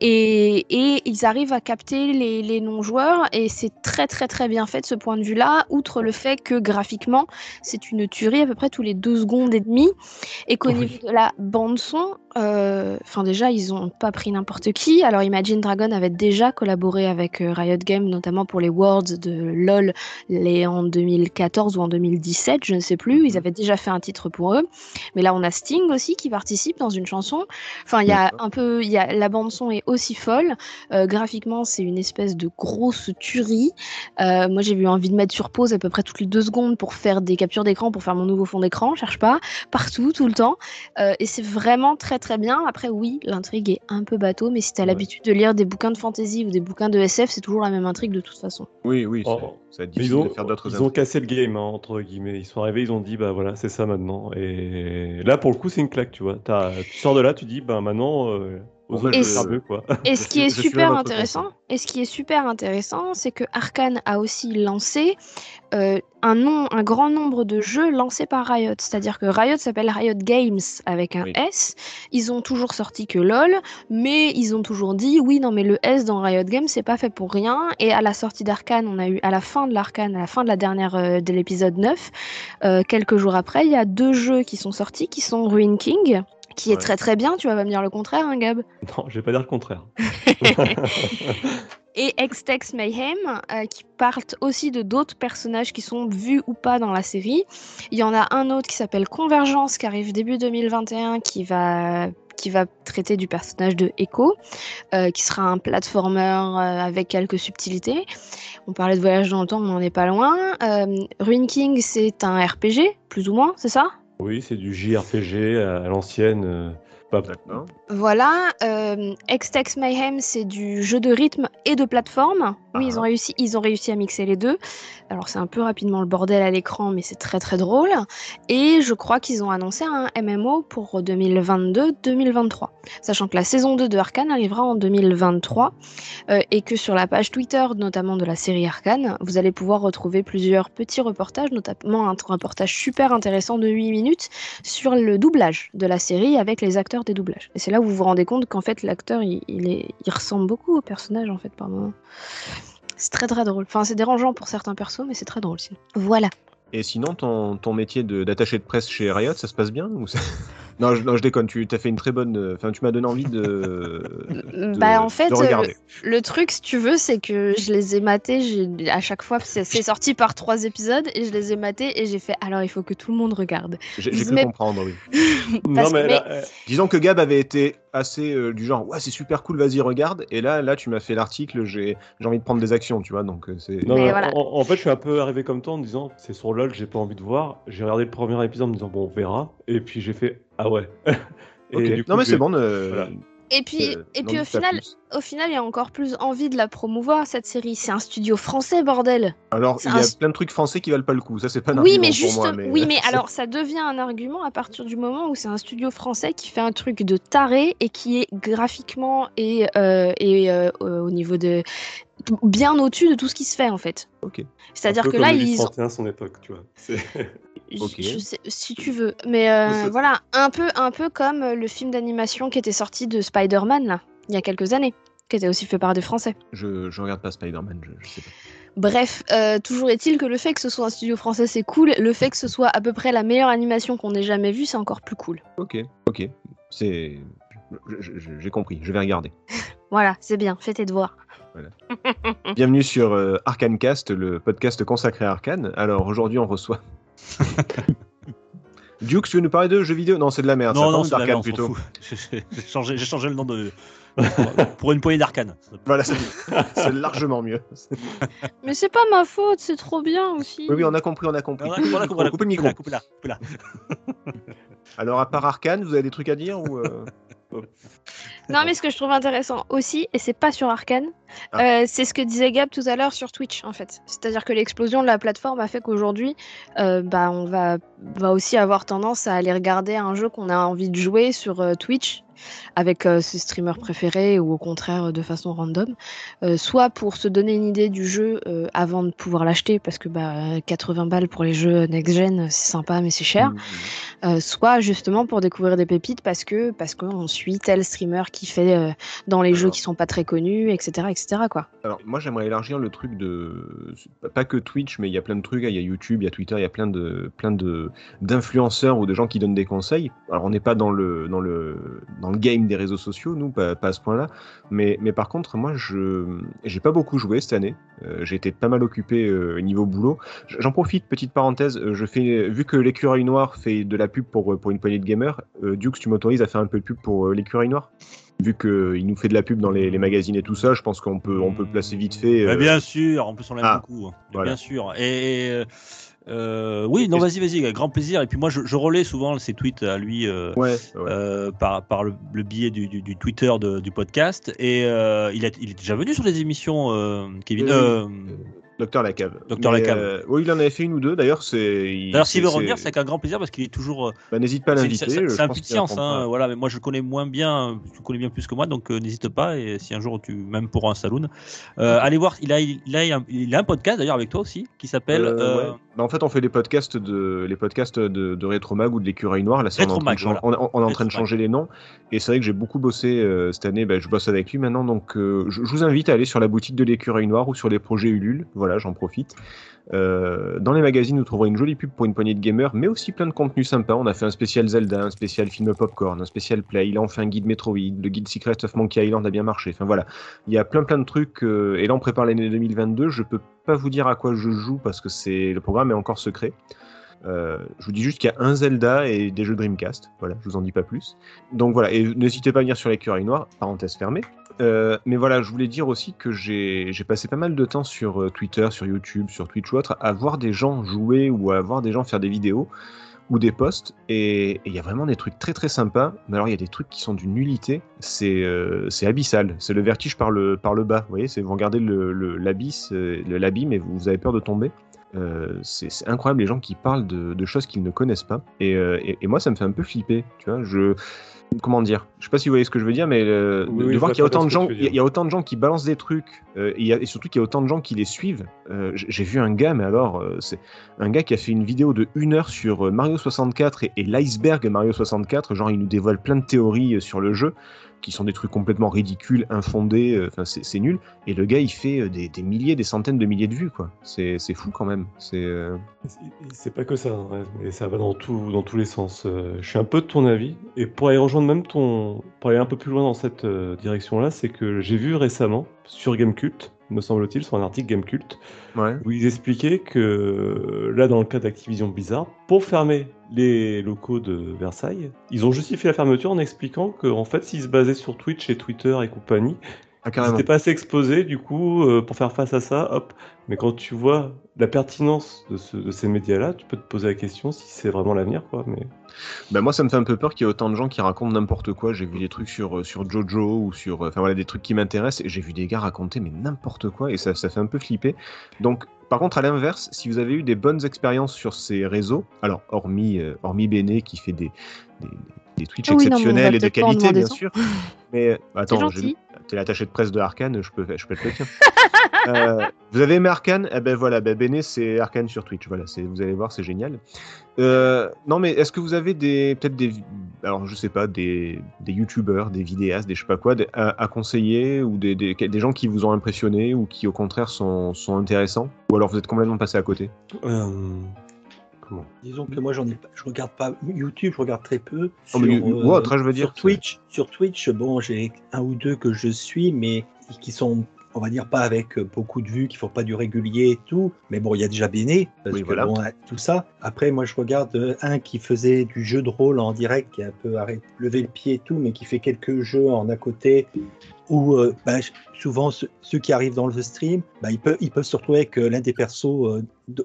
et, et ils arrivent à capter les, les non-joueurs et c'est très très très bien fait de ce point de vue-là, outre le fait que graphiquement c'est une tuerie à peu près tous les deux secondes et demie et qu'au Oui. niveau de la bande son, euh, enfin déjà ils ont pas pris n'importe qui. Alors Imagine Dragon avait déjà collaboré avec euh, Riot Games notamment pour les Worlds de LoL les en 2014 ou en 2017, je ne sais plus. Ils Mhm. avaient déjà fait un titre pour eux, mais là on a Sting aussi qui participe dans une chanson. Enfin il y a un peu, y a la bande son est aussi folle. Euh, graphiquement, c'est une espèce de grosse tuerie. Euh, moi, j'ai eu envie de mettre sur pause à peu près toutes les deux secondes pour faire des captures d'écran, pour faire mon nouveau fond d'écran. Cherche pas, partout, tout le temps. Et c'est vraiment très très bien. Après, oui, l'intrigue est un peu bateau, mais si t'as Ouais. l'habitude de lire des bouquins de fantasy ou des bouquins de SF, c'est toujours la même intrigue de toute façon. Oui, oui, Oh. ça va être Mais difficile ils ont, de faire d'autres ils ont cassé le game, hein, entre guillemets. Ils sont arrivés, ils ont dit, bah voilà, c'est ça maintenant. Et là, pour le coup, c'est une claque, tu vois. T'as- tu sors de là, tu dis, bah maintenant, euh, Et quoi. <laughs> Ce qui est super intéressant, et ce qui est super intéressant, c'est que Arkane a aussi lancé euh, un, nom, un grand nombre de jeux lancés par Riot. C'est-à-dire que Riot s'appelle Riot Games avec un Oui. S. Ils ont toujours sorti que LOL, mais ils ont toujours dit oui, non, mais le S dans Riot Games, c'est pas fait pour rien. Et à la sortie d'Arkane, on a eu à la fin de l'Arkane, à la fin de la dernière euh, de l'épisode 9, euh, quelques jours après, il y a deux jeux qui sont sortis qui sont Ruin King. Qui est Ouais. très très bien, tu vas pas me dire le contraire, hein, Gab? <laughs> Non, je vais pas dire le contraire. <laughs> et Extex Mayhem, euh, qui parlent aussi de d'autres personnages qui sont vus ou pas dans la série. Il y en a un autre qui s'appelle Convergence, qui arrive début 2021, qui va qui va traiter du personnage de Echo, euh, qui sera un platformer euh, avec quelques subtilités. On parlait de voyage dans le temps, on n'en est pas loin. Ruin King, c'est un RPG, plus ou moins, c'est ça? Oui, c'est du JRPG à l'ancienne. euh, pas-. Voilà, euh, Extex Mayhem, c'est du jeu de rythme et de plateforme. Oui, ils Ah. ont réussi, ils ont réussi à mixer les deux. Alors c'est un peu rapidement le bordel à l'écran, mais c'est très très drôle. Et je crois qu'ils ont annoncé un MMO pour 2022-2023, sachant que la saison 2 de Arkane arrivera en 2023 euh, et que sur la page Twitter, notamment de la série Arkane, vous allez pouvoir retrouver plusieurs petits reportages, notamment un reportage super intéressant de 8 minutes sur le doublage de la série avec les acteurs des doublages. Et c'est là où vous vous rendez compte qu'en fait l'acteur il, il est, il ressemble beaucoup au personnage en fait par moment. C'est très très drôle. Enfin c'est dérangeant pour certains persos mais c'est très drôle sinon. Voilà. Et sinon, ton, ton métier de- d'attaché de, presse chez Riot, ça se passe bien ou ça- non, je, non, je déconne. Tu as fait une très bonne. euh, Enfin, tu m'as donné envie de. <laughs> de- bah en fait de euh, regarder. le, le truc si tu veux c'est que je les ai matés j'ai- à chaque fois c'est sorti par trois épisodes et je les ai matés et j'ai fait alors il faut que tout le monde regarde. J'ai cru mais- comprendre, oui. <laughs> Non, Parce mais, que- là, euh, Disons que Gab avait été assez euh, du genre, ouais, c'est super cool, vas-y, regarde. Et là, là, tu m'as fait l'article, j'ai j'ai envie de prendre des actions, tu vois. Donc, c'est. non, Mais mais voilà. en, en fait, je suis un peu arrivé comme toi en me disant, c'est sur LoL, j'ai pas envie de voir. J'ai regardé le premier épisode en me disant, bon, on verra. Et puis j'ai fait, ah ouais. <laughs> Et Ok. du coup, non, mais c'est bon. euh, Voilà. Et puis, euh, et puis au final, plus. au final, il y a encore plus envie de la promouvoir cette série. C'est un studio français, bordel. Alors, il y a un- plein de trucs français qui valent pas le coup. Ça, c'est pas un Oui, argument mais pour juste, moi, mais- oui, <laughs> mais alors ça devient un argument à partir du moment où c'est un studio français qui fait un truc de taré et qui est graphiquement et, euh, et euh, au niveau de bien au-dessus de tout ce qui se fait en fait. Ok. C'est-à-dire que là ils ont 31 son époque, tu vois. <laughs> Je- sais- si tu veux. Mais euh, voilà, un peu, un peu comme euh, le film d'animation qui était sorti de Spider-Man, là, il y a quelques années, qui était aussi fait par des Français. Je, je regarde pas Spider-Man, je, je sais pas. Bref, euh, toujours est-il que le fait que ce soit un studio français, c'est cool. Le fait que ce soit à peu près la meilleure animation qu'on ait jamais vue, c'est encore plus cool. Ok, ok. C'est. J'ai compris, je vais regarder. <laughs> Voilà, c'est bien, fais tes devoirs. Bienvenue sur euh, Arcane Cast, le podcast consacré à Arcane. Alors aujourd'hui, on reçoit. <laughs> Duke, tu veux nous parler de jeux vidéo? Non, c'est de la merde. Non, ça non, c'est plutôt. <laughs> J'ai changé, le nom de. pour une poignée d'arcane. Voilà, c'est c'est largement mieux. Mais c'est pas ma faute, c'est trop bien aussi. Oui, oui, on a compris, on a compris. Voilà, Coupez le voilà, micro, le. Alors, à part Arcane, vous avez des trucs à dire ou euh, <laughs> Non, mais ce que je trouve intéressant aussi, et c'est pas sur Arkane, Ah. euh, c'est ce que disait Gab tout à l'heure sur Twitch, en fait. C'est-à-dire que l'explosion de la plateforme a fait qu'aujourd'hui, euh, bah, on va, va aussi avoir tendance à aller regarder un jeu qu'on a envie de jouer sur euh, Twitch avec ses streamers préférés ou au contraire de façon random, soit pour se donner une idée du jeu avant de pouvoir l'acheter parce que bah, 80 balles pour les jeux next-gen c'est sympa mais c'est cher, hmm, euh, soit justement pour découvrir des pépites parce que parce qu'on suit tel streamer qui fait euh, dans les jeux qui sont pas très connus, etc. etc. quoi. Alors, moi, j'aimerais élargir le truc de. Pas que Twitch, mais il y a plein de trucs. hein. Il y a YouTube, il y a Twitter, il y a plein de plein de d'influenceurs ou de gens qui donnent des conseils. Alors, on n'est pas dans le dans le dans le game des réseaux sociaux, nous, pas, pas à ce point-là. Mais mais par contre, moi, je j'ai pas beaucoup joué cette année. Euh, j'ai été pas mal occupé euh, niveau boulot. J'en profite, petite parenthèse. Je fais vu que l'écureuil noir fait de la pub pour pour une poignée de gamers. Euh, Dukes, tu m'autorises à faire un peu de pub pour l'écureuil noir vu qu'il nous fait de la pub dans les, les magazines et tout ça, je pense qu'on peut, on peut placer vite fait. Bah, euh, bien sûr, en plus on l'aime ah, beaucoup. hein. voilà. Bien sûr. Et, et, euh, oui, non, vas-y, vas-y, grand plaisir. Et puis moi, je, je relais souvent ses tweets à lui. euh, Ouais, ouais. euh, par, par le, le biais du, du- du Twitter de- du podcast. Et euh, il, est, il est déjà venu sur les émissions, euh, Kevin. Docteur Lacave. Docteur Lacave. euh, oui, il en avait fait une ou deux. D'ailleurs, c'est. il- D'ailleurs, s'il veut revenir, c'est avec un grand plaisir parce qu'il est toujours. euh, Bah, N'hésite pas à l'inviter. c'est- un puits de science, hein, voilà. Mais moi, je connais moins bien. Tu connais bien plus que moi, donc euh, n'hésite pas. Et si un jour tu, même pour un saloon, euh, allez voir. Il a, il a, un, il a un podcast d'ailleurs avec toi aussi qui s'appelle. Ouais. Bah, en fait, on fait les podcasts de les podcasts de, de Rétromag ou de l'écureuil noir. Là, on, est en train de Rétromag, chan- on, est- on est en train de changer les noms. Et c'est vrai que j'ai beaucoup bossé cette année. Bah, je bosse avec lui maintenant, donc je, je vous invite à aller sur la boutique de l'écureuil noir ou sur les projets Ulule. Voilà, j'en profite. Euh, dans les magazines, vous trouverez une jolie pub pour une poignée de gamers, mais aussi plein de contenu sympa. On a fait un spécial Zelda, un spécial film popcorn, un spécial Play. Là, on fait un guide Metroid. Le guide Secret of Monkey Island a bien marché. Enfin voilà, il y a plein plein de trucs. euh, et là, on prépare l'année 2022. Je peux pas vous dire à quoi je joue parce que c'est le programme est encore secret. Euh, je vous dis juste qu'il y a un Zelda et des jeux Dreamcast. Voilà, je vous en dis pas plus. Donc voilà, et n'hésitez pas à venir sur l'écureuil noir, parenthèse fermée. Euh, mais voilà, je voulais dire aussi que j'ai passé pas mal de temps sur euh, Twitter, sur YouTube, sur Twitch ou autre, à voir des gens jouer ou à voir des gens faire des vidéos ou des posts. Et il y a vraiment des trucs très très sympas. Mais alors, il y a des trucs qui sont d'une nullité. C'est euh, abyssal. C'est le vertige par le, par le bas. Vous voyez, vous regardez l'abysse, l'abîme et vous, avez peur de tomber. C'est incroyable les gens qui parlent de, choses qu'ils ne connaissent pas. Et- et moi, ça me fait un peu flipper. Tu vois, je comment dire Je sais pas si vous voyez ce que je veux dire, mais euh, Oui, de, oui, de je voir qu'il y a autant de gens, il y a- autant de gens qui balancent des trucs, euh, et, il y a- et surtout qu'il y a autant de gens qui les suivent. Euh, J'ai vu un gars, mais alors c'est un gars qui a fait une vidéo de une heure sur Mario 64 et, et l'iceberg Mario 64. Genre, il nous dévoile plein de théories sur le jeu qui sont des trucs complètement ridicules, infondés. euh, Enfin, c'est nul. Et le gars, il fait euh, des, milliers, des centaines de milliers de vues, quoi. C'est fou quand même. C'est euh, pas que ça, hein, mais ça va dans, tout, dans tous les sens. Euh, je suis un peu de ton avis, et pour aller rejoindre même ton. pour aller un peu plus loin dans cette direction-là, c'est que j'ai vu récemment sur Gamecult, me semble-t-il, sur un article Gamecult, ouais. où ils expliquaient que là, dans le cas d'Activision Blizzard, pour fermer les locaux de Versailles, ils ont justifié la fermeture en expliquant qu'en fait, s'ils se basaient sur Twitch et Twitter et compagnie, Ah, n'étaient pas assez exposés, du coup, euh, pour faire face à ça, hop. Mais quand tu vois la pertinence de, ce- de ces médias-là, tu peux te poser la question si c'est vraiment l'avenir, quoi. Mais Bah moi ça me fait un peu peur qu'il y ait autant de gens qui racontent n'importe quoi. J'ai vu des trucs sur, euh, sur Jojo ou sur... euh, Enfin voilà, des trucs qui m'intéressent et j'ai vu des gars raconter mais n'importe quoi et ça, ça fait un peu flipper. Donc par contre à l'inverse, si vous avez eu des bonnes expériences sur ces réseaux, alors hormis, euh, hormis Béné qui fait des, des, des Twitch Ah non, exceptionnels et de qualité bien sûr, mais <laughs> attends, j'ai-. T'es l'attaché de presse de Arkane, je peux, je peux être le tien. <laughs> Euh, vous avez aimé Arkane? Eh ben voilà, ben Béné c'est Arkane sur Twitch, voilà, vous allez voir, c'est génial. Euh, non mais est-ce que vous avez des peut-être des alors je sais pas des, des youtubeurs, des vidéastes, des je sais pas quoi à conseiller ou des, des, des gens qui vous ont impressionné ou qui au contraire sont, sont intéressants? Ou alors vous êtes complètement passé à côté? Euh, Disons que moi, j'en ai, pas- je regarde pas YouTube, je regarde très peu. Oh, mais Sur, euh, ou autre, je veux dire, Sur Twitch, sur Twitch, bon, j'ai un ou deux que je suis, mais qui sont, on va dire, pas avec beaucoup de vues, qui font pas du régulier et tout. Mais bon, il y a déjà Béné, parce Oui, que voilà. bon, tout ça. Après, moi, je regarde euh, un qui faisait du jeu de rôle en direct, qui a un peu arrêté, levé le pied et tout, mais qui fait quelques jeux en à côté. Où euh, bah, je- souvent ceux, ceux qui arrivent dans le stream, bah, ils, peuvent, ils peuvent se retrouver avec euh, l'un des persos euh,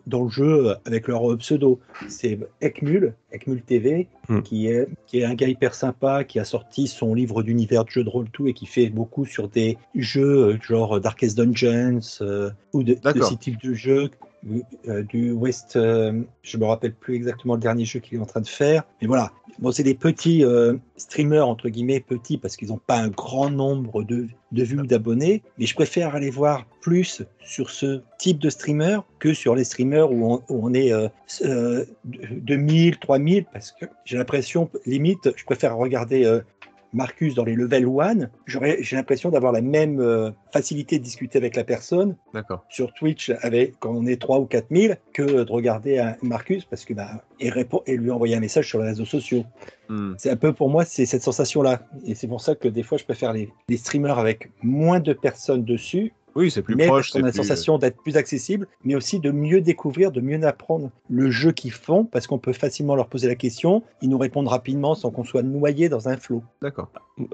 dans le jeu avec leur pseudo. C'est Ekmul, Ekmul TV, Hmm. qui, est, qui est un gars hyper sympa, qui a sorti son livre d'univers de jeux de rôle tout et qui fait beaucoup sur des jeux genre Darkest Dungeons euh, ou de, de ces types de jeux. Euh, du West, euh, je me rappelle plus exactement le dernier jeu qu'il est en train de faire, mais voilà. Bon, c'est des petits euh, streamers entre guillemets petits parce qu'ils n'ont pas un grand nombre de, de vues d'abonnés, mais je préfère aller voir plus sur ce type de streamer que sur les streamers où on, où on est euh, euh, 2000, 3000 parce que j'ai l'impression limite, je préfère regarder Marcus dans les level 1, j'aurais- j'ai l'impression d'avoir la même euh, facilité de discuter avec la personne sur Twitch avec, quand on est 3 ou 4000 que de regarder un Marcus parce que bah, et, répond, et lui envoyer un message sur les réseaux sociaux. Hmm. C'est un peu pour moi, c'est cette sensation-là. Et c'est pour ça que des fois, je préfère les, les streamers avec moins de personnes dessus, Oui, c'est plus mais proche. parce qu'on a la plus- sensation d'être plus accessible, mais aussi de mieux découvrir, de mieux apprendre le jeu qu'ils font, parce qu'on peut facilement leur poser la question, ils nous répondent rapidement sans qu'on soit noyé dans un flot. D'accord.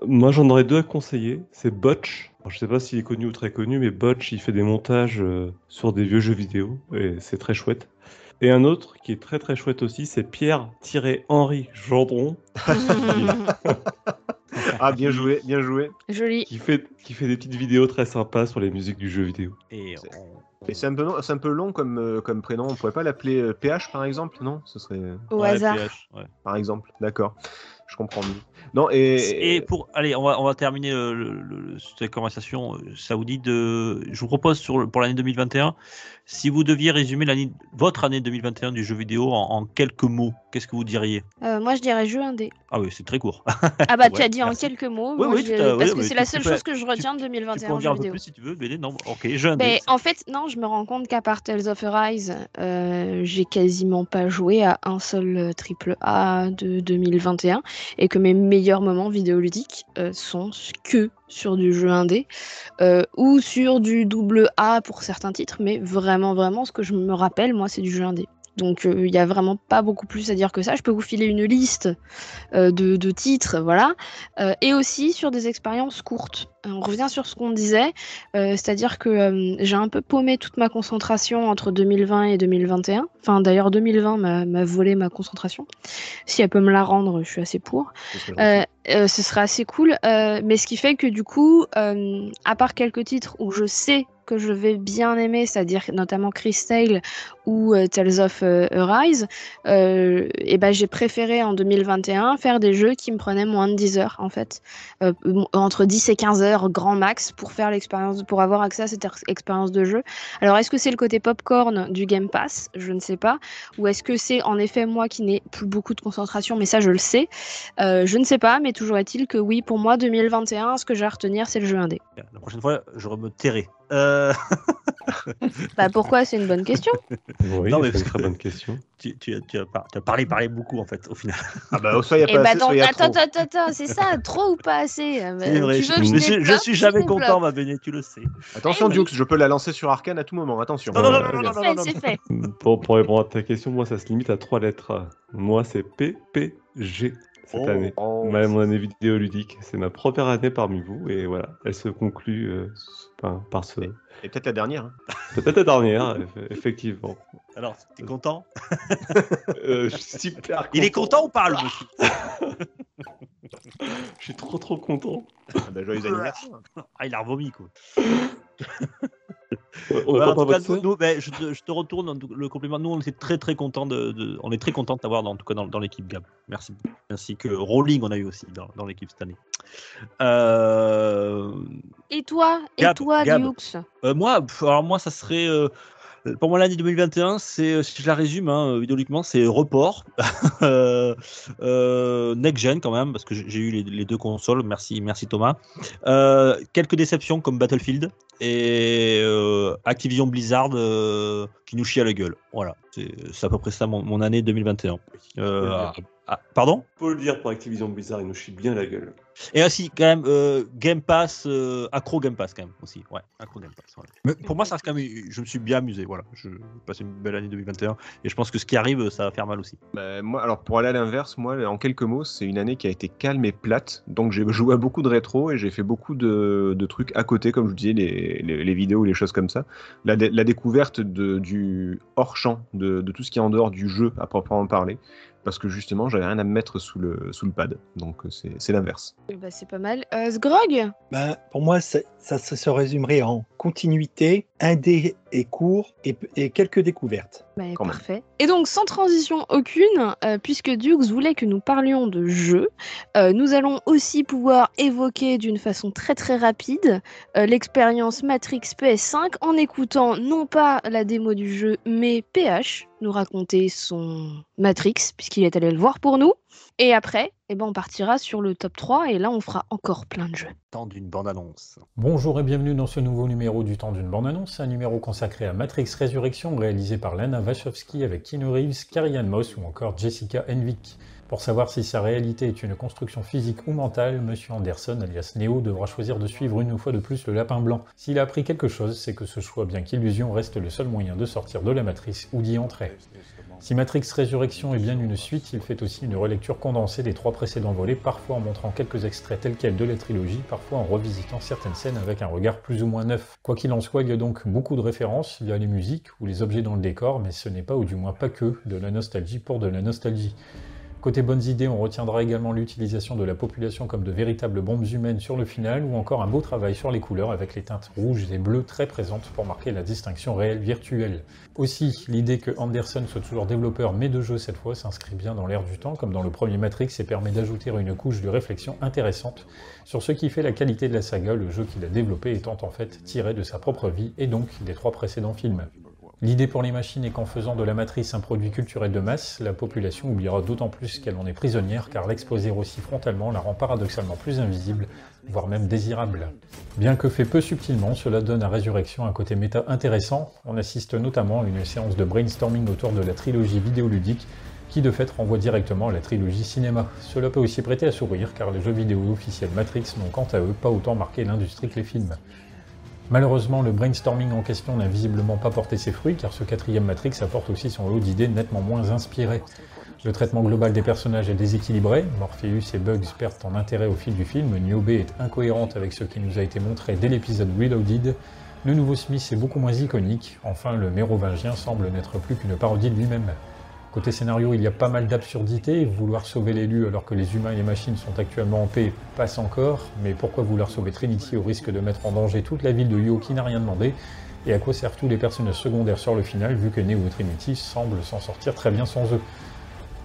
Moi, j'en aurais deux à conseiller. C'est Botch. Alors, je sais pas s'il est connu ou très connu, mais Botch, il fait des montages euh, sur des vieux jeux vidéo et c'est très chouette. Et un autre qui est très très chouette aussi, c'est Pierre-Henri Gendron. <laughs> Ah, bien joué, bien joué. Joli. Qui fait, qui fait des petites vidéos très sympas sur les musiques du jeu vidéo. Et C'est- on- Et c'est un peu long, c'est un peu long comme, euh, comme prénom. On pourrait pas l'appeler euh, PH par exemple, non? Ce serait euh, Au Ouais, hasard. PH, ouais. par exemple. D'accord. Je comprends mieux. Non et, Et pour, allez, on va, on va terminer euh, le- le- cette conversation. euh, dit de, je vous propose sur, le- pour l'année 2021, si vous deviez résumer votre année 2021 du jeu vidéo en, en quelques mots, qu'est-ce que vous diriez? Euh, moi, je dirais jeu indé. Ah oui, c'est très court. Ah bah, <laughs> tu as dit en quelques mots. Oui, moi, oui, je- parce oui, que c'est la tu seule peux- chose que je retiens de tu 2021 peux en en dire jeu un peu vidéo. plus si tu veux, mais non, ok, jeu indé. Mais en fait, non, je me rends compte qu'à part Tales of Arise, euh, j'ai quasiment pas joué à un seul triple A de 2021 et que mes meilleurs moments vidéoludiques euh, sont que sur du jeu indé euh, ou sur du double A pour certains titres, mais vraiment, vraiment, ce que je me rappelle, moi, c'est du jeu indé. Donc il n'y a vraiment pas beaucoup plus à dire que ça. Je peux vous filer une liste euh, de, de titres, voilà, Euh, et aussi sur des expériences courtes. On revient sur ce qu'on disait, euh, c'est-à-dire que euh, j'ai un peu paumé toute ma concentration entre 2020 et 2021. Enfin, d'ailleurs, 2020 m'a volé ma concentration. Si elle peut me la rendre, je suis assez pour. Ce serait. Euh, euh, assez cool. euh, mais ce qui fait que du coup, euh, à part quelques titres où je sais que je vais bien aimer, c'est-à-dire notamment Crystal ou euh, Tales of euh, Arise, euh, et ben j'ai préféré en 2021 faire des jeux qui me prenaient moins de 10 heures en fait, entre 10 et 15 heures grand max pour faire l'expérience, pour avoir accès à cette ex- expérience de jeu. Alors est-ce que c'est le côté popcorn du Game Pass? Je ne sais pas. Ou est-ce que c'est en effet moi qui n'ai plus beaucoup de concentration, mais ça je le sais. Je ne sais pas, mais toujours est-il que oui, pour moi 2021, ce que j'ai à retenir, c'est le jeu indé. La prochaine fois, je me tairai. Euh, <laughs> Bah pourquoi? C'est une bonne question. Oui, Non, mais c'est une très bonne question. tu, tu, as- tu as, par- tu as parlé, parlé beaucoup en fait, au final. Ah bah soit il y a Et pas bah assez, soit y a attends, trop. attends, attends, c'est ça, trop ou pas assez? Euh, C'est vrai, Tu je, veux que je je suis, je suis jamais content, ma Béné, tu le sais. Attention Dukes, je peux la lancer sur Arcane à tout moment. Attention. Non, non, non, non, non, non, non, C'est fait, c'est fait. Pour, pour répondre à ta question, moi, ça se limite à trois lettres. Moi, c'est PPG cette Oh. année. Oh. Ma- mon année vidéoludique. C'est ma première année parmi vous. Et voilà, elle se conclut euh, par, par ce. Et peut-être la dernière. hein. <laughs> Peut-être la dernière, eff- effectivement. Alors, t'es content? Euh, <laughs> super Il est content ou pas, le monsieur? <laughs> Je suis trop trop content. Ah bah, joyeux anniversaire. Ah, il a revomi, quoi. On a en tout cas, nous, nous, ben, je, te, je te retourne le compliment. Nous, on était très très contents de, de- on est très contents de t'avoir dans, en tout cas dans, dans l'équipe Gab. Merci. Ainsi que Rolling, on a eu aussi dans, dans l'équipe cette année. Euh, Et toi Et Gab, toi, Gab. Euh, moi, pff, alors moi, ça serait euh, pour moi l'année 2021, c'est euh, si je la résume hein, vidéoludiquement, c'est report, <laughs> euh, euh, next gen quand même parce que j'ai eu les, les deux consoles. Merci, merci Thomas. Euh, quelques déceptions comme Battlefield et euh, Activision Blizzard euh, qui nous chie à la gueule. Voilà, c'est à peu près ça mon, mon année 2021. Euh, ah, pardon? Faut le dire pour Activision Blizzard, il nous chie bien la gueule. Et aussi, quand même, euh, Game Pass, euh, accro Game Pass, quand même, aussi. Ouais, accro Game Pass. voilà. Mais pour moi, ça reste quand même, je me suis bien amusé. Voilà, je passé une belle année 2021 et je pense que ce qui arrive, ça va faire mal aussi. Bah, moi, alors pour aller à l'inverse, moi, en quelques mots, c'est une année qui a été calme et plate. Donc j'ai <laughs> joué à beaucoup de rétro et j'ai fait beaucoup de, de trucs à côté, comme je vous disais, les, les, les vidéos, les choses comme ça. La, dé- la découverte de, du hors champ, de, de tout ce qui est en dehors du jeu à proprement parler. Parce que justement, j'avais rien à me mettre sous le, sous le pad. Donc euh, c'est l'inverse. Bah, C'est pas mal. Euh, Sgrog Ben, pour moi, ça, se résumerait en continuité, indé et court et, et quelques découvertes. Bah, même. parfait. Et donc, sans transition aucune, euh, puisque Dukes voulait que nous parlions de jeux, euh, nous allons aussi pouvoir évoquer d'une façon très très rapide euh, l'expérience Matrix PS5 en écoutant non pas la démo du jeu, mais PH nous raconter son Matrix, puisqu'il est allé le voir pour nous. Et après, eh ben, on partira sur le top 3 et là, on fera encore plein de jeux. Temps d'une bande-annonce. Bonjour et bienvenue dans ce nouveau numéro du temps d'une bande-annonce, un numéro consacré à Matrix Résurrection réalisé par Lana Wachowski avec Keanu Reeves, Carrie-Anne Moss ou encore Jessica Henwick. Pour savoir si sa réalité est une construction physique ou mentale, Monsieur Anderson, alias Neo, devra choisir de suivre une fois de plus le lapin blanc. S'il a appris quelque chose, c'est que ce choix, bien qu'illusion, reste le seul moyen de sortir de la matrice ou d'y entrer. Si Matrix Résurrection est bien une suite, il fait aussi une relecture condensée des trois précédents volets, parfois en montrant quelques extraits tels quels de la trilogie, parfois en revisitant certaines scènes avec un regard plus ou moins neuf. Quoi qu'il en soit, il y a donc beaucoup de références via les musiques ou les objets dans le décor, mais ce n'est pas ou du moins pas que de la nostalgie pour de la nostalgie. Côté bonnes idées, on retiendra également l'utilisation de la population comme de véritables bombes humaines sur le final, ou encore un beau travail sur les couleurs avec les teintes rouges et bleues très présentes pour marquer la distinction réelle virtuelle. Aussi, l'idée que Anderson soit toujours développeur mais de jeu cette fois s'inscrit bien dans l'air du temps, comme dans le premier Matrix, et permet d'ajouter une couche de réflexion intéressante sur ce qui fait la qualité de la saga, le jeu qu'il a développé étant en fait tiré de sa propre vie et donc des trois précédents films. L'idée pour les machines est qu'en faisant de la matrice un produit culturel de masse, la population oubliera d'autant plus qu'elle en est prisonnière car l'exposer aussi frontalement la rend paradoxalement plus invisible, voire même désirable. Bien que fait peu subtilement, cela donne à Résurrection un côté méta intéressant. On assiste notamment à une séance de brainstorming autour de la trilogie vidéoludique qui de fait renvoie directement à la trilogie cinéma. Cela peut aussi prêter à sourire car les jeux vidéo officiels Matrix n'ont quant à eux pas autant marqué l'industrie que les films. Malheureusement, le brainstorming en question n'a visiblement pas porté ses fruits, car ce quatrième Matrix apporte aussi son lot d'idées nettement moins inspirées. Le traitement global des personnages est déséquilibré, Morpheus et Bugs perdent en intérêt au fil du film, Niobe est incohérente avec ce qui nous a été montré dès l'épisode Reloaded, le nouveau Smith est beaucoup moins iconique, enfin le mérovingien semble n'être plus qu'une parodie de lui-même. Côté scénario, il y a pas mal d'absurdités. Vouloir sauver l'élu alors que les humains et les machines sont actuellement en paix passe encore, mais pourquoi vouloir sauver Trinity au risque de mettre en danger toute la ville de Yo qui n'a rien demandé? Et à quoi servent tous les personnages secondaires sur le final vu que Neo et Trinity semblent s'en sortir très bien sans eux?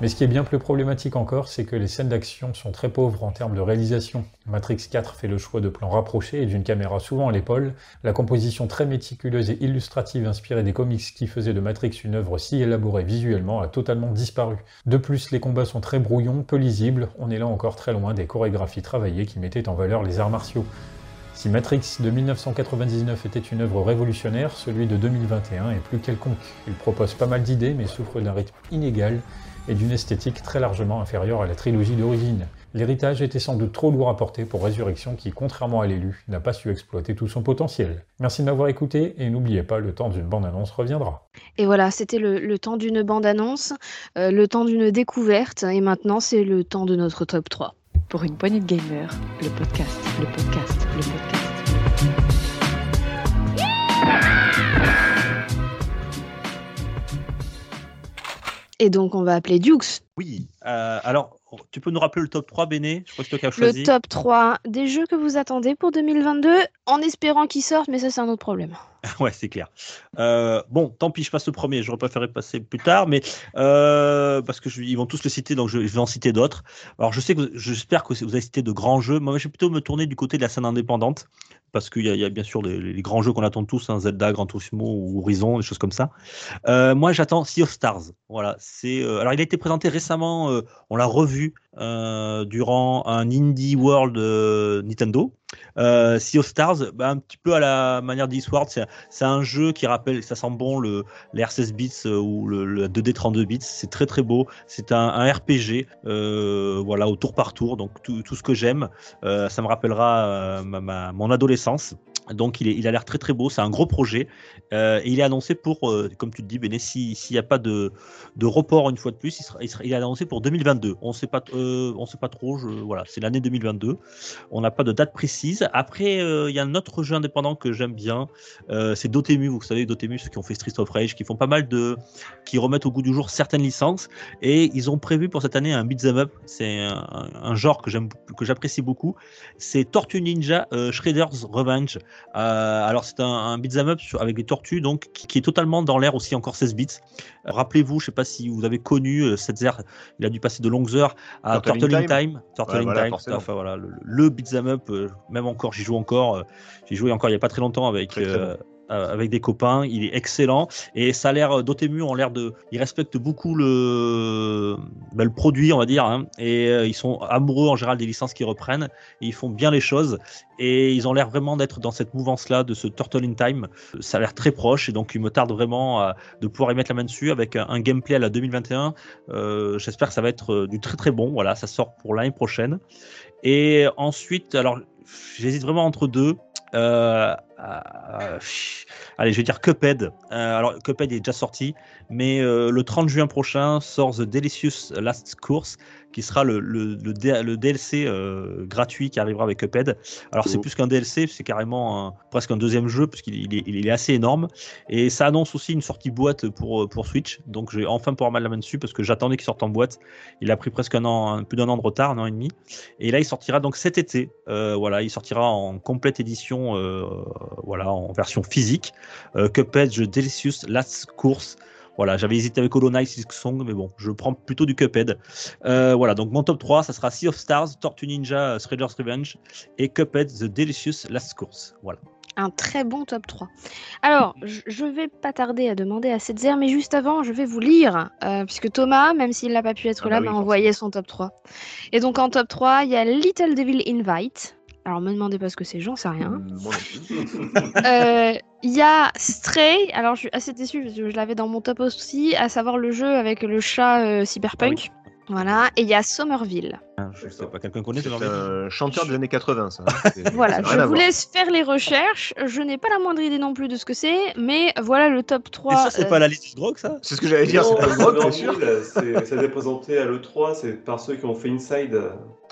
Mais ce qui est bien plus problématique encore, c'est que les scènes d'action sont très pauvres en termes de réalisation. Matrix 4 fait le choix de plans rapprochés et d'une caméra souvent à l'épaule. La composition très méticuleuse et illustrative inspirée des comics qui faisaient de Matrix une œuvre si élaborée visuellement a totalement disparu. De plus, les combats sont très brouillons, peu lisibles, on est là encore très loin des chorégraphies travaillées qui mettaient en valeur les arts martiaux. Si Matrix de 1999 était une œuvre révolutionnaire, celui de 2021 est plus quelconque. Il propose pas mal d'idées mais souffre d'un rythme inégal et d'une esthétique très largement inférieure à la trilogie d'origine. L'héritage était sans doute trop lourd à porter pour Résurrection qui, contrairement à l'élu, n'a pas su exploiter tout son potentiel. Merci de m'avoir écouté et n'oubliez pas, le temps d'une bande-annonce reviendra. Et voilà, c'était le, temps d'une bande-annonce, euh, le temps d'une découverte, et maintenant c'est le temps de notre top 3. Pour une poignée de gamers, le podcast, le podcast, le podcast. Et donc, on va appeler Dukes. Oui, euh, alors tu peux nous rappeler le top 3, Béné? Je crois que c'est toi qui as choisi. Le top 3 des jeux que vous attendez pour 2022, en espérant qu'ils sortent, mais ça, c'est un autre problème. <laughs> ouais, c'est clair. Euh, bon, tant pis, je passe le premier. J'aurais préféré passer plus tard, mais euh, parce que vont tous le citer, donc je, vais en citer d'autres. Alors, je sais que j'espère que vous avez cité de grands jeux. Moi, je vais plutôt me tourner du côté de la scène indépendante parce qu'il y, a bien sûr les, grands jeux qu'on attend tous, hein, Zelda, Gran Turismo ou Horizon, des choses comme ça. Euh, moi, j'attends Sea of Stars. Voilà, c'est. alors, il a été présenté récemment. on l'a revu durant un Indie World Nintendo. Euh, sea of Stars, bah, un petit peu à la manière d'Eastward, c'est un jeu qui rappelle, ça sent bon le, les R16 bits euh, ou le, 2D 32 bits. C'est très très beau. C'est un, RPG, euh, voilà, au tour par tour. Donc tout, tout ce que j'aime, euh, ça me rappellera ma, mon adolescence. Donc il, a l'air très très beau, c'est un gros projet et il est annoncé pour, comme tu te dis, Béné, s'il n'y a pas de, de, report une fois de plus, il, est annoncé pour 2022. On sait pas, on sait pas trop, voilà, c'est l'année 2022. On n'a pas de date précise. Après, euh, il y a un autre jeu indépendant que j'aime bien, euh, c'est Dotemu. Vous savez, Dotemu, ceux qui ont fait Street of Rage, qui font pas mal de, qui remettent au goût du jour certaines licences, et ils ont prévu pour cette année un beat'em up. C'est un, genre que que j'apprécie beaucoup. C'est Tortue Ninja euh, Shredder's Revenge. Alors c'est un, un beat'em up avec des tortues, donc qui, est totalement dans l'air aussi encore 16 bits. Rappelez-vous, je sais pas si vous avez connu cette zère, il a dû passer de longues heures à Turtle in Time. Turtle in Time, enfin, voilà, le, le beat'em up, même encore j'y joue encore. Euh, j'y joué encore il n'y a pas très longtemps avec. Euh, euh, avec des copains, il est excellent. Et ça a l'air Dotemu ont l'air de, ils respectent beaucoup le, ben, le produit on va dire hein, et ils sont amoureux en général des licences qu'ils reprennent, ils font bien les choses. Et ils ont l'air vraiment d'être dans cette mouvance là de ce Turtle in Time, ça a l'air très proche. Et donc il me tarde vraiment de pouvoir y mettre la main dessus avec un, gameplay à la 2021. J'espère que ça va être du très très bon, voilà, ça sort pour l'année prochaine. Et ensuite alors j'hésite vraiment entre deux. Euh, chut. allez, je vais dire Cuphead. Euh, alors, Cuphead est déjà sorti, mais euh, le 30 juin prochain sort The Delicious Last Course, qui sera le, le, le D- le DLC euh, gratuit qui arrivera avec Cuphead. Alors, c'est Oh. plus qu'un DLC, c'est carrément un- presque un deuxième jeu, puisqu'il il est, il est assez énorme. Et ça annonce aussi une sortie boîte pour, pour Switch. Donc, j'ai enfin pouvoir mettre la main dessus, parce que j'attendais qu'il sorte en boîte. Il a pris presque un an, plus d'un an de retard, un an et demi. Et là, il sortira donc cet été. Euh, voilà, il sortira en complète édition, euh, voilà, en version physique. Euh, Cuphead, The Delicious Last Course. Voilà, j'avais hésité avec Hollow Knight, Silk Song, mais bon, je prends plutôt du Cuphead. Euh, voilà, donc mon top 3, ça sera Sea of Stars, Tortue Ninja, euh, Shredder's Revenge et Cuphead, The Delicious Last Course. Voilà. Un très bon top 3. Alors, je je vais pas tarder à demander à Setzer, mais juste avant, je vais vous lire, euh, puisque Thomas, même s'il n'a pas pu être Ah là, bah oui, m'a envoyé son top 3. Et donc en top 3, il y a Little Devil Invite. Alors, me demandez pas ce que c'est, j'en sais rien. Euh, Il <laughs> y a Stray, alors je suis assez déçue parce que je l'avais dans mon top aussi, à savoir le jeu avec le chat euh, cyberpunk. Voilà, et il y a Somerville. Hein, Je sais pas, quelqu'un connaît C'est Somerville? un chanteur des années 80, ça. hein. <laughs> Voilà, je vous laisse faire les recherches. Je n'ai pas la moindre idée non plus de ce que c'est, mais voilà le top 3. Et ça, c'est euh, pas la liste du grog, ça? C'est ce que j'allais dire, c'est pas le drogue, c'est sûr. Ça a été présenté à l'E3, c'est par ceux qui ont fait Inside.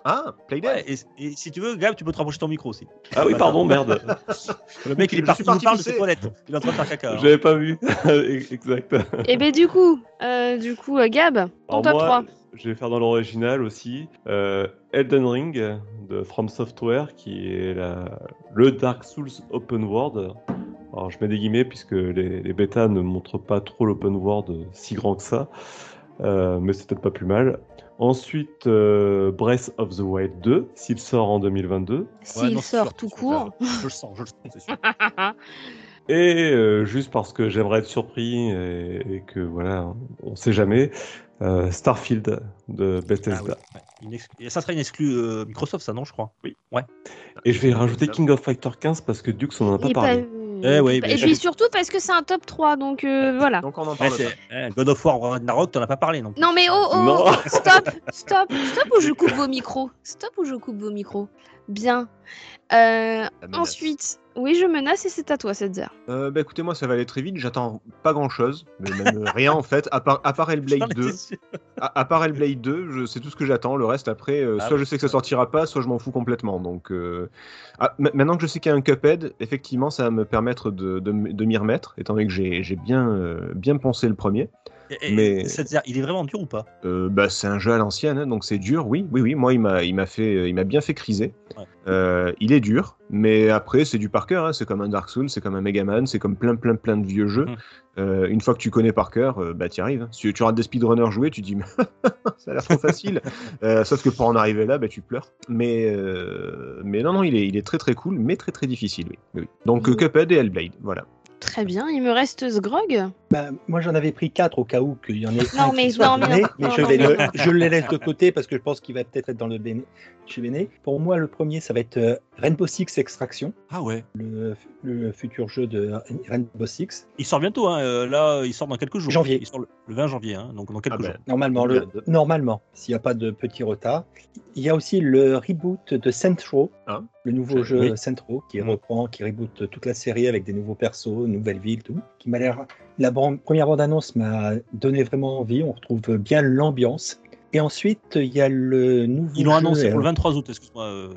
Ah, Playdead. Ouais, et, et si tu veux, Gab, tu peux te rapprocher ton micro aussi. Ah oui, pardon, <laughs> merde. Le mec, il est Je parti, il parle de ses toilettes. Il est en train de faire caca. hein. J'avais pas vu. <laughs> exact. Et ben du coup, euh, du coup, euh, Gab, ton Alors top moi, 3. Je vais faire dans l'original aussi. Euh, Elden Ring de From Software, qui est la- le Dark Souls Open World. Alors je mets des guillemets puisque les, les bêtas ne montrent pas trop l'open world si grand que ça. Euh, mais c'est peut-être pas plus mal. Ensuite, euh, Breath of the Wild 2, s'il sort en 2022. S'il Ouais, sort sûr, tout court. <laughs> Je le sens, je le sens, c'est sûr. <laughs> Et euh, juste parce que j'aimerais être surpris et, et que voilà, on sait jamais, euh, Starfield de Ah Bethesda. oui, ouais. Et ça serait une exclue euh, Microsoft, ça, non, je crois Oui. Ouais. Et je vais rajouter King of Fighter 15 parce que Dux, on en a pas parlé. pas- Eh oui, et puis surtout parce que c'est un top 3, donc euh, voilà. Donc on en parle eh, God of War, Ragnarok, t'en as pas parlé, non Non mais oh oh, Non. stop, stop, stop ou je coupe <laughs> vos micros? Stop ou je coupe vos micros? Bien. Euh, ensuite, oui, je menace et c'est à toi, Setzer. Euh, bah écoutez, moi ça va aller très vite. J'attends pas grand chose, mais même <laughs> rien en fait, à part, à part Hellblade étais 2. sûr. À, à part Hellblade 2, je- c'est tout ce que j'attends. Le reste après, euh, Ah soit oui. je sais que ça sortira pas, soit je m'en fous complètement. Donc euh, ah, ma- maintenant que je sais qu'il y a un Cuphead, effectivement, ça va me permettre de, de, m'y remettre, étant donné que j'ai j'ai bien, euh, bien pensé le premier. Et- et- Mais- c'est-à-dire, il est vraiment dur ou pas? Euh, bah, c'est un jeu à l'ancienne, hein, donc c'est dur. Oui, oui, oui. Moi, il m'a, il m'a fait, il m'a bien fait criser. Ouais. Euh, il est dur, mais après, c'est du par cœur. hein. C'est comme un Dark Souls, c'est comme un Mega Man, c'est comme plein, plein, plein de vieux jeux. Euh, une fois que tu connais par cœur, euh, bah, t'y arrives. hein. Si tu rates des speedrunners jouer, tu te dis, <laughs> ça a l'air trop facile. <laughs> Euh, sauf que pour en arriver là, bah, tu pleures. Mais, euh, mais non, non, il est, il est très, très cool, mais très, très difficile. Oui. Donc, euh, Cuphead et Hellblade, voilà. Très bien, il me reste Sgrog. Bah, moi, j'en avais pris quatre au cas où qu'il y en ait un mais- qui soit non, mais Béné, non, mais non, je, non, vais le, non. je le laisse de côté parce que je pense qu'il va peut-être être dans le Béné, chez Béné. Pour moi, le premier, ça va être euh, Rainbow Six Extraction, Ah ouais. le, le futur jeu de Rainbow Six. Il sort bientôt, hein. euh, là, il sort dans quelques jours. Janvier. Il sort le, le 20 janvier, hein, donc dans quelques Ah ben, jours. Normalement, le, normalement s'il n'y a pas de petit retard. Il y a aussi le reboot de Centro, Ah. le nouveau Je- jeu oui. Centro, qui Mhm. reprend, qui reboot toute la série avec des nouveaux persos, nouvelles villes, tout. Qui m'a l'air. La première bande-annonce m'a donné vraiment envie. On retrouve bien l'ambiance. Et ensuite, il y a le nouveau. Ils l'ont annoncé pour euh, le 23 août, excuse-moi, euh,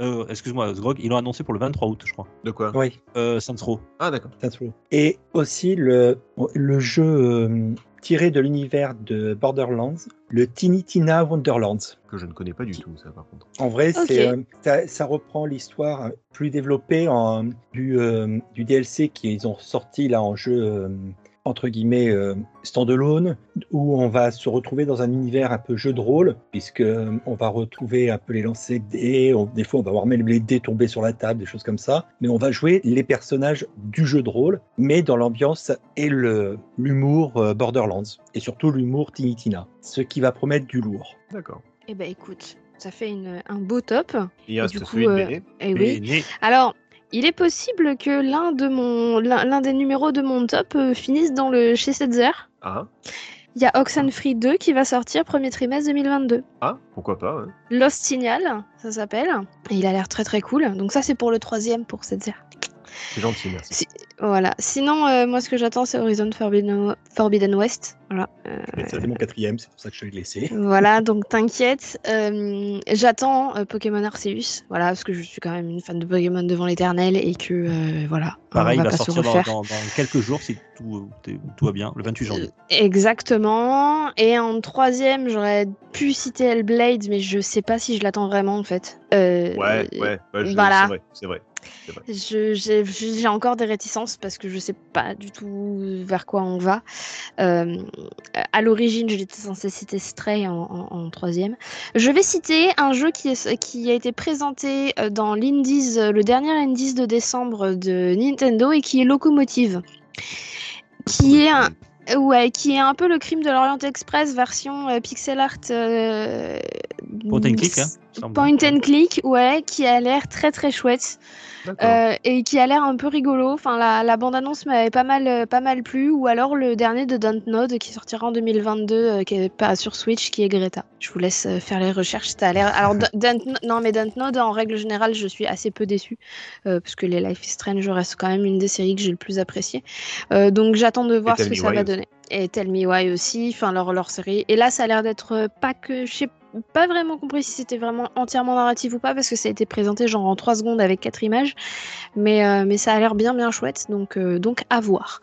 euh, excuse-moi, Sgrog, ils l'ont annoncé pour le 23 août, je crois. De quoi? Oui, Euh, Saints Row. Ah, d'accord. Centro. Et aussi le, le jeu euh, tiré de l'univers de Borderlands, le Tiny Tina Wonderlands. Que je ne connais pas du tout, ça, par contre. En vrai, c'est, euh, ça, ça reprend l'histoire plus développée en, du, euh, du DLC qu'ils ont sorti là en jeu euh, entre guillemets euh, standalone, où on va se retrouver dans un univers un peu jeu de rôle, puisque euh, on va retrouver un peu les lancers de dés, on- des fois on va voir même les dés tomber sur la table, des choses comme ça, mais on va jouer les personnages du jeu de rôle, mais dans l'ambiance et le, l'humour euh, Borderlands, et surtout l'humour Tiny Tina, ce qui va promettre du lourd. D'accord. Eh ben écoute, ça fait une- un beau top. Il reste du coup, euh, Béné. Et oui. né. Alors, il est possible que l'un de mon l'un l'un des numéros de mon top euh, finisse dans le chez Setzer. Ah, Il y a Oxenfree 2 qui va sortir premier trimestre 2022. ah, pourquoi pas. Lost Signal, ça s'appelle. Et il a l'air très très cool. Donc ça c'est pour le troisième pour Setzer. C'est gentil, merci. Si- Voilà. Sinon, euh, moi, ce que j'attends, c'est Horizon Forbidden, Forbidden West. Voilà. Euh, C'était mon quatrième, c'est pour ça que je l'ai laissé. voilà, donc t'inquiète. Euh, J'attends euh, Pokémon Arceus. Voilà, parce que je suis quand même une fan de Pokémon devant l'éternel et que, voilà. Pareil, on il va va pas sortir dans, refaire. dans- dans quelques jours si tout, va bien, le 28 janvier. Exactement. Et en troisième, j'aurais pu citer Hellblade, mais je sais pas si je l'attends vraiment, en fait. Ouais, ouais, ouais, je- voilà. c'est vrai, c'est vrai. J'ai encore des réticences parce que je sais pas du tout vers quoi on va. Euh, à l'origine, j'étais censée citer Stray en, en- en troisième. Je vais citer un jeu qui, est- qui a été présenté euh, dans l'Indies, euh, le dernier Indies de décembre de Nintendo et qui est Locomotive. Qui est un, ouais, qui est un peu le crime de l'Orient Express version euh, pixel art. euh, Point and click, hein, semble. Point and click, ouais, qui a l'air très très chouette. Euh, et qui a l'air un peu rigolo. Enfin, la, la bande-annonce m'avait pas mal, euh, pas mal plu. Ou alors le dernier de Dontnod qui sortira en 2022, euh, qui est pas sur Switch, qui est Greta. Je vous laisse faire les recherches. Ça a l'air. Alors, Dontnod- non, mais Dontnod, en règle générale, je suis assez peu déçue. euh, parce que les Life is Strange reste quand même une des séries que j'ai le plus appréciées. Euh, donc, j'attends de voir ce Tell que Me ça Why va aussi. donner. Et Tell Me Why aussi, enfin, leur, leur série. Et là, ça a l'air d'être pas que. Je sais pas vraiment compris si c'était vraiment entièrement narratif ou pas, parce que ça a été présenté genre en 3 secondes avec quatre images. Mais, euh, mais ça a l'air bien bien chouette, donc, euh, donc à voir.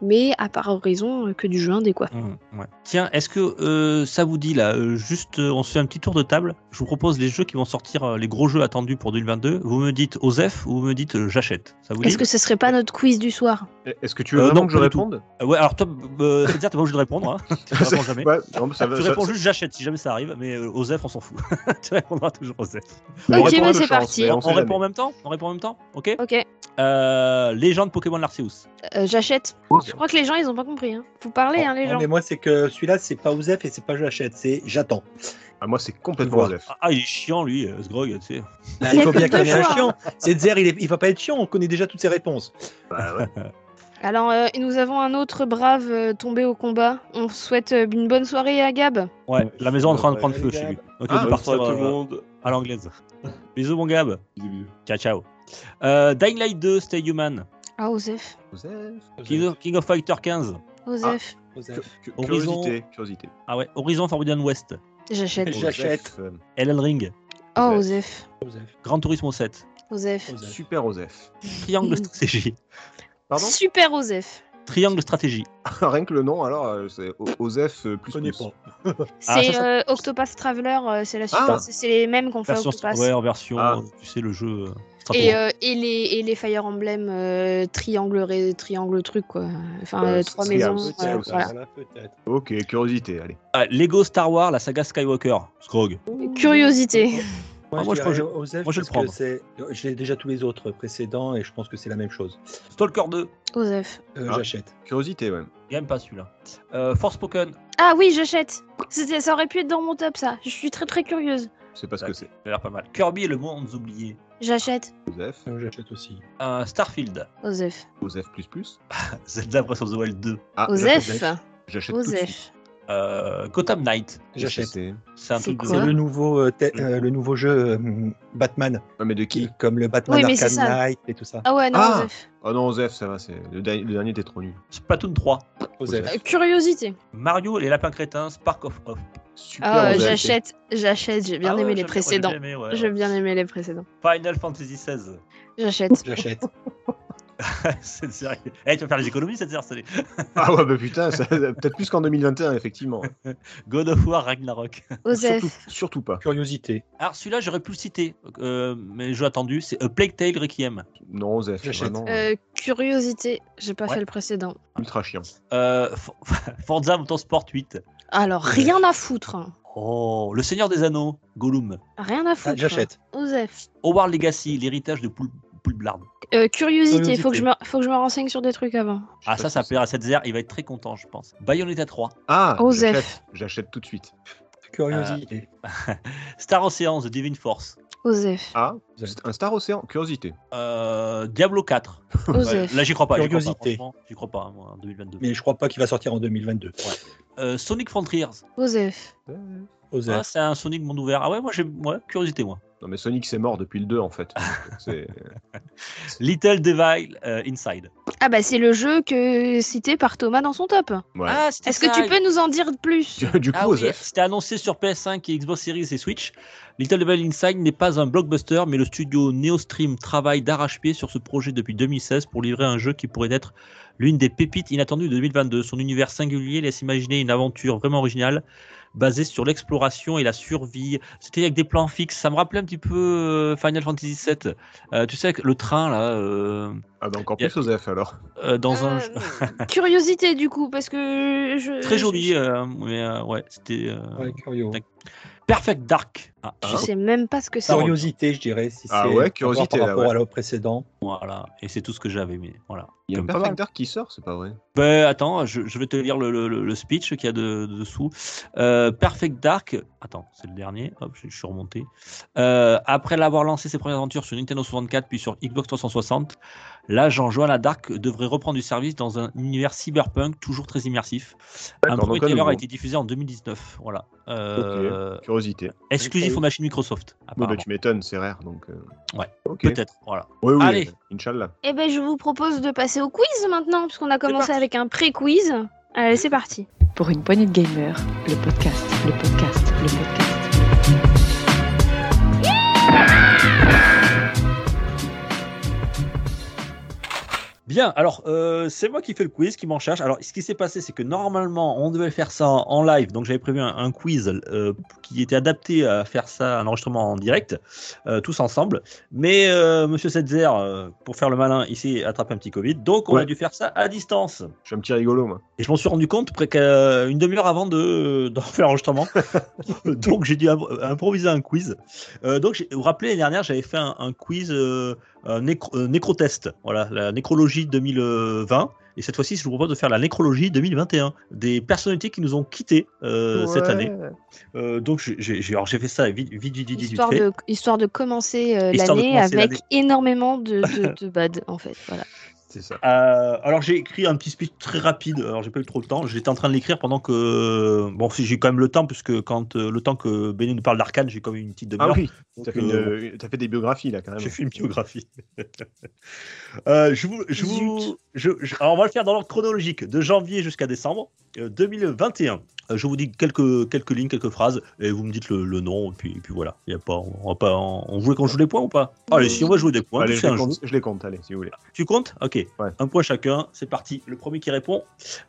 Mais à part Horizon, euh, que du jeu indé quoi. Mmh. Tiens, est-ce que ça vous dit là, juste on se fait un petit tour de table Je vous propose les jeux qui vont sortir, euh, les gros jeux attendus pour 2022. Vous me dites Osef ou vous me dites euh, j'achète. Est-ce que ce serait pas notre quiz du soir? Est-ce que tu veux Euh, non, que je réponde? Euh, Ouais, alors toi, euh, c'est-à-dire t'es pas obligé de répondre. Hein. <laughs> tu réponds jamais. Ouais, non, mais ça va- tu ça- réponds ça- juste j'achète si jamais ça arrive, mais euh, Osef on s'en fout. <laughs> tu répondras toujours Osef. Ok, mais c'est parti. On, répond en même temps? On répond en même temps? Ok Ok, euh, Légende Pokémon Arceus. euh, j'achète. Je crois que les gens ils ont pas compris. Hein. Vous parlez, hein, les Non, gens. mais moi, c'est que celui-là, c'est pas Osef et c'est pas je l'achète, c'est j'attends. Ah, moi, c'est complètement. Osef. Ah, ah, il est chiant lui, euh, ce grog, tu sais. Bah, Il faut bien ait un chiant. C'est Zer, il, est- il va pas être chiant, on connaît déjà toutes ses réponses. Bah, ouais. <laughs> Alors, euh, nous avons un autre brave euh, tombé au combat. On souhaite euh, une bonne soirée à Gab. Ouais, la maison est en train de prendre feu chez lui. Donc Ah, il peut Bonne soirée partir à tout le euh, monde. à l'anglaise. Bisous mon Gab. Bisous. Ciao ciao. Euh, Dying Light 2, Stay Human. Ah, Osef. Osef. King of, King of Fighter 15. Osef. Cu- Horizon. Curiosité, curiosité. Ah ouais, Horizon Forbidden West. J'achète. J'achète. Euh, Elden Ring. Oh, Osef. Osef. Osef. Gran Turismo 7. Osef. Osef. Super Osef. Triangle Stratégie. Pardon? Super Osef. Triangle Stratégie. <laughs> Rien que le nom, alors, euh, c'est Osef euh, plus plus. pas. <laughs> Ah, C'est euh, Octopath Traveler, euh, c'est la suite. Ah. C'est c'est les mêmes qu'on fait Version, Octopath. ouais, en version, Ah. tu sais, le jeu. Euh. Et, euh, et, les, et les Fire Emblem euh, triangle, ré- triangle truc quoi. Enfin, Euh, trois maisons. euh, voilà. Ok, curiosité, allez. Ah, Lego Star Wars, la saga Skywalker. Scrog. Curiosité. Ah, moi, je dirais Osef moi, je le parce que prendre. c'est- J'ai déjà tous les autres précédents et je pense que c'est la même chose. Stalker 2. Osef. Euh, Ah. J'achète. Curiosité, ouais. Il aime pas celui-là. Euh, Force Spoken. Ah oui, j'achète. C'était- Ça aurait pu être dans mon top ça. Je suis très très curieuse. C'est pas ce que c'est. Ça a l'air pas mal. Kirby et le monde oublié. J'achète. Osef. Euh, J'achète aussi. Euh, Starfield. Osef. Osef plus plus. <laughs> Zelda Breath of the Wild 2. Ah, Osef. j'achète- J'achète Euh, Gotham Knight. J'achète. C'est- un truc de. le nouveau, euh, te- euh, le nouveau jeu euh, Batman, Ah, mais de qui comme le Batman Oui, Arkham. Knight et tout ça. Ah ouais, non, Ah. Osef. Oh non, Osef, ça va, c'est le, dernier- le dernier était trop nul. Splatoon 3. Osef. Euh, curiosité. Mario et les lapins crétins. Spark of Hope. Super Ah, j'achète. J'achète. J'ai bien Ah ouais, aimé les précédents. j'ai ouais, bien aimé les précédents. Final Fantasy 16. J'achète. J'achète. <laughs> <laughs> sérieux. Eh, tu vas faire les économies cette série. <laughs> Ah ouais, bah putain, ça- peut-être plus qu'en 2021, effectivement. God of War Ragnarok. <laughs> Osef. Surtout, surtout pas. Curiosité. Alors celui-là, j'aurais pu le citer, euh, mais jeu attendu, c'est A Plague Tale Requiem. Non, Osef, J'achète. vraiment Euh, curiosité. J'ai pas Ouais. fait le précédent. ultra chiant. Euh, For- Forza Motorsport 8. Alors, rien à foutre. Oh, Le Seigneur des Anneaux, Gollum. Rien à Ah, foutre. J'achète. Osef. Howard Legacy, l'héritage de Poul Poulblard. Euh, curiosité. Faut, que Curiosité. je me... Faut que je me renseigne sur des trucs avant. Ah ça, ça plaira à cette il va être très content, je pense. Bayonetta 3. Ah, Osef. j'achète, tout de suite. Curiosité. Star Ocean, The Divine Force. Osef. Ah, un Star Océan, curiosité. Euh, Diablo 4. Osef. Là, j'y crois pas. j'y crois pas, Curiosité. J'y crois pas, moi, en 2022. Mais je crois pas qu'il va sortir en 2022. Euh, Sonic Frontiers. Osef. Osef. Ah, c'est un Sonic monde ouvert. Ah ouais, moi j'ai ouais, curiosité moi. Non mais Sonic c'est mort depuis le 2 en fait. <laughs> Little Devil euh, Inside. Ah bah c'est le jeu que cité par Thomas dans son top. Ouais. Ah, Est-ce que tu peux nous en dire plus Du, coup, Ah oui, Osef, c'était annoncé sur PS5 et Xbox Series et Switch. Little Devil Inside n'est pas un blockbuster, mais le studio Neostream travaille d'arrache-pied sur ce projet depuis 2016 pour livrer un jeu qui pourrait être l'une des pépites inattendues de 2022. Son univers singulier laisse imaginer une aventure vraiment originale basée sur l'exploration et la survie. C'était avec des plans fixes. Ça me rappelait un petit peu euh, Final Fantasy VII. Euh, tu sais, avec le train là, euh, ah bah encore plus Osef alors. euh, dans un <laughs> Curiosité du coup, parce que je. très je- joli, euh, mais euh, ouais, c'était euh, Ouais, curieux. Perfect Dark. Ah, Je sais même pas ce que c'est. Curiosité, je dirais. Si Ah c'est ouais, curiosité, Par là, rapport ouais. à l'autre précédent. Voilà, et c'est tout ce que j'avais, mais voilà. Il y a Comme Perfect. Dark qui sort, c'est pas vrai. Ben, attends, je, je vais te lire le, le- le- le speech qu'il y a de, de dessous. Euh, Perfect Dark, attends, c'est le dernier, hop, je, je suis remonté. Euh, après l'avoir lancé ses premières aventures sur Nintendo 64 puis sur Xbox 360, l'agent Joanna Dark devrait reprendre du service dans un univers cyberpunk toujours très immersif. Un premier trailer a été diffusé en 2019. Voilà. Euh, Curiosité. Exclusif aux machines Microsoft. Bon, bah, tu m'étonnes, c'est rare donc. euh, Ouais, Ok. Peut-être, voilà. Oui, oui. Allez. Inch'Allah. Eh ben je vous propose de passer au quiz maintenant, puisqu'on a commencé avec un pré-quiz. Allez, c'est parti. Pour une poignée de gamers, le podcast, le podcast, le podcast. Bien, alors euh, c'est moi qui fais le quiz, qui m'en charge. Alors ce qui s'est passé, c'est que normalement on devait faire ça en, live, donc j'avais prévu un, un quiz euh, qui était adapté à faire ça, un enregistrement en direct, euh, tous ensemble. Mais Monsieur Setzer, pour faire le malin, il s'est attrapé un petit Covid, donc on a dû faire ça à distance. Je suis un petit rigolo, moi. Et je m'en suis rendu compte près qu'une demi-heure avant de, <laughs> d'en faire l'enregistrement. <laughs> donc j'ai dû impro- improviser un quiz. Donc vous vous rappelez, l'année dernière, j'avais fait un, un quiz nécro- euh, nécrotest. Voilà, la nécrologie 2020. Et cette fois-ci, je vous propose de faire la nécrologie 2021 des personnalités qui nous ont quittés euh, cette année. Euh, donc j'ai, fait ça vite, vite, vite, vite, vite Histoire fait. de, histoire de commencer euh, l'année avec énormément de, de, de <laughs> bad, en fait. Voilà. C'est ça. Euh, alors j'ai écrit un petit speech très rapide. Alors j'ai pas eu trop le temps. J'étais en train de l'écrire pendant que bon, si j'ai quand même le temps puisque quand euh, le temps que Béné nous parle d'Arcane, j'ai quand même une petite demi-heure. Ah oui, Donc, t'as fait, euh, une- t'as fait des biographies là, quand même. J'ai fait une biographie. <laughs> Euh, je vous, je vous, je- je- alors on va le faire dans l'ordre chronologique, de janvier jusqu'à décembre euh, 2021. Euh, je vous dis quelques, quelques lignes, quelques phrases, et vous me dites le, le nom, et puis, et puis voilà. Il y a pas, on va pas, on jouait quand je joue des points ou pas? Allez, si on va jouer des points, Allez, les, compte, je les compte, allez, si vous voulez. Tu comptes? Ok. Ouais. Un point chacun, c'est parti. Le premier qui répond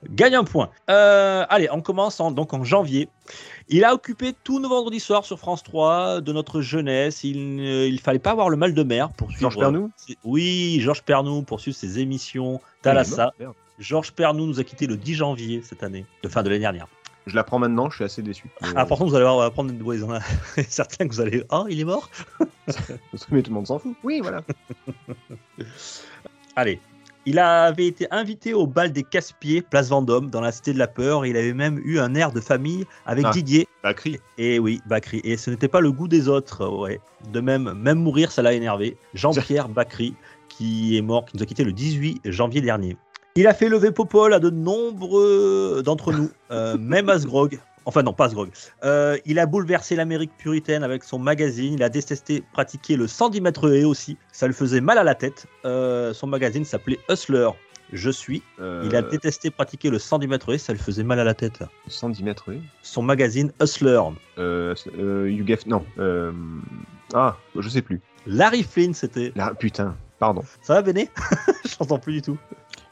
gagne un point. Euh, allez, on commence en, donc en janvier. Il a occupé tous nos vendredis soirs sur France 3 de notre jeunesse. Il ne il fallait pas avoir le mal de mer pour suivre. Georges Pernou ses- Oui, Georges Pernou pour suivre ses émissions. Talassa. Georges Pernou nous a quitté le 10 janvier cette année, de fin de l'année dernière. Je l'apprends maintenant, je suis assez déçu. Ah, par contre, vous allez voir, on va prendre y en a <laughs> certains que vous allez. Ah, il est mort <laughs> Mais tout le monde s'en fout. Oui, voilà. Allez. Il avait été invité au bal des Casse-Pieds, place Vendôme, dans la Cité de la Peur. Il avait même eu un air de famille avec Ah. Didier. Bakri. Et oui, Bakri. Et ce n'était pas le goût des autres, ouais. De même, même mourir, ça l'a énervé. Jean-Pierre <laughs> Bakri, qui est mort, qui nous a quitté le 18 janvier dernier. Il a fait lever Popol à de nombreux d'entre nous, euh, même Asgrog. Enfin non, pas Asgrog. Euh, il a bouleversé l'Amérique puritaine avec son magazine. Il a détesté pratiquer le 110 mètres haies aussi. Ça lui faisait mal à la tête. Euh, son magazine s'appelait Hustler. Je suis. Euh, Il a détesté pratiquer le 110 mètres haies. Ça lui faisait mal à la tête. 110 mètres, oui. Son magazine Hustler. Euh, euh, you Gave- Non. Euh... Ah, je sais plus. Larry Flynn, c'était. Là, putain, pardon. Ça va, Béné? <laughs> Je t'entends plus du tout.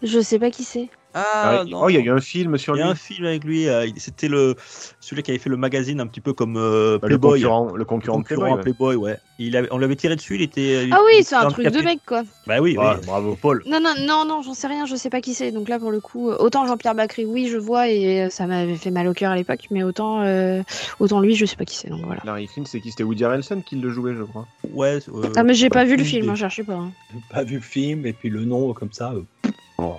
Je sais pas qui c'est. Ah, Ah, non. oh, il y a eu un film sur Il y lui. a un film avec lui. euh, C'était le celui qui avait fait le magazine un petit peu comme euh, Bah, le Playboy. concurrent, le Le concurrent de concurrent Playboy. Playboy, ouais. Il avait- on l'avait tiré dessus. Il était. il- Ah oui, c'est un truc de mec, quoi. Bah oui, bravo. Paul. Non, non, non, non, j'en sais rien, je sais pas qui c'est. Donc là, pour le coup, euh, autant Jean-Pierre Bacry, oui, je vois, et ça m'avait fait mal au cœur à l'époque, mais autant, euh, autant lui, je sais pas qui c'est. Donc voilà. Larry Flynn, c'est qui? C'était Woody Harrelson qui le jouait, je crois. Ouais. euh, Ah, mais j'ai pas vu le film, idée. hein, cherchez pas. hein. J'ai pas vu le film, et puis le nom comme ça. euh, Oh,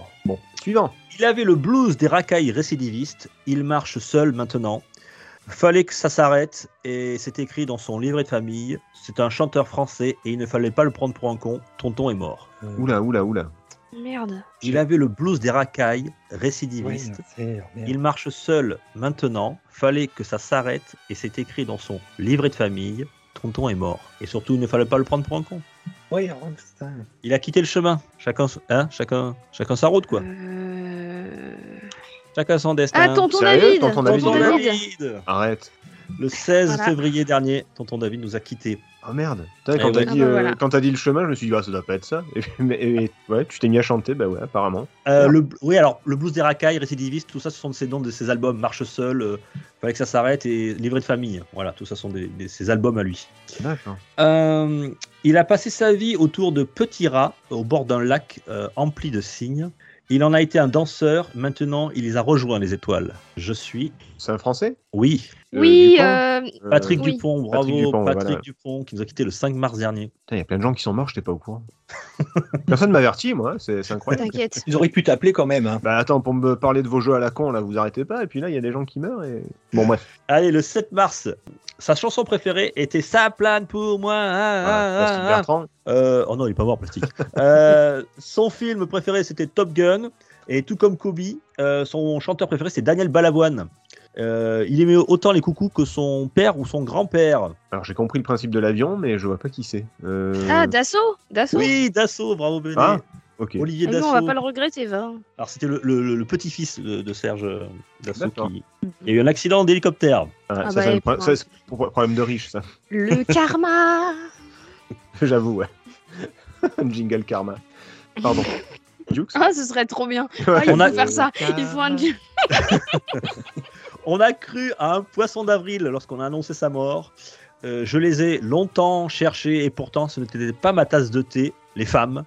suivant. Il avait le blues des racailles récidivistes. Il marche seul maintenant. Fallait que ça s'arrête et c'est écrit dans son livret de famille. C'est un chanteur français et il ne fallait pas le prendre pour un con. Tonton est mort. euh, Oula, oula, oula. Merde. Il avait le blues des racailles récidivistes. Il marche seul maintenant. Fallait que ça s'arrête et c'est écrit dans son livret de famille. Tonton est mort. Et surtout, il ne fallait pas le prendre pour un con. Oui, Rammstein. Il a quitté le chemin. Chacun, hein, chacun, chacun sa route, quoi. Euh, Chacun son destin. Ah, tonton Sérieux, David tonton David, Tonton il est mort David. Arrête. Le 16 Voilà. février dernier, tonton David nous a quittés. Oh merde. Putain, quand t'as dit, Ah bah euh, voilà. le chemin, je me suis dit, ah, ça doit pas être ça. <laughs> Et, mais, et- ouais, tu t'es mis à chanter, bah ouais, apparemment. Euh, le, oui, alors le blues des racailles, récidiviste, tout ça, ce sont ces noms de ses albums. Marche seul, euh, fallait que ça s'arrête et livret de famille. Voilà, tout ça sont des, des- ses albums à lui. D'accord. Euh, il a passé sa vie autour de petits rats au bord d'un lac euh, empli de cygnes. Il en a été un danseur. Maintenant, il les a rejoints les étoiles. Je suis, C'est un français? Oui, Euh, Oui, Dupont? euh, Euh, Patrick Oui. Dupont. Bravo, Patrick Dupont, Patrick voilà. Dupont, qui nous a quittés le 5 mars dernier. Il y a plein de gens qui sont morts, j'étais pas au courant. <laughs> Personne m'a averti, moi, c'est c'est incroyable. t'inquiète. Ils auraient pu t'appeler quand même. Hein. Bah attends, pour me parler de vos jeux à la con, là, vous arrêtez pas, et puis là, il y a des gens qui meurent, et... Bon, bref. Allez, le 7 mars, sa chanson préférée était Ça plane pour moi. ah, Voilà, ah, Plastique ah, ah. Bertrand. Euh, oh non, il est pas mort, plastique. Euh, son film préféré, c'était Top Gun. Et tout comme Kobe, euh, son chanteur préféré, c'est Daniel Balavoine. Euh, il aimait autant les coucous que son père ou son grand-père. Alors, j'ai compris le principe de l'avion, mais je vois pas qui c'est. Euh, Ah, Dassault Dassault Oui, Dassault, bravo Benet. Ah, ok. Olivier Ah non, Dassault. on va pas le regretter, va. Alors, c'était le, le- le petit-fils de, de Serge euh, Dassault qui. Il y a eu un accident d'hélicoptère. Ah, Ah ça, bah, c'est et un pro- c'est pour- problème de riche, ça. Le <laughs> karma <laughs> J'avoue, ouais. Un <laughs> jingle karma. Pardon. Ah, ce serait trop bien. Ouais. Ah, il On faut a- faire ça. Il faut un On a cru à un poisson d'avril lorsqu'on a annoncé sa mort. Euh, je les ai longtemps cherchés et pourtant ce n'était pas ma tasse de thé. Les femmes,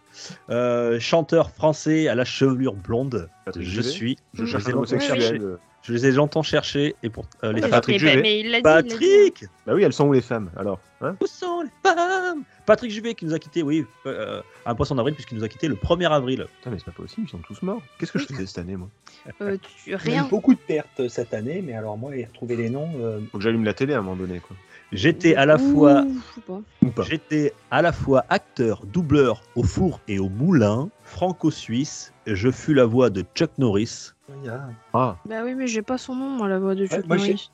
Euh, chanteur français à la chevelure blonde, je suis. Je je cherche les ai un longtemps homosexuel. cherchés. Euh. Je les ai longtemps cherchés et pour euh, les femmes. Patrick Juvet. mais il l'a dit, il l'a dit. Patrick, Bah oui, elles sont où les femmes alors hein où sont les femmes? Patrick Juvet qui nous a quitté, oui, euh, un poisson d'avril puisqu'il nous a quitté le 1er avril. Putain, mais c'est pas possible, ils sont tous morts. Qu'est-ce que je faisais cette année, moi? Euh, tu- y a eu rien. beaucoup de pertes cette année, mais alors moi, retrouver les noms. euh, Faut que j'allume la télé à un moment donné, quoi. J'étais à la fois Ouh, J'étais à la fois acteur, doubleur au four et au moulin, franco-suisse. Je fus la voix de Chuck Norris. Il y a- Ah, Bah oui, mais j'ai pas son nom, moi, la voix de Chuck Norris.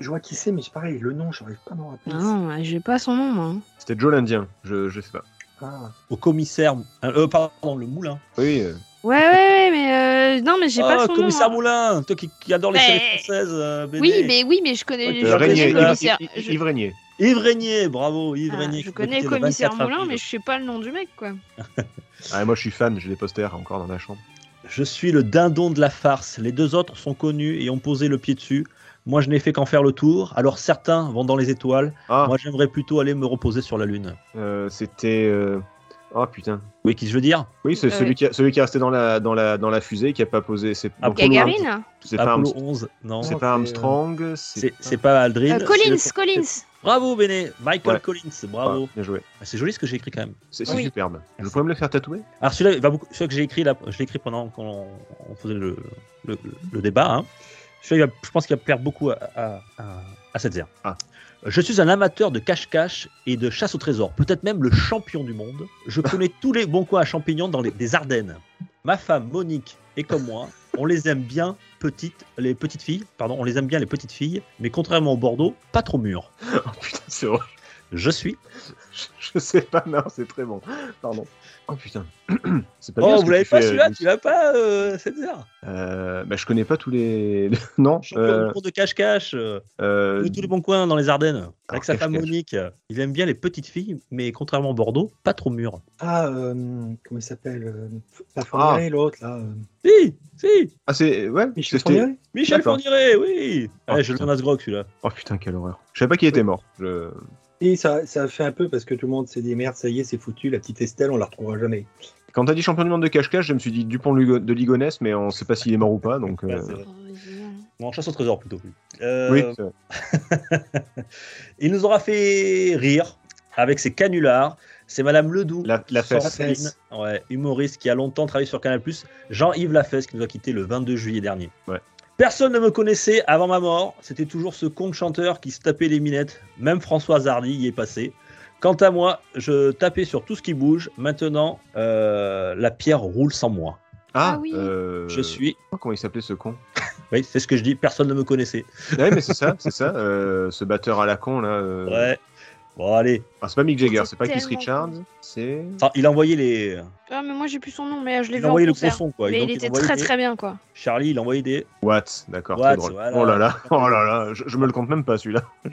Je vois qui c'est, mais c'est pareil, le nom, j'arrive pas à m'en rappeler. Non, j'ai pas son nom, moi. c'était Joe l'Indien, je, je sais pas. Ah, Au commissaire. Euh, pardon, le moulin. Oui, euh, Ouais, ouais, ouais, mais euh, non, mais j'ai pas Ah, son commissaire nom. hein. Moulin, toi qui, qui adore les séries françaises. euh. Oui, mais oui, mais je connais. Ouais, je euh, je connais Régnier, le commissaire. Yves- je- Yves Régnier. Yves Régnier, bravo, Yves Ah, Régnier. je connais le commissaire 24 Moulin, mais je sais pas le nom du mec, quoi. Ah, moi je suis fan, j'ai des posters encore dans la chambre. Je suis le dindon de la farce. Les deux autres sont connus et ont posé le pied dessus. Moi, je n'ai fait qu'en faire le tour. Alors certains vont dans les étoiles. Ah, Moi, j'aimerais plutôt aller me reposer sur la lune. euh, c'était. euh, Oh putain. Oui, qui je veux dire Oui, c'est Euh, celui, qui a- celui qui est resté dans la, dans la, dans la fusée, qui a pas posé. C'est Ah, Gagarine C'est pas, Apollo Armstrong- 11, non. c'est pas Armstrong. C'est c'est pas Aldrin. Euh, Collins, le- Collins. Bravo, Béné. Michael Ouais. Collins, bravo. Ouais, bien joué. Ah, C'est joli ce que j'ai écrit quand même. C'est Oui. superbe. Je pourrais me le faire tatouer Alors celui-là, il va beaucoup... celui que j'ai écrit là, je l'ai écrit pendant qu'on on faisait le, le, le débat. Hein. Celui-là, je pense qu'il va plaire beaucoup à, à, à, à cette zère. Ah. Je suis un amateur de cache-cache et de chasse au trésor, peut-être même le champion du monde. Je <laughs> connais tous les bons coins à champignons dans les des Ardennes. Ma femme Monique est comme moi, on les aime bien petites, les petites filles, pardon, on les aime bien les petites filles, mais contrairement au Bordeaux, pas trop mûres. <laughs> Oh putain, c'est horrible. Je suis. Je, je sais pas, non, c'est très bon. Pardon. Oh putain. <clears throat> c'est pas Oh, bien vous l'avez pas fais, celui-là. Tu l'as pas euh, cette zère Euh, bah, je connais pas tous les. <laughs> non. Champion euh, du monde de cache-cache. euh, euh, de tous les bons coins dans les Ardennes. Alors, Avec sa femme. Monique. Il aime bien les petites filles, mais contrairement à Bordeaux, pas trop mûres. ah euh, comment il s'appelle euh, Pas Fournier, l'autre, là. euh, Si, si. Ah, c'est. Ouais, Michel c'était- Fournier Michel D'accord. Fourniret, oui. Oh, Ouais, je le donne à ce grog celui-là. Oh putain, quelle horreur. Je savais pas qu'il était mort. Je... Et ça, ça a fait un peu parce que tout le monde s'est dit merde, ça y est, c'est foutu, la petite Estelle, on la retrouvera jamais. Quand t'as dit champion du monde de cache-cache, je me suis dit Dupont Lugo- de Ligonnès, mais on sait pas s'il est mort ou pas. Donc, euh. Oh. Non, chasse au trésor plutôt. Euh, oui, vrai. <laughs> il nous aura fait rire avec ses canulars. C'est Madame Ledoux. la, la fesse. Ouais, humoriste qui a longtemps travaillé sur Canal+. Jean-Yves Lafesse qui nous a quitté le 22 juillet dernier. Ouais. Personne ne me connaissait avant ma mort. C'était toujours ce con de chanteur qui se tapait les minettes. Même François Hardy y est passé. Quant à moi, je tapais sur tout ce qui bouge. Maintenant, euh, la pierre roule sans moi. Ah, Ah oui. euh, Je suis. Comment il s'appelait ce con Oui, c'est ce que je dis. Personne ne me connaissait. Ouais, mais c'est ça, c'est ça. euh, ce batteur à la con là. euh, Ouais. Bon, allez. Ah, c'est pas Mick Jagger, C'est pas Keith Richards, c'est. Enfin, il a envoyé les. Ah, mais moi j'ai plus son nom, mais je l'ai Il vu a en envoyé le concert. gros son, quoi. Mais Donc, il il a était très des- très bien, quoi. Charlie, il a envoyé des. Watts, d'accord, Watts, très drôle. voilà. Oh là là, oh là là, je, je me le compte même pas celui-là. <laughs>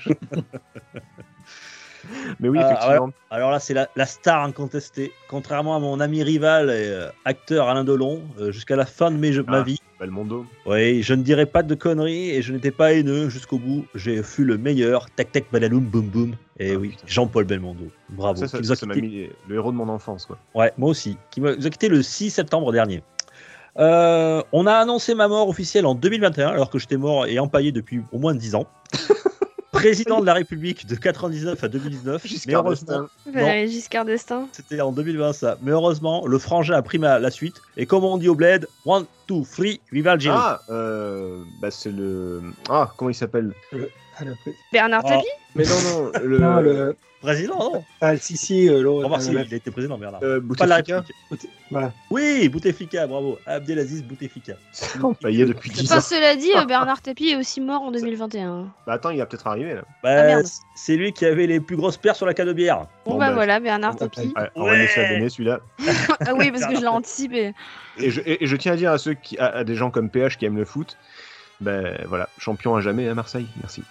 Mais oui, Ah, effectivement. Alors là, c'est la, la star incontestée. Contrairement à mon ami rival et euh, acteur Alain Delon, euh, jusqu'à la fin de mes jeux- ma Ah. vie, Belmondo. oui, je ne dirais pas de conneries et je n'étais pas haineux jusqu'au bout. J'ai fui le meilleur. Tac tac badaloum boum boum. Et Ah, oui. Jean-Paul Belmondo. Bravo. ça, ça, ça m'a quittés- mis le héros de mon enfance, quoi. Ouais, moi aussi. Qui m'a- nous a quitté le 6 septembre dernier. Euh, on a annoncé ma mort officielle en 2021, alors que j'étais mort et empaillé depuis au moins 10 ans. <laughs> Président de la République de 99 à 2019. mais Giscard heureusement, d'Estaing. Giscard d'Estaing. c'était en 2020 ça. Mais heureusement, le frangin a pris la suite. Et comme on dit au bled, one, two, three, viva le génie. Ah, euh, bah c'est le. Ah, comment il s'appelle? Ah, le- Bernard Ah. Tapie? Mais non, non, le. Non, le... Président, non Ah, si, si, euh, l'autre. Remarque, si, euh, il a été président, Bernard. euh, Pas la. Voilà. Oui, Bouteflika, bravo. Abdelaziz Bouteflika. <laughs> empaillé depuis 10 ans. Enfin, cela dit, euh, <laughs> Bernard Tapie est aussi mort en 2021. Bah attends, il va peut-être arriver là. Bah, Ah, merde. c'est lui qui avait les plus grosses paires sur la canne de bière. Bon, Bon, bah bah, voilà, Bernard Tapie. Ouais, on va Ouais. laisser à donner celui-là. <laughs> Ah oui, parce que je l'ai anticipé. Et je, et, et je tiens à dire à ceux qui, à, à des gens comme PH qui aiment le foot, ben voilà, champion à jamais à Marseille. Merci.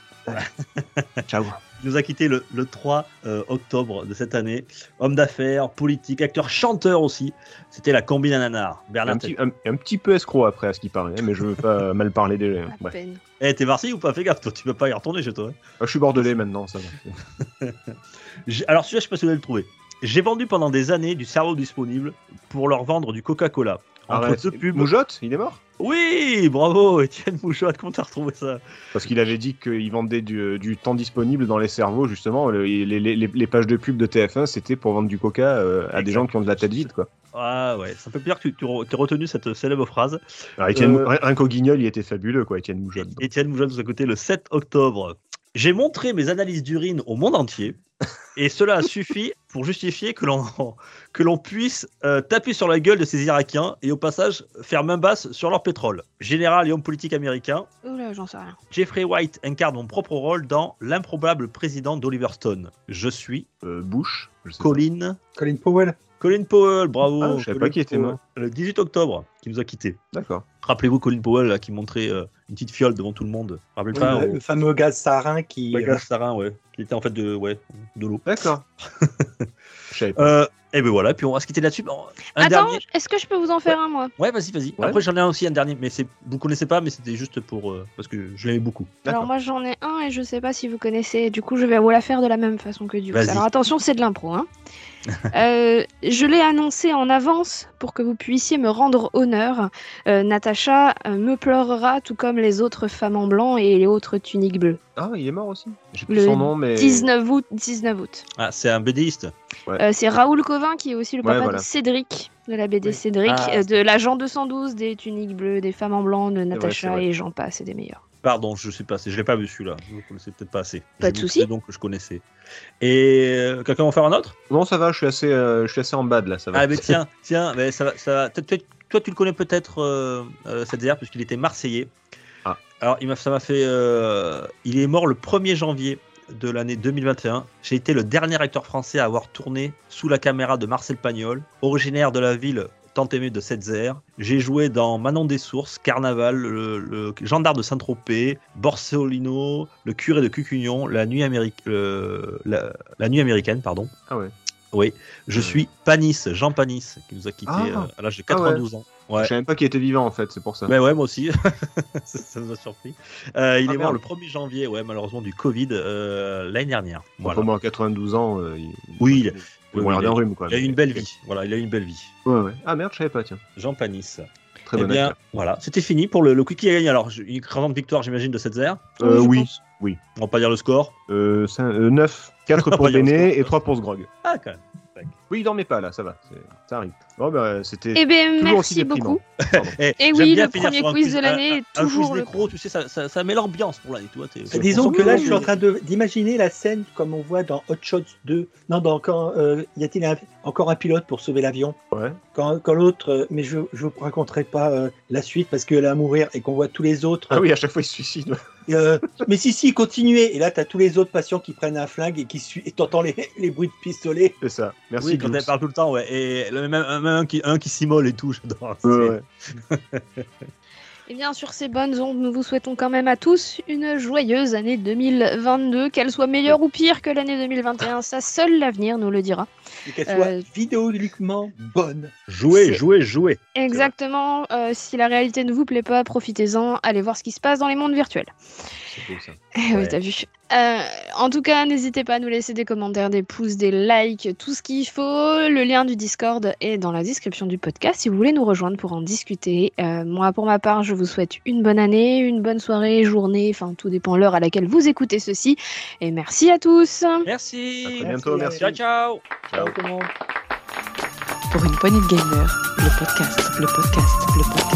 Ciao. <laughs> Il nous a quitté le, le 3 euh, octobre de cette année. Homme d'affaires, politique, acteur, chanteur aussi. C'était la combine à nanar. Bernard Un petit, un, un petit peu escroc après à ce qui paraît, mais je veux pas <laughs> mal parler des. À peine. Eh, t'es Marseille ou pas? Fais gaffe, toi, tu peux pas y retourner chez toi. hein. Ah, je suis bordelais maintenant, ça va. <laughs> Alors, celui-là, je sais pas si vous allez le trouver. J'ai vendu pendant des années du cerveau disponible pour leur vendre du Coca-Cola. Arrête. pubs. Moujotte, il est mort Oui, bravo, Étienne Mouchot, comment t'as retrouvé ça Parce qu'il avait dit qu'il vendait du, du temps disponible dans les cerveaux, justement. Le- les, les- les- les pages de pub de TF1, c'était pour vendre du coca euh, à des gens qui ont de la tête vide, quoi. Ah ouais, ça fait plaisir que tu tu re- retenu cette célèbre phrase. Alors, Étienne, Euh, Mou- rien qu'au guignol, il était fabuleux, quoi, Étienne Moujotte. Étienne Moujon nous a coûté le 7 octobre. J'ai montré mes analyses d'urine au monde entier et cela a suffi pour justifier que l'on <laughs> que l'on puisse euh, taper sur la gueule de ces Irakiens et au passage faire main basse sur leur pétrole. Général et homme politique américain, Oula, j'en sais rien. Jeffrey White incarne mon propre rôle dans L'improbable président d'Oliver Stone. Je suis Euh, Bush, je sais Colin Colin Powell. Colin Powell, bravo. Ah, je savais Colin pas qu'il était mort. Le 18 octobre, qui nous a quittés. D'accord. Rappelez-vous Colin Powell là, qui montrait euh, une petite fiole devant tout le monde. Rappelez Oui, pas le, le fameux gaz sarin qui. Ouais, gaz sarin, ouais. Qui était en fait de, ouais, de l'eau. D'accord. <laughs> Je savais pas. Euh, et ben voilà, puis on va se quitter là-dessus. Attends, dernier. est-ce que je peux vous en faire un, moi? Ouais, vas-y, vas-y. Ouais. Après, j'en ai un aussi, un dernier, mais c'est vous connaissez pas, mais c'était juste pour. euh, parce que je l'aimais beaucoup. Alors moi j'en ai un et je sais pas si vous connaissez. Du coup je vais vous la faire de la même façon que du Vas-y. Alors attention c'est de l'impro. Hein. <laughs> Euh, je l'ai annoncé en avance pour que vous puissiez me rendre honneur. Euh, Natacha euh, me pleurera tout comme les autres femmes en blanc et les autres tuniques bleues. Ah, il est mort aussi. J'ai plus Le son nom, mais. 19 août. 19 août. Ah, c'est un BDiste. Euh, c'est Raoul Covin qui est aussi le Ouais, papa voilà. de Cédric de la BD Oui. Cédric, Ah. de l'agent 212, des tuniques bleues, des femmes en blanc, de Natacha et j'en passe et des meilleurs. Pardon, je sais pas, je l'ai pas vu celui-là. Je le connaissais peut-être pas assez. Pas de souci. Donc que je connaissais. Et euh, quelqu'un va en faire un autre? Non, ça va, je suis assez, euh, je suis assez en bas de là, ça va. Ah, mais tiens, tiens, mais ça va. Ça va peut-être- toi, tu le connais peut-être, euh, euh, Sadzer, puisqu'il était marseillais. Ah. Alors, il m'a, ça m'a fait. euh, il est mort le 1er janvier de l'année 2021. J'ai été le dernier acteur français à avoir tourné sous la caméra de Marcel Pagnol, originaire de la ville tant aimée de Setzer. J'ai joué dans Manon des Sources, Carnaval, le, le gendarme de Saint-Tropez, Borsolino, le curé de Cucugnon, la nuit, améric- euh, la, la nuit américaine, pardon. Ah ouais. Oui, je suis Panis, Jean Panis, qui nous a quittés Ah. euh, à l'âge de Ah ouais. 92 ans. Ouais. Je savais même pas qu'il était vivant en fait, c'est pour ça. Ouais, ouais, moi aussi. <laughs> ça, ça nous a surpris. Euh, il Ah, est mort le 1er janvier, ouais, malheureusement, du Covid euh, l'année dernière. Voilà. Voilà. Moi, à 92 ans, euh, il... Oui, il- il oui, oui, il a- rhume quoi. Il a eu une belle vie. Voilà, il a eu une belle vie. Ouais, ouais. Ah merde, je savais pas, tiens. Jean Panis. Très eh bon bien, acteur. voilà, c'était fini pour le, le quickie à gagner. Alors, une écrasante victoire, j'imagine, de cette zère. Euh, oui, pense. On va pas dire le score. Euh, 9, 4 <laughs> pour Béné et 3 pour Sgrog. Ah, quand même. Oui, il dormait pas là, ça va, ça arrive. Bon, bah, c'était Eh aussi merci beaucoup. <laughs> Pardon. Eh, Et j'aime oui, le premier un quiz de l'année un- est un toujours quiz le- tu sais, ça, ça, ça met l'ambiance pour l'année. Tu vois, Et disons on que là, je suis en train de- d'imaginer la scène comme on voit dans Hot Shots 2. Non, dans quand euh, y a-t-il un- encore un pilote pour sauver l'avion? Ouais. Quand, quand l'autre, euh, mais je ne vous raconterai pas euh, la suite parce qu'elle va mourir et qu'on voit tous les autres. Ah oui, à chaque fois il se suicide. Euh, mais si, si, continuez. Et là, tu as tous les autres patients qui prennent un flingue et qui suivent. Et t'entends les, les bruits de pistolet. C'est ça. Merci. Oui, quand elle parle tout le temps, ouais. Et le- même, même un qui, un qui s'immole et tout, <laughs> j'adore. Ouais, C'est- ouais. <laughs> Et Eh bien, sur ces bonnes ondes, nous vous souhaitons quand même à tous une joyeuse année 2022, qu'elle soit meilleure ou pire que l'année 2021. Ça, seul l'avenir nous le dira. Et qu'elle soit Euh, vidéoludiquement bonne. Jouez, jouez, jouez. Exactement. euh, si la réalité ne vous plaît pas, profitez-en. Allez voir ce qui se passe dans les mondes virtuels. C'est beau ça. Eh Ouais. Oui, t'as vu. Euh, en tout cas, n'hésitez pas à nous laisser des commentaires, des pouces, des likes, tout ce qu'il faut. Le lien du Discord est dans la description du podcast si vous voulez nous rejoindre pour en discuter. Euh, moi, pour ma part, je vous souhaite une bonne année, une bonne soirée, journée, enfin, tout dépend l'heure à laquelle vous écoutez ceci. Et merci à tous. Merci. À très bientôt. Merci. Ciao, ciao. Ciao. tout le monde. Pour une poignée de gamers, le podcast, le podcast, le podcast.